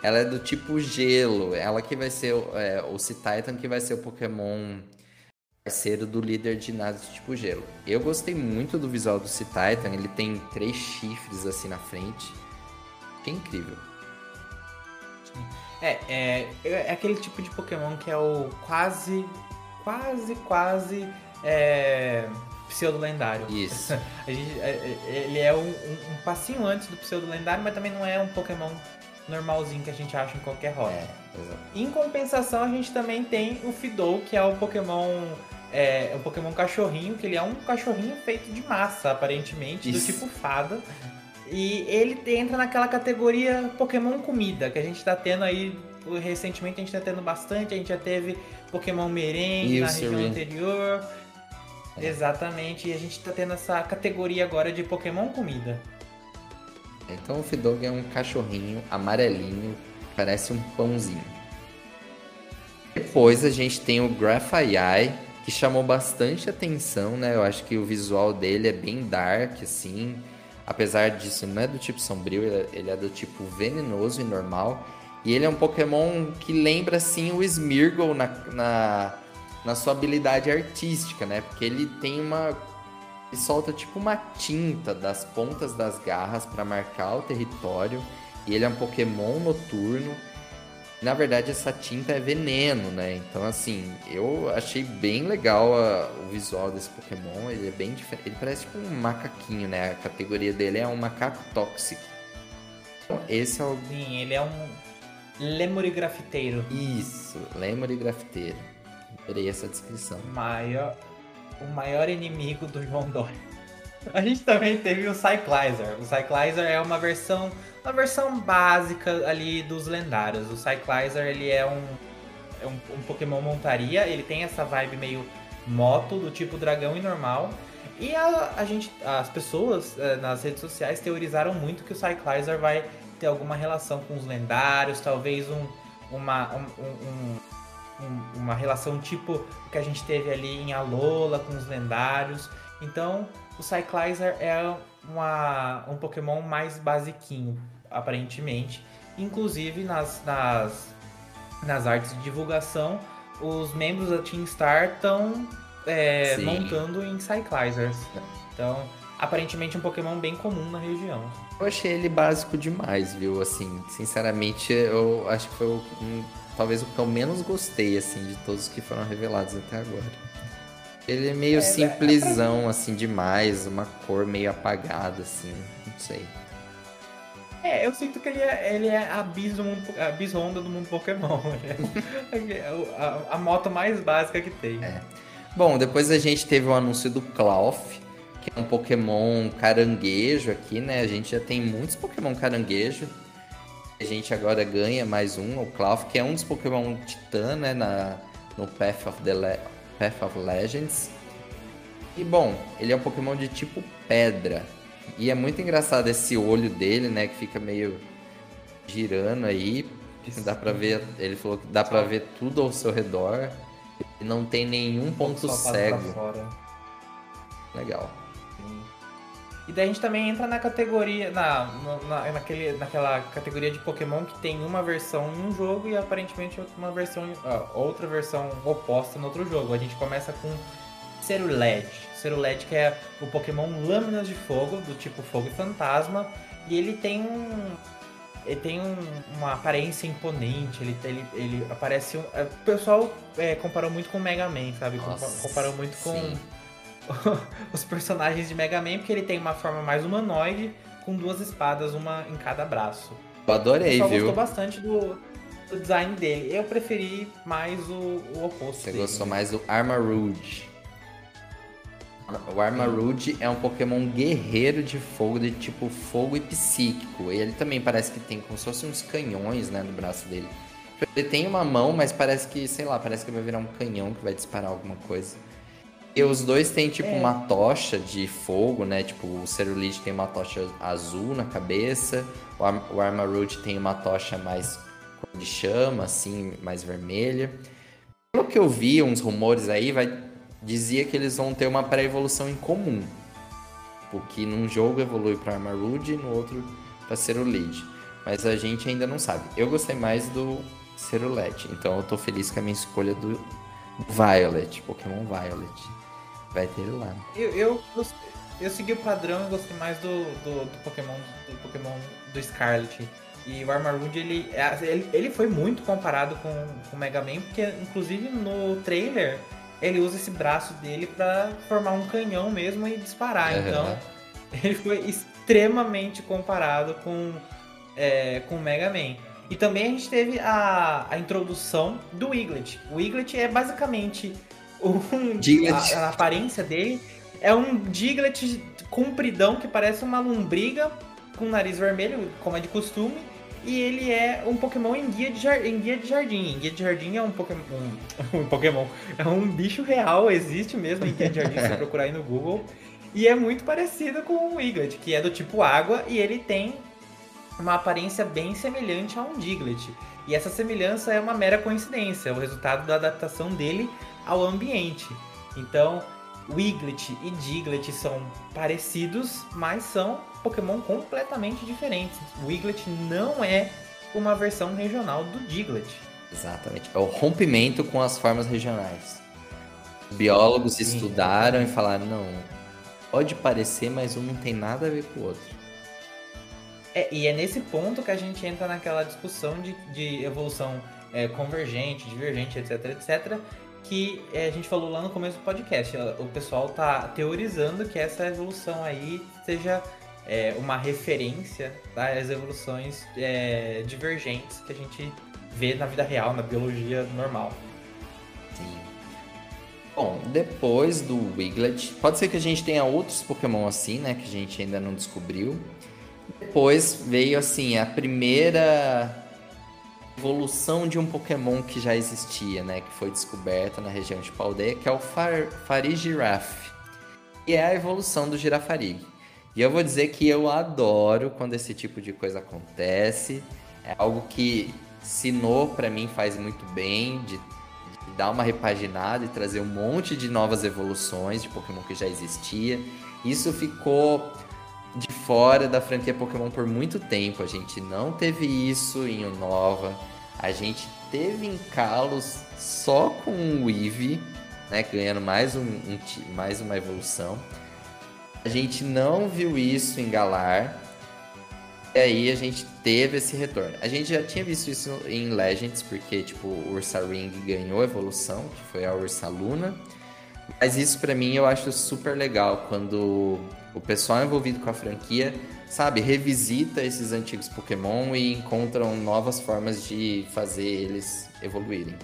Ela é do tipo gelo. Ela que vai ser é, o Sea Titan que vai ser o Pokémon parceiro do líder de nada do tipo gelo. Eu gostei muito do visual do Sea Titan. Ele tem três chifres assim na frente. Que incrível. É, é, é aquele tipo de Pokémon que é o quase, quase, quase é, pseudo-lendário. Isso. <laughs> gente, é, é, ele é um, um, passinho antes do pseudo-lendário, mas também não é um Pokémon normalzinho que a gente acha em qualquer rota. É, em compensação, a gente também tem o Fidou, que é o Pokémon. É, um Pokémon cachorrinho, que ele é um cachorrinho feito de massa, aparentemente, Isso. do tipo fada. E ele entra naquela categoria Pokémon comida, que a gente tá tendo aí recentemente a gente tá tendo bastante, a gente já teve Pokémon merengue na região anterior. É. Exatamente, e a gente tá tendo essa categoria agora de Pokémon comida. Então o Fidog é um cachorrinho amarelinho, parece um pãozinho. Depois a gente tem o Graphite, que chamou bastante atenção, né? Eu acho que o visual dele é bem dark, assim. Apesar disso, não é do tipo sombrio, ele é do tipo venenoso e normal. E ele é um Pokémon que lembra, assim, o Smeargle na, na na sua habilidade artística, né? Porque ele tem uma. Ele solta tipo uma tinta das pontas das garras para marcar o território. E ele é um Pokémon noturno. Na verdade, essa tinta é veneno, né? Então, assim, eu achei bem legal a, o visual desse Pokémon. Ele é bem diferente. Ele parece tipo um macaquinho, né? A categoria dele é um macaco tóxico. Então, esse é o. Sim, ele é um Lemuri grafiteiro. Isso, Lemuri grafiteiro. Adorei essa descrição. Maior, o maior inimigo do João Dória. <laughs> A gente também teve o Cyclizer. O Cyclizer é uma versão, uma versão básica ali dos lendários. O Cyclizer ele é um, é um, um Pokémon montaria. Ele tem essa vibe meio moto do tipo dragão e normal. E a, a gente, as pessoas eh, nas redes sociais teorizaram muito que o Cyclizer vai ter alguma relação com os lendários, talvez um, uma, um, um, um, uma relação tipo que a gente teve ali em Alola com os lendários. Então, o Cyclizer é uma, um Pokémon mais basiquinho, aparentemente. Inclusive, nas, nas, nas artes de divulgação, os membros da Team Star estão é, montando em Cyclizers. Então, aparentemente um Pokémon bem comum na região. Eu achei ele básico demais, viu? Assim, sinceramente, eu acho que foi um, talvez o que eu menos gostei, assim, de todos que foram revelados até agora. Ele é meio é, simplesão, é... assim, demais, uma cor meio apagada, assim, não sei. É, eu sinto que ele é, ele é a bis, do mundo, a bis Honda do mundo Pokémon. <laughs> É a, a, moto mais básica que tem. É. Bom, depois a gente teve o anúncio do Clough, que é um Pokémon caranguejo aqui, né? A gente já tem muitos Pokémon caranguejo. A gente agora ganha mais um, o Clough, que é um dos Pokémon Titã, né? Na, no Path of, the Le Path of Legends. E bom, ele é um Pokémon de tipo pedra. E é muito engraçado esse olho dele, né? Que fica meio girando aí. Dá pra ver, ele falou que dá pra ver tudo ao seu redor. E não tem nenhum ponto cego. Legal. E daí a gente também entra na categoria, na, na, naquele, naquela categoria de Pokémon que tem uma versão em um jogo e aparentemente uma versão, outra versão oposta no outro jogo. A gente começa com Ceruled. Ceruled que é o Pokémon Lâminas de Fogo, do tipo Fogo e Fantasma. E ele tem um, ele tem um, uma aparência imponente, ele, ele, ele aparece. Um, é, o pessoal é, comparou muito com o Mega Man, sabe? Nossa, comparou muito com <laughs> os personagens de Mega Man, porque ele tem uma forma mais humanoide, com duas espadas, uma em cada braço. Eu adorei, viu? gostou bastante do, do, design dele. Eu preferi mais o, o oposto. Você dele. gostou mais do Armarouge. O Armarouge é um Pokémon guerreiro de fogo, de tipo fogo e psíquico. Ele também parece que tem como se fossem uns canhões, né, no braço dele. Ele tem uma mão, mas parece que, sei lá, parece que vai virar um canhão que vai disparar alguma coisa. E os dois têm, tipo, é. uma tocha de fogo, né? Tipo, o Cerulite tem uma tocha azul na cabeça, o, Ar o tem uma tocha mais de chama, assim, mais vermelha. Pelo que eu vi, uns rumores aí, vai dizia que eles vão ter uma pré-evolução em comum. Porque num jogo evolui para Armarouge e no outro para Cerulide. Mas a gente ainda não sabe. Eu gostei mais do Cerulete, então eu tô feliz com a minha escolha do Violet, Pokémon Violet. Vai ter ele lá. Eu, eu, eu segui o padrão e gostei mais do, do, do, Pokémon do Pokémon do Scarlet. E o Armarouge, ele, é, ele, ele foi muito comparado com, com o Mega Man, porque inclusive no trailer ele usa esse braço dele para formar um canhão mesmo e disparar. Uhum. Então, ele foi extremamente comparado com, é, com o Mega Man. E também a gente teve a, a introdução do Wiglet. O Wiglet é basicamente um. Diglett. A, a aparência dele é um Diglett compridão que parece uma lombriga com nariz vermelho, como é de costume e ele é um Pokémon em guia de, jar... em guia de jardim. Em guia de jardim é um Pokémon. Um... <laughs> um Pokémon. É um bicho real, existe mesmo em guia de jardim, se você <laughs> procurar aí no Google. E é muito parecido com o Wiglet, que é do tipo água e ele tem uma aparência bem semelhante a um Diglett. E essa semelhança é uma mera coincidência, é o resultado da adaptação dele ao ambiente. Então, Wiglet e Diglett são parecidos, mas são Pokémon completamente diferentes. Wiglet não é uma versão regional do Diglett. Exatamente. É o rompimento com as formas regionais. Os biólogos Sim. estudaram e falaram: não, pode parecer, mas um não tem nada a ver com o outro. É, e é nesse ponto que a gente entra naquela discussão de, de evolução é, convergente, divergente, etc, etc, que é, a gente falou lá no começo do podcast. O pessoal tá teorizando que essa evolução aí seja é, uma referência das evoluções é, divergentes que a gente vê na vida real, na biologia normal. Sim. Bom, depois do Wiglet, pode ser que a gente tenha outros Pokémon assim, né? Que a gente ainda não descobriu. Depois veio assim a primeira evolução de um Pokémon que já existia, né? Que foi descoberta na região de Paldeia, que é o Far Farigiraf. E é a evolução do Girafarig. E eu vou dizer que eu adoro quando esse tipo de coisa acontece. É algo que Sinnoh para mim faz muito bem de, de, dar uma repaginada e trazer um monte de novas evoluções de Pokémon que já existia. Isso ficou de fora da franquia Pokémon por muito tempo. A gente não teve isso em Unova. A gente teve em Kalos só com o Eevee, né, ganhando mais, um, um, mais uma evolução. A gente não viu isso em Galar. E aí a gente teve esse retorno. A gente já tinha visto isso em Legends, porque tipo, o Ursaring ganhou evolução, que foi a Ursaluna. Mas isso para mim eu acho super legal quando o pessoal envolvido com a franquia, sabe, revisita esses antigos Pokémon e encontram novas formas de fazer eles evoluírem.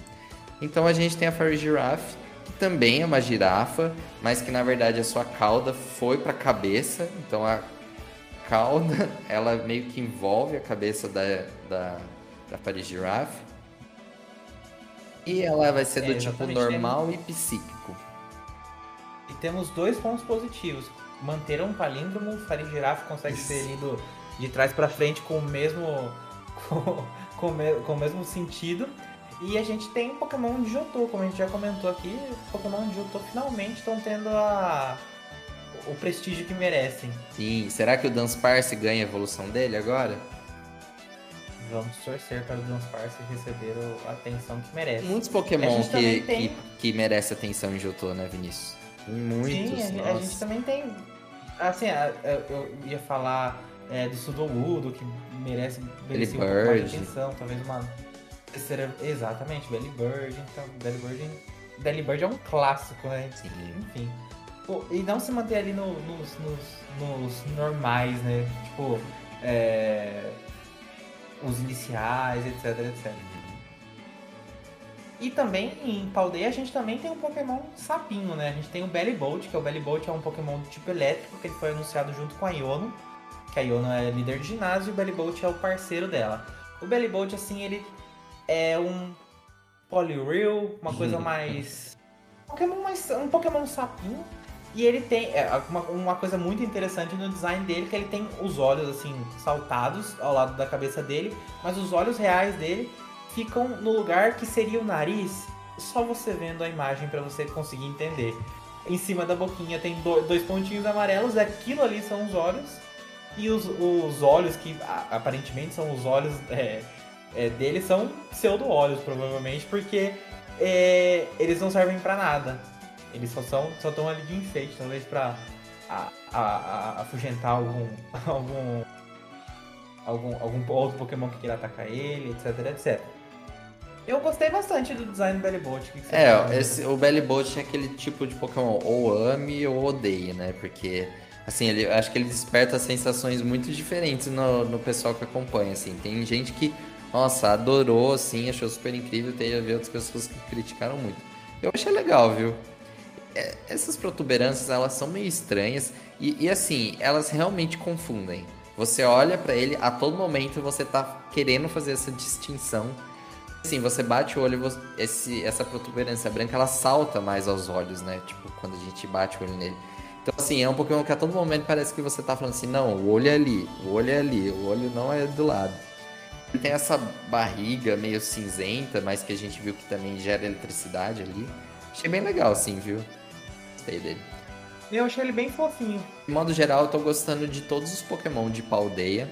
Então a gente tem a Farigiraf, que também é uma girafa, mas que na verdade a sua cauda foi para a cabeça, então a cauda, <laughs> ela meio que envolve a cabeça da, da, da Farigiraf. E ela vai ser do é, tipo normal e psíquico. E temos dois pontos positivos. Manter um palíndromo, o Farigiraf consegue Isso. ser lido de trás para frente com o mesmo <laughs> com, com, com o mesmo sentido. E a gente tem um Pokémon de Johto, como a gente já comentou aqui, Pokémon de Johto finalmente estão tendo a o prestígio que merecem. Sim, será que o Dunsparce ganha a evolução dele agora? Vamos torcer para o Dunsparce receber a atenção que merece. Muitos Pokémon que, tem... que, que merece atenção em Johto, né, Vinícius? Muitos, Sim, a, a, gente também tem. Assim, eu ia falar é, do Sudowoodo, que merece merecer um pouco mais de atenção, talvez uma terceira. Exatamente, Belly Bird, então, Belly Bird. Belly Bird é um clássico, né? Sim. Enfim. Pô, e não se manter ali no, nos, nos, nos, normais, né? Tipo, é, os iniciais, etc, etc. E também em Paldeia a gente também tem um Pokémon sapinho, né? A gente tem o Belly Bolt, que é o Belly Bolt é um Pokémon do tipo elétrico, que ele foi anunciado junto com a Iono, que a Iono é líder de ginásio e o Belly Bolt é o parceiro dela. O Belly Bolt, assim, ele é um Poliwhirl, uma coisa mais... Pokémon mais... um Pokémon sapinho, e ele tem é, uma, uma, coisa muito interessante no design dele, que ele tem os olhos assim saltados ao lado da cabeça dele, mas os olhos reais dele ficam no lugar que seria o nariz, só você vendo a imagem para você conseguir entender. Em cima da boquinha tem dois pontinhos amarelos, aquilo ali são os olhos. E os, os olhos, que aparentemente são os olhos é, é, dele, são pseudo-olhos, provavelmente, porque é, eles não servem para nada. Eles só são só estão ali de enfeite, talvez para a, a, a, afugentar algum, <laughs> algum, algum, algum outro Pokémon que queira atacar ele, etc, etc. Eu gostei bastante do design do Bellybolt. Que que é, esse, o Bellybolt é aquele tipo de Pokémon ou ame ou odeia, né? Porque, assim, ele, acho que ele desperta sensações muito diferentes no, no pessoal que acompanha, assim. Tem gente que, nossa, adorou, assim, achou super incrível. Tem a ver outras pessoas que criticaram muito. Eu achei legal, viu? É, essas protuberâncias, elas são meio estranhas. E, e assim, elas realmente confundem. Você olha para ele, a todo momento você tá querendo fazer essa distinção Assim, você bate o olho, esse, essa protuberância branca, ela salta mais aos olhos, né? Tipo, quando a gente bate o olho nele. Então, assim, é um Pokémon que a todo momento parece que você tá falando assim, não, o olho é ali, o olho é ali, o olho não é do lado. Ele tem essa barriga meio cinzenta, mas que a gente viu que também gera eletricidade ali. Achei bem legal, assim, viu? Gostei dele. Eu achei ele bem fofinho. De modo geral, eu tô gostando de todos os Pokémon de Paldeia.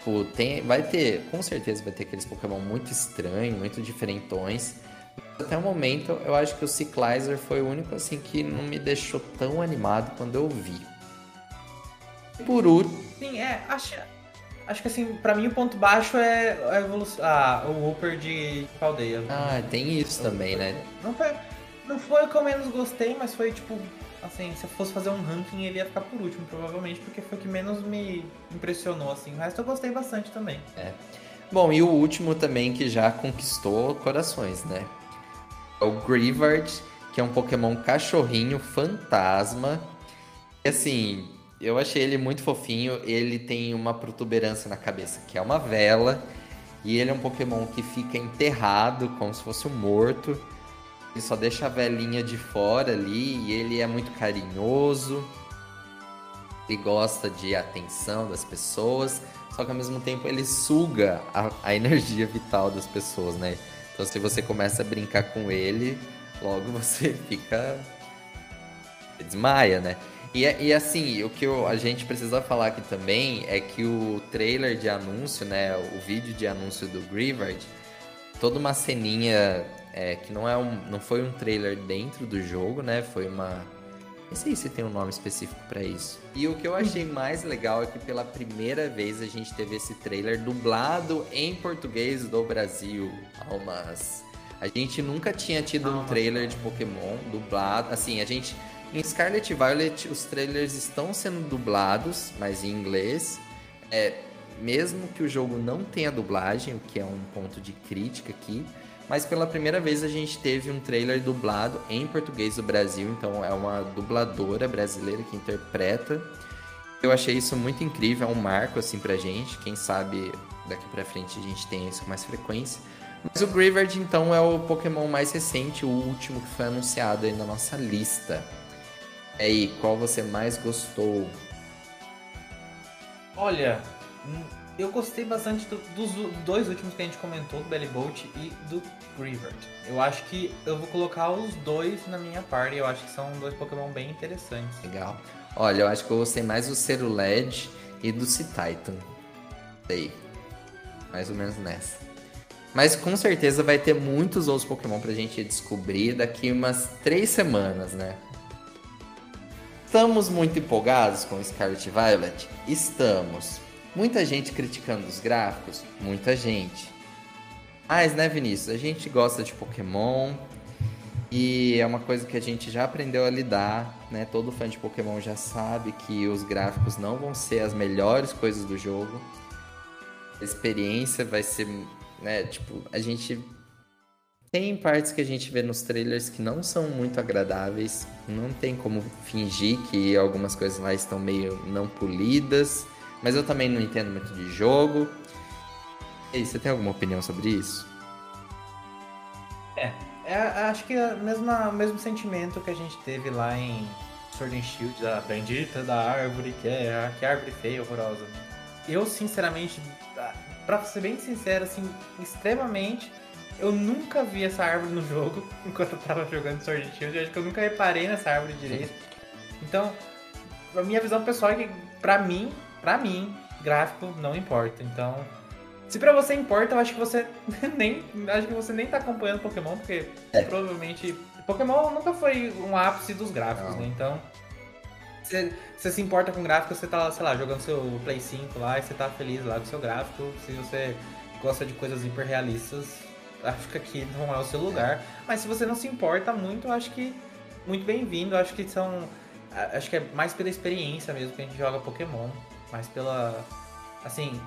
Tipo, tem, vai ter, com certeza vai ter aqueles Pokémon muito estranhos, muito diferentões. Até o momento, eu acho que o Cyclizer foi o único assim que não me deixou tão animado quando eu vi. Por último. Sim, é, acho, acho que assim, pra mim o ponto baixo é a evolução. Ah, o Wooper de Caldeia. Ah, tem isso também, né? Não foi, não foi o que eu menos gostei, mas foi tipo assim, se eu fosse fazer um ranking, ele ia ficar por último, provavelmente, porque foi o que menos me impressionou, assim. O resto eu gostei bastante também. É. Bom, e o último também que já conquistou corações, né? É o Grievard, que é um Pokémon cachorrinho fantasma. E assim, eu achei ele muito fofinho. Ele tem uma protuberância na cabeça, que é uma vela. E ele é um Pokémon que fica enterrado, como se fosse um morto. Ele só deixa a velhinha de fora ali e ele é muito carinhoso. Ele gosta de atenção das pessoas, só que ao mesmo tempo ele suga a, a energia vital das pessoas, né? Então se você começa a brincar com ele, logo <laughs> você fica. desmaia, né? E, e assim, o que eu, a gente precisa falar aqui também é que o trailer de anúncio, né? O vídeo de anúncio do Grievard, toda uma ceninha é, que não, é um, não foi um trailer dentro do jogo, né? Foi uma. Não sei se tem um nome específico para isso. E o que eu achei mais legal é que pela primeira vez a gente teve esse trailer dublado em português do Brasil. Almas. A gente nunca tinha tido um trailer de Pokémon dublado. Assim, a gente. Em Scarlet Violet, os trailers estão sendo dublados, mas em inglês. É, mesmo que o jogo não tenha dublagem, o que é um ponto de crítica aqui, mas pela primeira vez a gente teve um trailer dublado em português do Brasil, então é uma dubladora brasileira que interpreta. Eu achei isso muito incrível, é um marco assim pra gente, quem sabe daqui pra frente a gente tem isso com mais frequência. Mas o Grievard então é o Pokémon mais recente, o último que foi anunciado aí na nossa lista. E aí, qual você mais gostou? Olha, eu gostei bastante do, dos dois últimos que a gente comentou, do Belly Bolt e do Eu acho que eu vou colocar os dois na minha party. Eu acho que são dois Pokémon bem interessantes. Legal. Olha, eu acho que eu gostei mais do Ceruled e do Titan. Sei. Mais ou menos nessa. Mas com certeza vai ter muitos outros Pokémon pra gente descobrir daqui umas três semanas, né? Estamos muito empolgados com Scarlet Violet? Estamos. Muita gente criticando os gráficos? Muita gente. Mas, né, Vinícius? A gente gosta de Pokémon e é uma coisa que a gente já aprendeu a lidar, né? Todo fã de Pokémon já sabe que os gráficos não vão ser as melhores coisas do jogo. A experiência vai ser, né? Tipo, a gente tem partes que a gente vê nos trailers que não são muito agradáveis. Não tem como fingir que algumas coisas lá estão meio não polidas. Mas eu também não entendo muito de jogo. E você tem alguma opinião sobre isso? É, é acho que é o mesmo, mesmo sentimento que a gente teve lá em Sword and Shield, da bendita da árvore, que é que árvore feia, horrorosa. Eu, sinceramente, pra ser bem sincero, assim, extremamente, eu nunca vi essa árvore no jogo <laughs> enquanto eu tava jogando Sword and Shield. Eu acho que eu nunca reparei nessa árvore direito. Então, a minha visão pessoal é que, pra mim, Pra mim, gráfico não importa. Então, se pra você importa, eu acho que você <laughs> nem. Acho que você nem tá acompanhando Pokémon, porque é. provavelmente. Pokémon nunca foi um ápice dos gráficos, não. né? Então. Você, você se importa com gráfico, você tá, sei lá, jogando seu Play 5 lá e você tá feliz lá com seu gráfico. Se você gosta de coisas hiperrealistas, acho que aqui não é o seu lugar. Mas se você não se importa muito, eu acho que muito bem-vindo. Acho que são. Acho que é mais pela experiência mesmo que a gente joga Pokémon mas pela. Assim.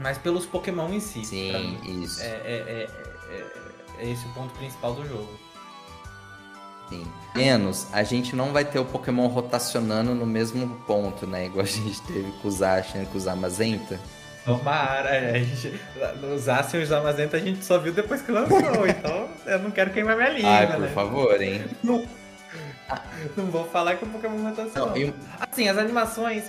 Mas pelos Pokémon em si. Sim, isso. É, é, é, é, esse o ponto principal do jogo. Sim. Menos, a gente não vai ter o Pokémon rotacionando no mesmo ponto, né? Igual a gente teve com o Zacian e com o Zamazenta. Tomara, a gente, o Zacian e o Zamazenta a gente só viu depois que lançou, <laughs> então eu não quero queimar minha língua, Ai, por né? favor, hein? Não, não vou falar que o Pokémon rotacionou. Eu... Assim, as animações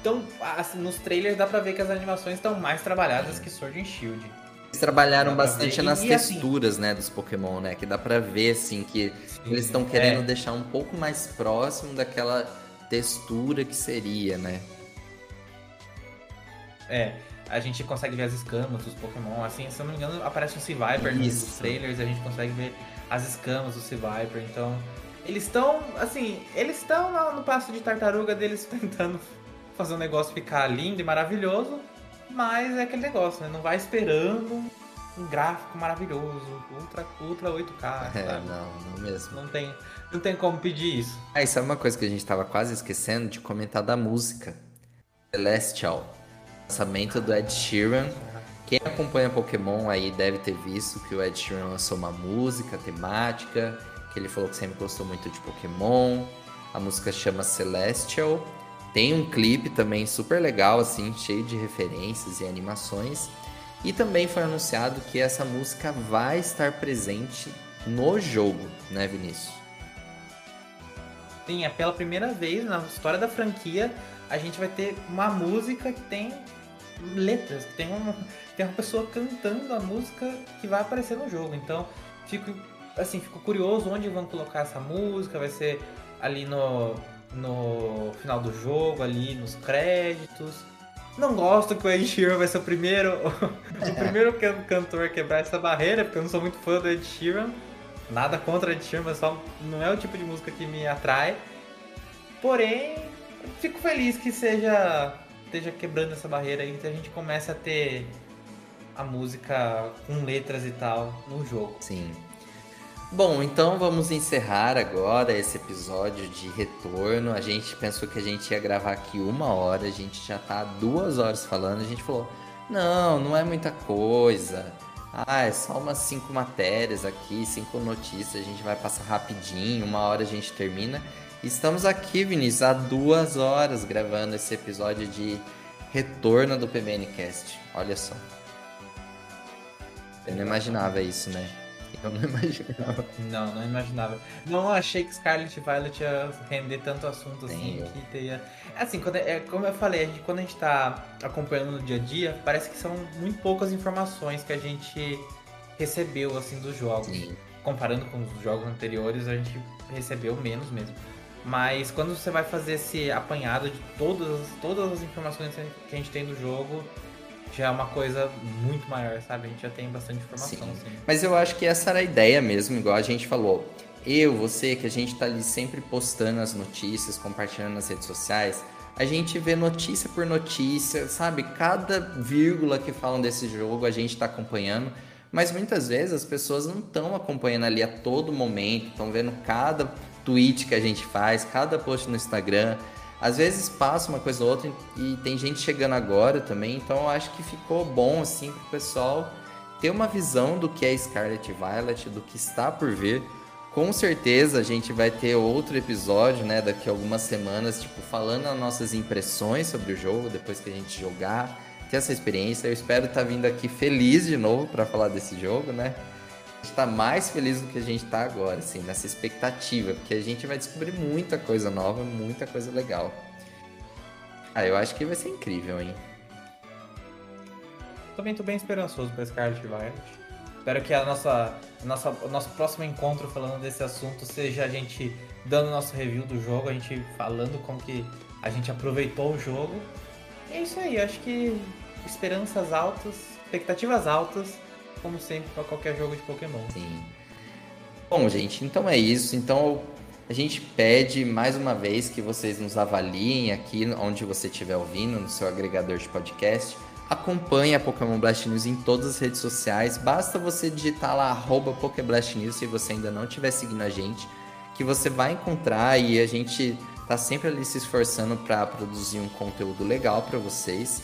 então, assim, nos trailers dá pra ver que as animações estão mais trabalhadas que Sword and Shield. Eles trabalharam bastante nas e, assim, texturas, assim, né, dos Pokémon, né? Que dá pra ver, assim, que sim, eles estão querendo é. deixar um pouco mais próximo daquela textura que seria, né? É, a gente consegue ver as escamas dos Pokémon, assim, se eu não me engano, aparece um Seaviper nos trailers, a gente consegue ver as escamas do Seaviper, então... Eles estão, assim, eles estão no passo de tartaruga deles <laughs> tentando fazer o negócio ficar lindo e maravilhoso, mas é aquele negócio, né? Não vai esperando um gráfico maravilhoso, ultra, ultra 8K. É, sabe? não, não mesmo. Não tem, não tem como pedir isso. Ah, e sabe uma coisa que a gente tava quase esquecendo de comentar da música? Celestial. Lançamento do Ed Sheeran. Quem acompanha Pokémon aí deve ter visto que o Ed Sheeran lançou uma música temática, que ele falou que sempre gostou muito de Pokémon. A música chama Celestial. Tem um clipe também super legal, assim, cheio de referências e animações. E também foi anunciado que essa música vai estar presente no jogo, né, Vinícius? Sim, é pela primeira vez na história da franquia a gente vai ter uma música que tem letras, que tem uma, tem uma pessoa cantando a música que vai aparecer no jogo. Então, fico assim, fico curioso onde vão colocar essa música, vai ser ali no no final do jogo, ali nos créditos. Não gosto que o Ed Sheeran vai ser o primeiro, <laughs> o primeiro can- cantor a quebrar essa barreira, porque eu não sou muito fã do Ed Sheeran. Nada contra o Ed Sheeran, mas só não é o tipo de música que me atrai. Porém, fico feliz que seja esteja quebrando essa barreira e que a gente comece a ter a música com letras e tal no jogo. Sim. Bom, então vamos encerrar agora esse episódio de retorno. A gente pensou que a gente ia gravar aqui uma hora, a gente já tá duas horas falando. A gente falou: não, não é muita coisa. Ah, é só umas cinco matérias aqui, cinco notícias. A gente vai passar rapidinho, uma hora a gente termina. Estamos aqui, Vinícius, há duas horas gravando esse episódio de retorno do PBNcast. Olha só. Eu não imaginava isso, né? Eu não <laughs> imaginava. Não, não imaginava. Não achei que Scarlet Violet ia render tanto assunto assim eu. que teria. Assim, quando, é, como eu falei, a gente, quando a gente tá acompanhando no dia a dia, parece que são muito poucas informações que a gente recebeu assim dos jogos. Sim. comparando com os jogos anteriores, a gente recebeu menos mesmo. Mas quando você vai fazer esse apanhado de todas, todas as informações que a gente tem do jogo, já é uma coisa muito maior, sabe? A gente já tem bastante informação, Sim. assim. Mas eu acho que essa era a ideia mesmo, igual a gente falou. Eu, você, que a gente tá ali sempre postando as notícias, compartilhando nas redes sociais, a gente vê notícia por notícia, sabe? Cada vírgula que falam desse jogo a gente tá acompanhando. Mas muitas vezes as pessoas não estão acompanhando ali a todo momento, estão vendo cada tweet que a gente faz, cada post no Instagram. Às vezes passa uma coisa ou outra e tem gente chegando agora também, então eu acho que ficou bom assim pro pessoal ter uma visão do que é Scarlet Violet, do que está por vir. Com certeza a gente vai ter outro episódio, né, daqui a algumas semanas, tipo, falando as nossas impressões sobre o jogo, depois que a gente jogar, ter essa experiência. Eu espero estar vindo aqui feliz de novo para falar desse jogo, né? A gente tá mais feliz do que a gente tá agora, assim, nessa expectativa, porque a gente vai descobrir muita coisa nova, muita coisa legal. Ah, eu acho que vai ser incrível, hein? Também tô bem esperançoso pra Scarlet Violet. Espero que a nossa, a nossa, o nosso próximo encontro falando desse assunto seja a gente dando nosso review do jogo, a gente falando como que a gente aproveitou o jogo. É isso aí, acho que esperanças altas, expectativas altas, como sempre para qualquer jogo de Pokémon. Sim. Bom, gente, então é isso. Então a gente pede mais uma vez que vocês nos avaliem aqui onde você estiver ouvindo, no seu agregador de podcast. Acompanhe a Pokémon Blast News em todas as redes sociais. Basta você digitar lá arroba Pokéblast News se você ainda não estiver seguindo a gente, que você vai encontrar e a gente tá sempre ali se esforçando para produzir um conteúdo legal para vocês.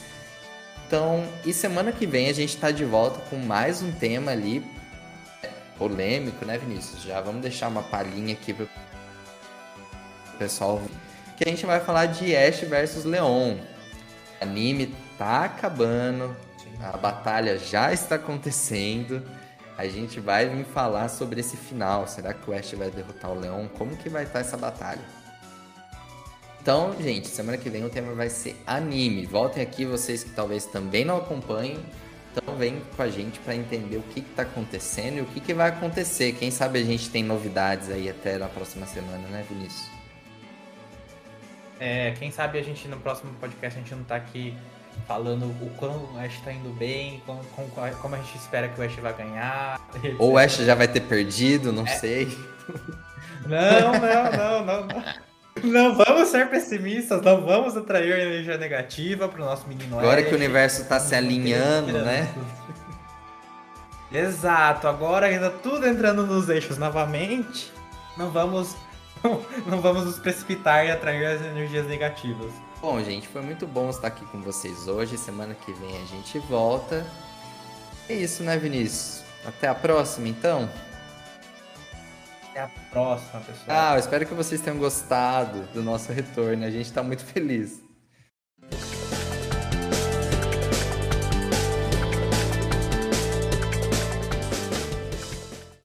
Então, e semana que vem a gente tá de volta com mais um tema ali polêmico, né, Vinícius? Já vamos deixar uma palhinha aqui pro pessoal ouvir. que a gente vai falar de Ash versus Leon. O anime tá acabando, a batalha já está acontecendo. A gente vai vir falar sobre esse final. Será que o Ash vai derrotar o Leon? Como que vai estar essa batalha? Então, gente, semana que vem o tema vai ser anime. Voltem aqui vocês que talvez também não acompanhem. Então vem com a gente para entender o que está acontecendo e o que, que vai acontecer. Quem sabe a gente tem novidades aí até na próxima semana, né, Vinícius? É, quem sabe a gente no próximo podcast a gente não tá aqui falando o quão o Ash tá indo bem, com, com- como a gente espera que o Ash vai ganhar. Ou o Ash já vai ter perdido, não sei. <laughs> Não, não, não, não, não. Não vamos ser pessimistas, não vamos atrair energia negativa pro nosso menino Agora que o universo tá se alinhando, né? <laughs> Exato, agora ainda tudo entrando nos eixos novamente, não vamos <laughs> não vamos nos precipitar e atrair as energias negativas. Bom, gente, foi muito bom estar aqui com vocês hoje. Semana que vem a gente volta. É isso, né, Vinícius? Até a próxima, então. Até a próxima, pessoal. Ah, eu espero que vocês tenham gostado do nosso retorno. A gente está muito feliz.